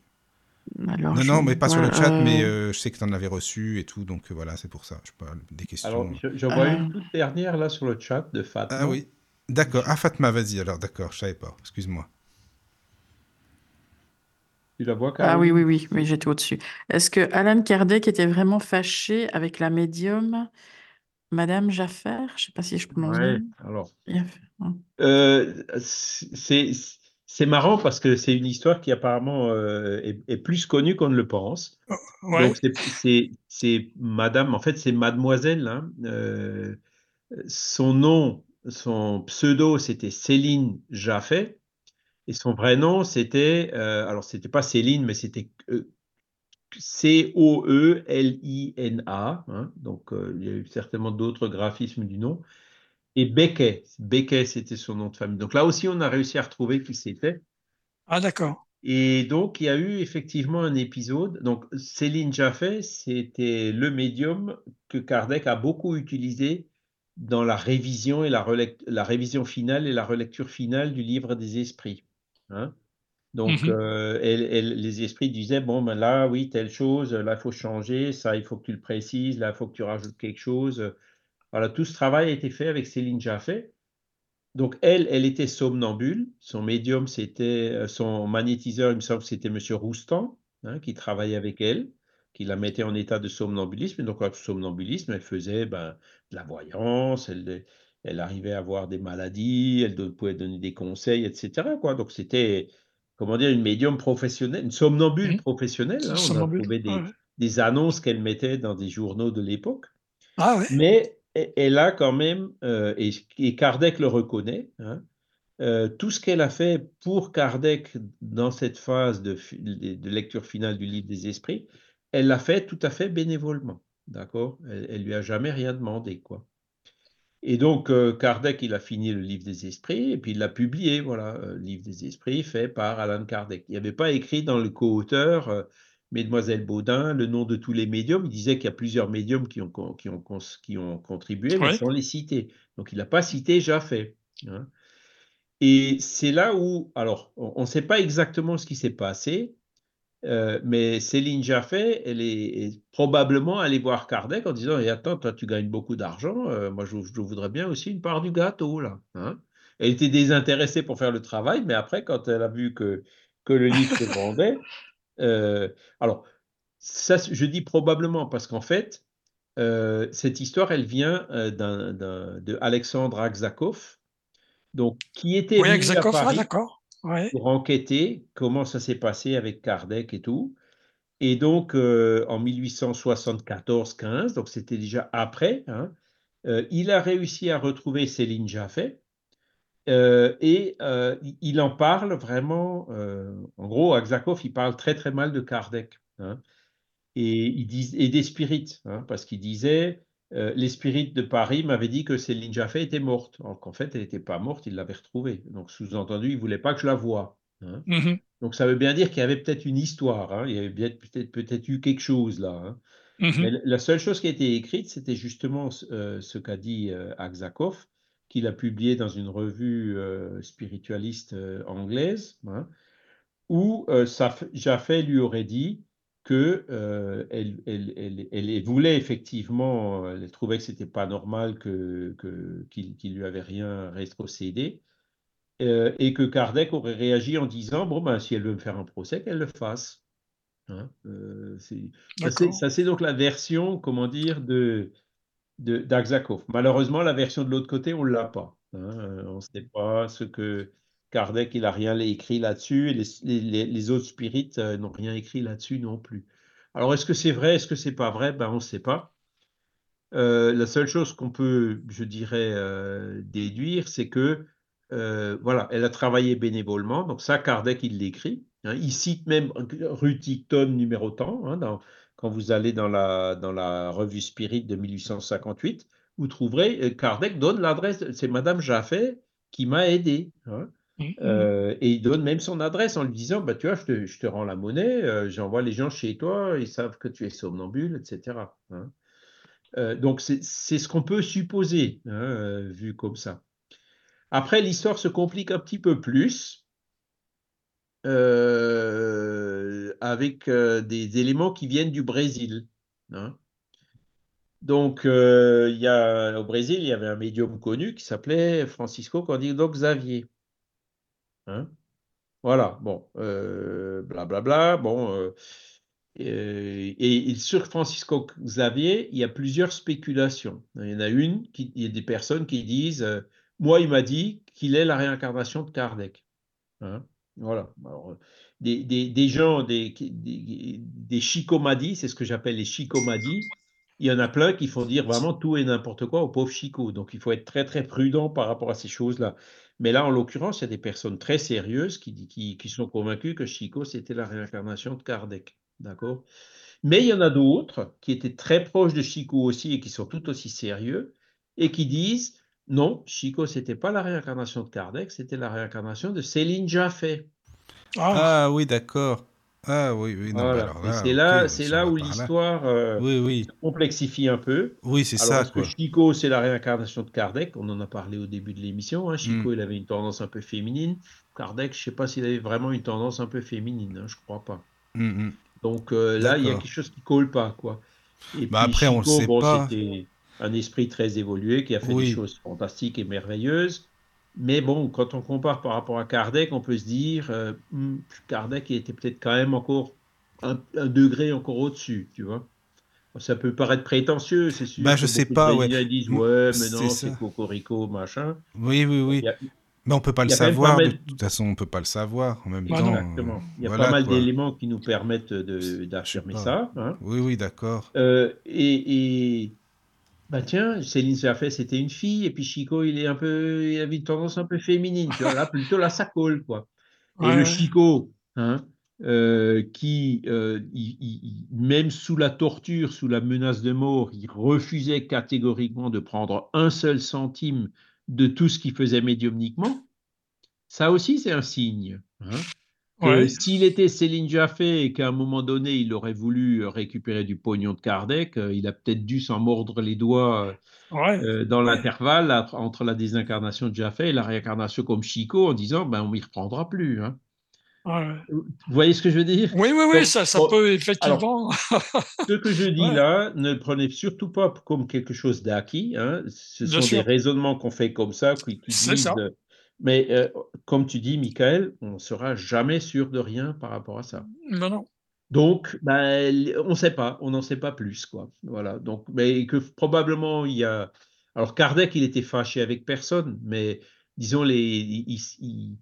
non, non, mais pas sur le chat, mais je sais que tu en avais reçu et tout, donc voilà, c'est pour ça. Je parle des questions. Alors, j'en vois une toute dernière là sur le chat de Fatma. Ah oui. D'accord. Ah, Fatma, vas-y alors, d'accord, je savais pas, excuse-moi. Tu la vois, Ah oui, oui, oui, oui, j'étais au-dessus. Est-ce que Alan Kardec était vraiment fâché avec la médium Madame Jaffer? Je ne sais pas si je prononce bien. alors. Hein. Euh, c'est marrant parce que c'est une histoire qui apparemment euh, est, plus connue qu'on ne le pense. Oh, Donc c'est Madame, en fait c'est Mademoiselle. Hein, euh, son nom son pseudo, c'était Céline Jaffé. Et son vrai nom, c'était, euh, alors c'était pas Céline, mais c'était euh, C-O-E-L-I-N-A. Hein. donc euh, il y a eu certainement d'autres graphismes du nom. Et Becquet, Becquet, c'était son nom de famille. Donc là aussi, on a réussi à retrouver qui c'était. Ah d'accord. Et donc, il y a eu effectivement un épisode. Donc, Céline Jaffé, c'était le médium que Kardec a beaucoup utilisé dans la révision et la, la, révision finale et la relecture finale du livre des esprits. Hein? Donc, mmh euh, les esprits disaient, bon, ben là, oui, telle chose, là, il faut changer, ça, il faut que tu le précises, là, il faut que tu rajoutes quelque chose. Voilà, tout ce travail a été fait avec Céline Jaffé. Donc, elle, elle était somnambule. Son médium, c'était, euh, son magnétiseur, il me semble que c'était M. Roustan, hein, qui travaillait avec elle qui la mettait en état de somnambulisme. Et donc, le somnambulisme, elle faisait ben, de la voyance, elle, elle arrivait à avoir des maladies, elle pouvait donner des conseils, etc. Quoi. Donc, c'était, comment dire, une médium professionnelle, une somnambule mmh. professionnelle. Hein. On a trouvé des, des annonces qu'elle mettait dans des journaux de l'époque. Ah ouais. Mais elle a quand même, euh, et, Kardec le reconnaît, hein, euh, tout ce qu'elle a fait pour Kardec dans cette phase de, de, lecture finale du livre des esprits, elle l'a fait tout à fait bénévolement, d'accord? Elle, elle lui a jamais rien demandé, quoi. Et donc, euh, Kardec, il a fini le livre des esprits et puis il l'a publié, voilà, euh, livre des esprits fait par Alan Kardec. Il n'y avait pas écrit dans le co-auteur, euh, Mesdemoiselles Baudin, le nom de tous les médiums. Il disait qu'il y a plusieurs médiums qui ont, qui ont, qui ont contribué, mais sans les citer. Donc, il n'a pas cité Jaffé. Hein. Et c'est là où, alors, on ne sait pas exactement ce qui s'est passé, euh, mais Céline Jaffé, elle est, probablement allée voir Kardec en disant et Attends, toi, tu gagnes beaucoup d'argent, euh, moi, je, voudrais bien aussi une part du gâteau. là. Hein. elle était désintéressée pour faire le travail, mais après, quand elle a vu que, que le livre se vendait, euh, alors, ça, je dis probablement parce qu'en fait, cette histoire, elle vient de Alexandre Aksakov, donc, qui était oui, Aksakov, ah, d'accord pour enquêter comment ça s'est passé avec Kardec et tout. Et donc, euh, en 1874-15, donc c'était déjà après, hein, euh, il a réussi à retrouver Céline Jaffé. Euh, et il en parle vraiment, en gros, Aksakov, il parle très très mal de Kardec. Hein, et, il et des spirites, hein, parce qu'il disait, euh, les spirites de Paris m'avaient dit que Céline Jaffé était morte. Alors qu'en fait, elle n'était pas morte, ils l'avaient retrouvée. Donc, sous-entendu, ils ne voulaient pas que je la voie. Hein. Mmh Donc, ça veut bien dire qu'il y avait peut-être une histoire. Hein. Il y avait peut-être peut eu quelque chose là. Hein. Mmh Mais la seule chose qui a été écrite, c'était justement euh, ce qu'a dit euh, Aksakov, qu'il a publié dans une revue spiritualiste anglaise, où Jaffé lui aurait dit que euh, elle, elle, elle, voulait effectivement, elle trouvait que c'était pas normal que qu'il lui avait rien rétrocédé, euh, et que Kardec aurait réagi en disant bon ben si elle veut me faire un procès, qu'elle le fasse. Hein, euh, ça c'est donc la version, comment dire, de d'Axakov. Malheureusement, la version de l'autre côté, on ne l'a pas. Hein, on ne sait pas ce que Kardec, il n'a rien écrit là-dessus, et les, autres spirites euh, n'ont rien écrit là-dessus non plus. Alors, est-ce que c'est vrai, est-ce que c'est pas vrai? Ben, On ne sait pas. Euh, la seule chose qu'on peut, je dirais, euh, déduire, c'est que, voilà, elle a travaillé bénévolement, donc ça, Kardec, il l'écrit. Hein. il cite même Ruticton numéro temps, hein, quand vous allez dans la, dans la revue Spirit de 1858, vous trouverez, Kardec donne l'adresse, c'est Madame Jaffet qui m'a aidé. Hein. Mmh, mmh. Euh, et il donne même son adresse en lui disant bah, Tu vois, je te, rends la monnaie, euh, j'envoie les gens chez toi, ils savent que tu es somnambule, etc. Hein. Euh, donc, c'est ce qu'on peut supposer, hein, vu comme ça. Après, l'histoire se complique un petit peu plus avec des éléments qui viennent du Brésil. Hein. Donc, il y a, au Brésil, il y avait un médium connu qui s'appelait Francisco Candido Xavier. Hein. Voilà, bon, blablabla, bla, bla, bon. et, sur Francisco Xavier, il y a plusieurs spéculations. Il y en a une, qui, il y a des personnes qui disent Moi, il m'a dit qu'il est la réincarnation de Kardec. Hein. voilà. des, des, gens, des, des, des chicomadis, c'est ce que j'appelle les chicomadis, il y en a plein qui font dire vraiment tout et n'importe quoi au pauvre Chico. Donc il faut être très très prudent par rapport à ces choses-là. Mais là, en l'occurrence, il y a des personnes très sérieuses qui, qui, qui sont convaincues que Chico, c'était la réincarnation de Kardec. D'accord? Mais il y en a d'autres qui étaient très proches de Chico aussi et qui sont tout aussi sérieux et qui disent non, Chico, c'était pas la réincarnation de Kardec, c'était la réincarnation de Céline Jaffé. Ah, ah oui, d'accord. Ah oui, oui. c'est là, c'est là où l'histoire euh, oui, complexifie un peu. Oui, c'est ça. Parce que Chico, c'est la réincarnation de Kardec. On en a parlé au début de l'émission. Hein. Chico, mm. il avait une tendance un peu féminine. Kardec, je ne sais pas s'il avait vraiment une tendance un peu féminine. Hein, je crois pas. Mm, mm. Donc euh, là, il y a quelque chose qui colle pas, quoi. Et bah, après, on le sait pas. C'était un esprit très évolué qui a fait des choses fantastiques et merveilleuses. Mais bon, quand on compare par rapport à Kardec, on peut se dire, euh, hmm, Kardec était peut-être quand même encore un, degré encore au-dessus, tu vois. Ça peut paraître prétentieux, c'est sûr. Bah, je sais pas, ouais. Ils disent, ouais, mais non, c'est Cocorico, machin. Oui, oui, oui. mais on peut pas le savoir. De toute façon, on peut pas le savoir en même temps. Exactement. Il y a pas mal d'éléments qui nous permettent d'affirmer ça. Hein. Oui, oui, d'accord. Euh, et, et, bah tiens, Céline Serfet, c'était une fille, et puis Chico, il est un peu, il avait une tendance un peu féminine, tu vois, là, plutôt là, ça colle, quoi. Et le Chico, hein, euh, qui, euh, même sous la torture, sous la menace de mort, il refusait catégoriquement de prendre un seul centime de tout ce qu'il faisait médiumniquement, ça aussi, c'est un signe. Hein. S'il était Céline Jaffé et qu'à un moment donné, il aurait voulu euh, récupérer du pognon de Kardec, euh, il a peut-être dû s'en mordre les doigts euh, dans l'intervalle entre la désincarnation de Jaffé et la réincarnation comme Chico en disant ben, on ne m'y reprendra plus. Hein. Vous voyez ce que je veux dire? Oui, oui, oui, ça, ça peut effectivement. ce que je dis là, ne le prenez surtout pas comme quelque chose d'acquis. Hein. Ce sont des raisonnements qu'on fait comme ça, qui, disent. Ça. Mais euh, comme tu dis, Michael, on ne sera jamais sûr de rien par rapport à ça. Non, non. Donc, ben, on ne sait pas, on n'en sait pas plus, quoi. Voilà. Donc, mais que probablement il y a. Alors Kardec, il était fâché avec personne, mais disons les, il,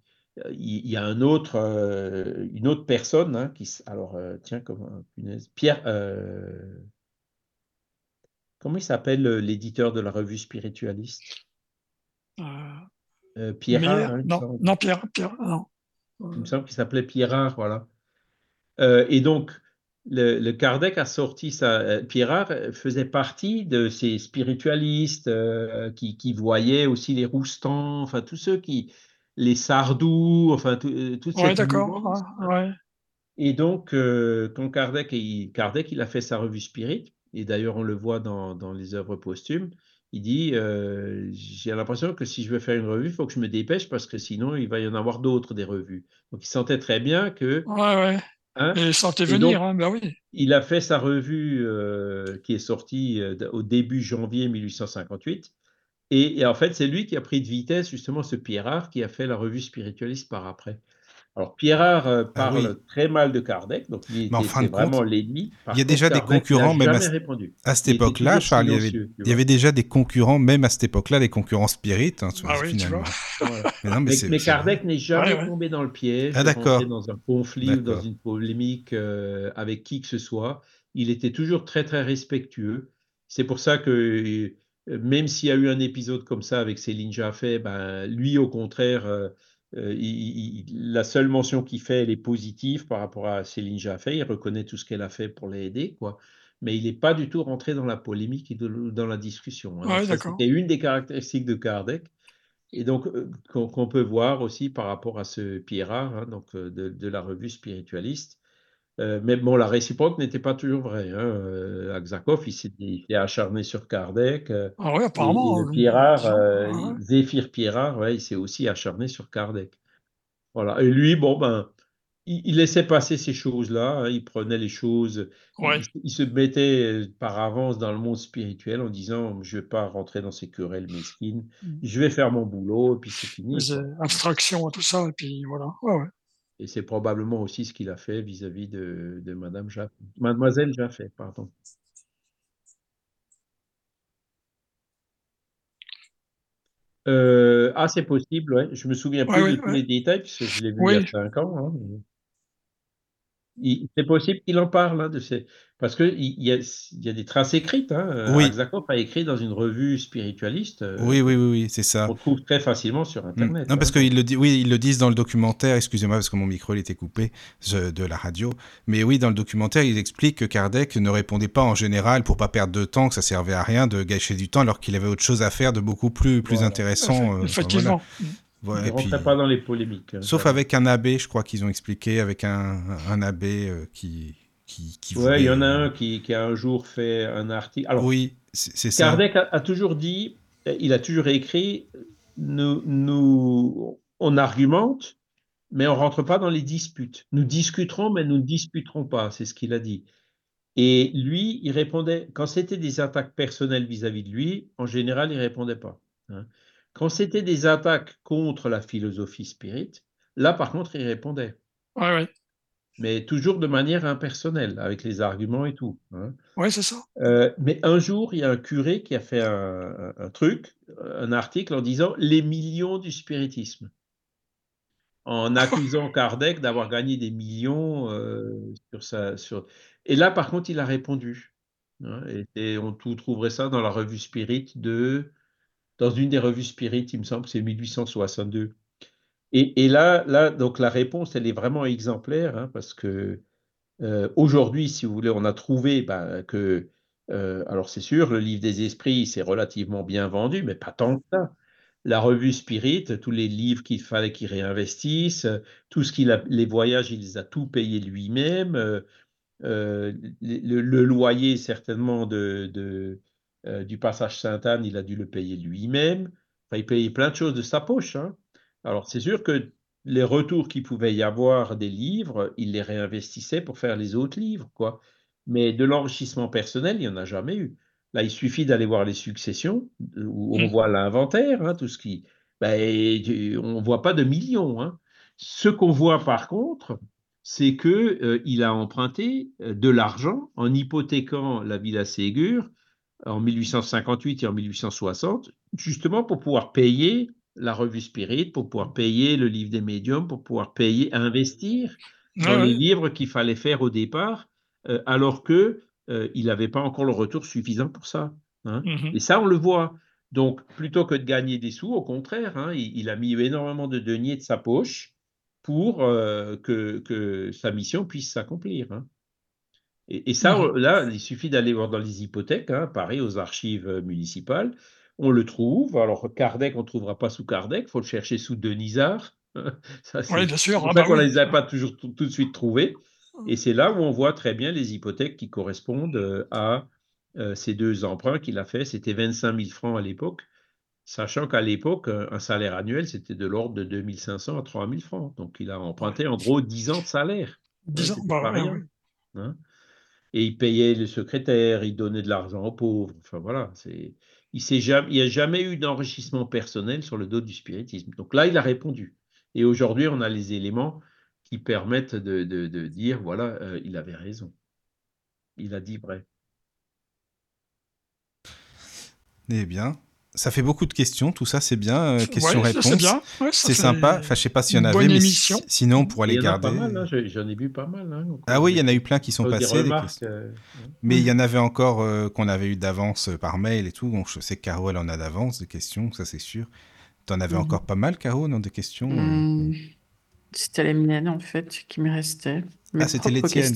y a un autre, euh, une autre personne hein, qui, alors euh, tiens, comme Pierre. comment il s'appelle l'éditeur de la revue spiritualiste? Euh, Pierre. Hein, non, non, Pierre, Pierre, non. Il me semble qu'il s'appelait Pierre, voilà. Euh, et donc, le, Kardec a sorti ça. Euh, Pierre faisait partie de ces spiritualistes qui, qui, voyaient aussi les Roustans, enfin tous ceux qui, les Sardou, enfin tout, toutes ouais, d'accord. Ouais. Et donc, quand Kardec, il, Kardec, il a fait sa revue Spirit, et d'ailleurs on le voit dans, dans les œuvres posthumes, il dit euh, J'ai l'impression que si je veux faire une revue, il faut que je me dépêche parce que sinon, il va y en avoir d'autres des revues. Donc, il sentait très bien que Hein et sentait venir, hein, ben oui. Il a fait sa revue euh, qui est sortie euh, au début janvier 1858. Et, en fait, c'est lui qui a pris de vitesse justement ce Pierrard qui a fait la revue spiritualiste par après. Alors, Pierrard euh, ah parle très mal de Kardec, donc il était, vraiment l'ennemi. Il y a déjà des concurrents, même à, cette époque-là, Charles, il y, avait, déjà des concurrents, même à cette époque-là, des concurrents spirites, hein, ah oui, finalement. mais, Kardec n'est jamais tombé dans le piège, ah, dans un conflit ou dans une polémique euh, avec qui que ce soit. Il était toujours très, très respectueux. C'est pour ça que euh, même s'il y a eu un épisode comme ça avec Céline Jaffé, ben, lui, au contraire, euh, la seule mention qu'il fait, elle est positive par rapport à Céline Jaffé. Il reconnaît tout ce qu'elle a fait pour l'aider, quoi. Mais il n'est pas du tout rentré dans la polémique et dans la discussion. Hein. C'était une des caractéristiques de Kardec. Et donc, euh, qu'on peut voir aussi par rapport à ce Pierrard, hein, donc, euh, de, la revue spiritualiste. Mais bon, la réciproque n'était pas toujours vraie. Hein. Akzakov, il s'est acharné sur Kardec. ah oui, apparemment. Et, Pierrard, Zéphir Pierrard, ouais, il s'est aussi acharné sur Kardec. Voilà. Et lui, bon, ben, il, laissait passer ces choses-là. Hein. il prenait les choses. Il, se mettait par avance dans le monde spirituel en disant Je ne vais pas rentrer dans ces querelles mesquines. Mmh. Je vais faire mon boulot, et puis c'est fini. Abstraction à tout ça, et puis voilà. Ouais, ouais. Et c'est probablement aussi ce qu'il a fait vis-à-vis de, de Madame. Mademoiselle Jaffé, pardon. Euh, ah, c'est possible, ouais. Je me souviens plus de tous les détails, puisque je l'ai vu il y a 5 ans. Hein, c'est possible qu'il en parle hein, de ces... parce qu'il y a, y a des traces écrites. Hein. Oui. a écrit dans une revue spiritualiste. Euh, oui, oui, oui, oui c'est ça. On trouve très facilement sur mm. Internet. Non, parce hein. qu'ils le, dit, oui, ils le disent dans le documentaire, excusez-moi parce que mon micro il était coupé de la radio. Mais oui, dans le documentaire, ils expliquent que Kardec ne répondait pas en général pour pas perdre de temps, que ça servait à rien de gâcher du temps alors qu'il avait autre chose à faire de beaucoup plus, plus intéressant. Euh, Effectivement. Ouais, ne puis... pas dans les polémiques. Hein, sauf avec un abbé, je crois qu'ils ont expliqué, avec un, un abbé euh, qui, qui, qui Ouais, il y en a un qui, qui, a un jour fait un article. Alors, oui, c'est ça. Kardec a, toujours dit, il a toujours écrit, nous, nous, on argumente, mais on rentre pas dans les disputes. Nous discuterons, mais nous ne disputerons pas, c'est ce qu'il a dit. Et lui, il répondait, quand c'était des attaques personnelles vis-à-vis de lui, en général, il répondait pas. Hein. Quand c'était des attaques contre la philosophie spirit, là, par contre, il répondait. Oui, oui. Mais toujours de manière impersonnelle, avec les arguments et tout. Hein. Oui, c'est ça. Euh, mais un jour, il y a un curé qui a fait un, truc, un article en disant les millions du spiritisme, en accusant Kardec d'avoir gagné des millions euh, sur sa. Sur... Et là, par contre, il a répondu. Hein, et, on trouverait ça dans la revue Spirit de dans une des revues Spirit, il me semble c'est 1862. Et, là, donc la réponse, elle est vraiment exemplaire, hein, parce que euh, aujourd'hui, si vous voulez, on a trouvé ben, que, euh, alors c'est sûr, le livre des esprits, c'est relativement bien vendu, mais pas tant que ça. La revue Spirit, tous les livres qu'il fallait qu'il réinvestisse, tout ce qu'il a, les voyages, il les a tout payés lui-même. Euh, le, loyer, certainement, de euh, du passage Sainte-Anne, il a dû le payer lui-même. Enfin, il payait plein de choses de sa poche. Hein. Alors, c'est sûr que les retours qu'il pouvait y avoir des livres, il les réinvestissait pour faire les autres livres, quoi. Mais de l'enrichissement personnel, il n'y en a jamais eu. Là, il suffit d'aller voir les successions, où on mmh. voit l'inventaire, hein, tout ce qui. Ben, on ne voit pas de millions. Hein. Ce qu'on voit par contre, c'est qu'il euh, il a emprunté euh, de l'argent en hypothéquant la Villa Ségur en 1858 et en 1860, justement pour pouvoir payer la revue Spirit, pour pouvoir payer le livre des médiums, pour pouvoir payer, investir dans les livres qu'il fallait faire au départ, euh, alors que euh, il n'avait pas encore le retour suffisant pour ça. Hein. Mmh Et ça, on le voit. Donc, plutôt que de gagner des sous, au contraire, hein, il, a mis énormément de deniers de sa poche pour euh, que, que, sa mission puisse s'accomplir. Hein. Et, ça, mmh là, il suffit d'aller voir dans les hypothèques, hein, pareil, aux archives euh, municipales. On le trouve. Alors, Kardec, on ne trouvera pas sous Kardec, il faut le chercher sous Denisard. ça, oui, bien sûr. C'est ah, bah qu'on ne les a pas toujours tout, de suite trouvés. Mmh. Et c'est là où on voit très bien les hypothèques qui correspondent euh, à euh, ces deux emprunts qu'il a fait. C'était 25 000 francs à l'époque, sachant qu'à l'époque, un salaire annuel, c'était de l'ordre de 2500 à 3000 francs. Donc, il a emprunté en gros 10 ans de salaire. Bah hein. Et il payait le secrétaire, il donnait de l'argent aux pauvres. Enfin voilà. Il n'y a jamais eu d'enrichissement personnel sur le dos du spiritisme. Donc là, il a répondu. Et aujourd'hui, on a les éléments qui permettent de, dire, voilà, euh, il avait raison. Il a dit vrai. Eh bien, ça fait beaucoup de questions, tout ça c'est bien, euh, questions-réponses. c'est sympa. Enfin, je sais pas s'il y en avait, mais sinon on pourrait les garder. Hein, j'en ai vu pas mal. Hein, ah oui, il y en a eu plein qui sont passés. Euh, mais il y en avait encore euh, qu'on avait eu d'avance par mail et tout. Donc je sais que Caro elle en a d'avance des questions, ça c'est sûr. Tu en avais mhm. encore pas mal, Caro, dans des questions mmh. C'était les miennes en fait qui me restaient ah, c'était les tiennes.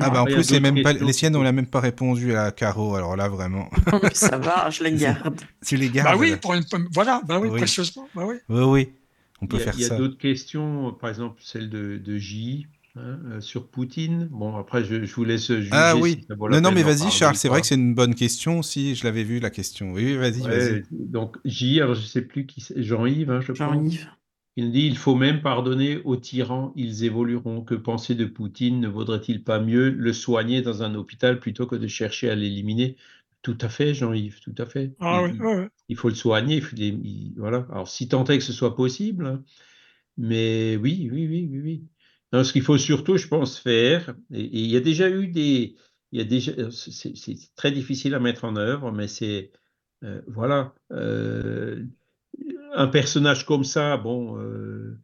Ah, bah en plus, les, même pas, les siennes, on l'a même pas répondu à Caro, alors là, vraiment. ça va, je les garde. tu les gardes Bah oui, pour une... voilà, bah oui, précieusement. Bah oui. oui, oui, on peut faire ça. Il y a d'autres questions, par exemple celle de, de J. Hein, euh, sur Poutine. Bon, après, je, je vous laisse juger. Ah oui. non, non, mais vas-y, Charles. C'est vrai que c'est une bonne question. Si je l'avais vu la question. Oui, vas-y, vas-y. Donc J. Alors je sais plus qui. c'est. Jean-Yves, hein, je Jean-Yves. Il dit il faut même pardonner aux tyrans, ils évolueront. Que penser de Poutine? Ne vaudrait-il pas mieux le soigner dans un hôpital plutôt que de chercher à l'éliminer? Tout à fait, Jean-Yves, tout à fait. Ah il, faut le soigner. voilà. Alors, si tant est que ce soit possible, hein. mais oui, oui, oui, oui, oui. ce qu'il faut surtout, je pense, faire, et, il y a déjà eu des. Il y a déjà, c'est très difficile à mettre en œuvre, mais c'est. Euh, voilà. Euh, un personnage comme ça, bon, euh,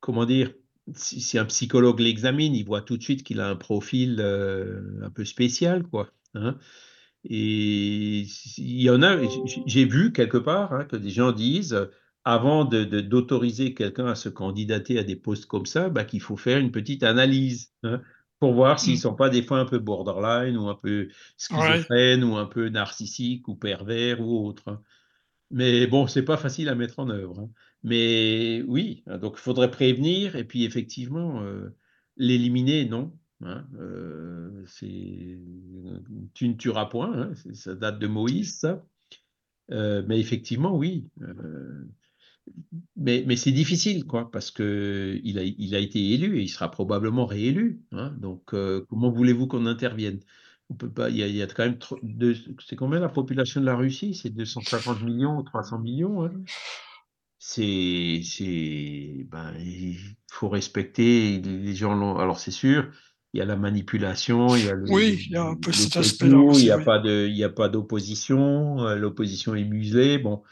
comment dire, si, un psychologue l'examine, il voit tout de suite qu'il a un profil euh, un peu spécial, quoi. Hein. Et il y en a, j'ai vu quelque part hein, que des gens disent, avant d'autoriser de, quelqu'un à se candidater à des postes comme ça, bah, qu'il faut faire une petite analyse. Hein, pour voir s'ils ne mmh. sont pas des fois un peu borderline ou un peu schizophrènes ou un peu narcissiques ou pervers ou autres. Mais bon, c'est pas facile à mettre en œuvre. Hein. Mais oui, hein, donc il faudrait prévenir et puis effectivement, euh, l'éliminer, non. Hein, euh, tu ne tueras point, ça date de Moïse, ça. Euh, mais effectivement, oui. mais, mais c'est difficile, quoi, parce qu'il a, il a été élu et il sera probablement réélu. donc, comment voulez-vous qu'on intervienne? On peut pas, il y a, quand même, c'est combien la population de la Russie? C'est 250 millions ou 300 millions hein C'est, c'est, ben, il faut respecter les gens. Alors c'est sûr, il y a la manipulation, il y a le, oui, il y a un peu cet aspect-là. Il n'y a pas de, il y a pas d'opposition, euh, l'opposition est muselée. Bon,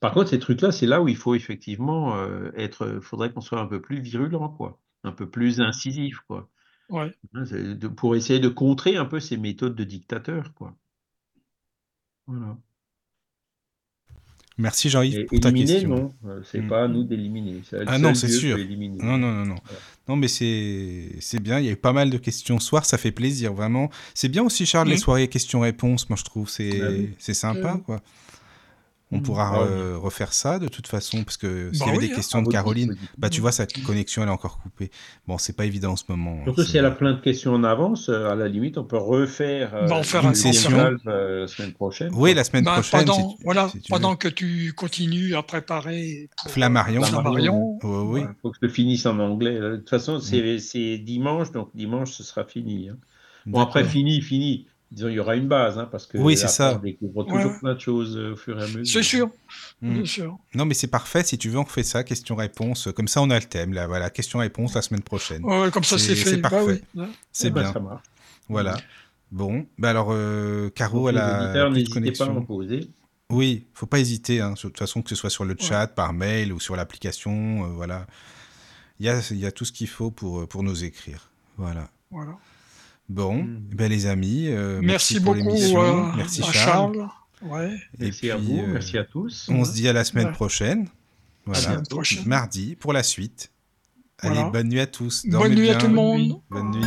par contre, ces trucs-là, c'est là où il faut effectivement euh, être. Faudrait qu'on soit un peu plus virulent, quoi, un peu plus incisif, quoi. Ouais. Hein, pour essayer de contrer un peu ces méthodes de dictateur, quoi. Voilà. Merci Jean-Yves pour ta question. non, euh, c'est mm. pas à nous d'éliminer. Ah non, c'est sûr. Non, non, non, non. Non, mais c'est bien. Il y a eu pas mal de questions ce soir, ça fait plaisir, vraiment. C'est bien aussi, Charles, les mm. soirées questions-réponses. Moi, je trouve c'est bah c'est sympa, mm. quoi. On pourra bah refaire ça de toute façon, parce que s'il y bah avait des hein. questions de Caroline, bah tu vois, sa connexion elle est encore coupée. Bon, c'est pas évident en ce moment. Surtout si elle a plein de questions en avance, euh, à la limite, on peut refaire euh, faire une session euh, la semaine prochaine. Oui, la semaine bah, prochaine. Pendant, voilà, pendant que tu continues à préparer Flammarion. Flammarion. oui. Il faut que je finisse en anglais. De toute façon, mm. c'est dimanche, donc dimanche, ce sera fini. Hein. Bon, après, fini, fini il y aura une base, hein, parce que oui, c'est ça. on découvre toujours plein de choses euh, au fur et à mesure. C'est sûr. Hmm. sûr. Non, mais c'est parfait. Si tu veux, on fait ça, question-réponse. Comme ça, on a le thème. Là, voilà, question-réponse la semaine prochaine. Ouais, comme ça, c'est fait. C'est bah parfait. C'est bah, bien. ça marche. Voilà. Bon, bah alors, euh, Caro, elle a. N'hésitez pas à en poser. Oui, faut pas hésiter. Hein, de toute façon, que ce soit sur le chat, par mail ou sur l'application, euh, voilà. Il y a, y a tout ce qu'il faut pour, pour nous écrire. Voilà. Voilà. Bon, hmm. eh ben les amis, euh, merci, beaucoup euh, merci Charles. Merci à vous, euh, merci à tous. On se dit à la semaine prochaine. Voilà, mardi pour la suite. Allez, bonne nuit à tous. bonne nuit à tout le monde. Bonne nuit.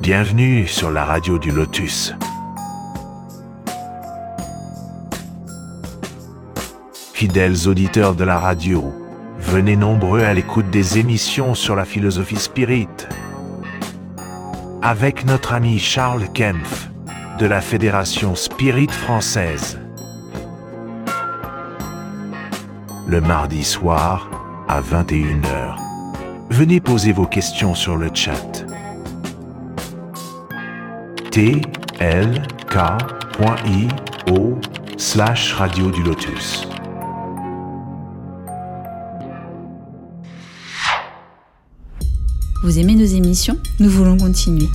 Bienvenue sur la radio du Lotus. Fidèles auditeurs de la radio, Venez nombreux à l'écoute des émissions sur la philosophie spirit. Avec notre ami Charles Kempf de la Fédération Spirit française. Le mardi soir à 21h. Venez poser vos questions sur le chat. tlk.io slash radio du lotus. Vous aimez nos émissions Nous voulons continuer.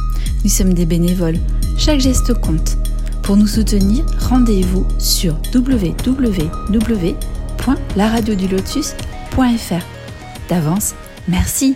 Nous sommes des bénévoles. Chaque geste compte. Pour nous soutenir, rendez-vous sur www.laradiodulotus.fr. D'avance, merci.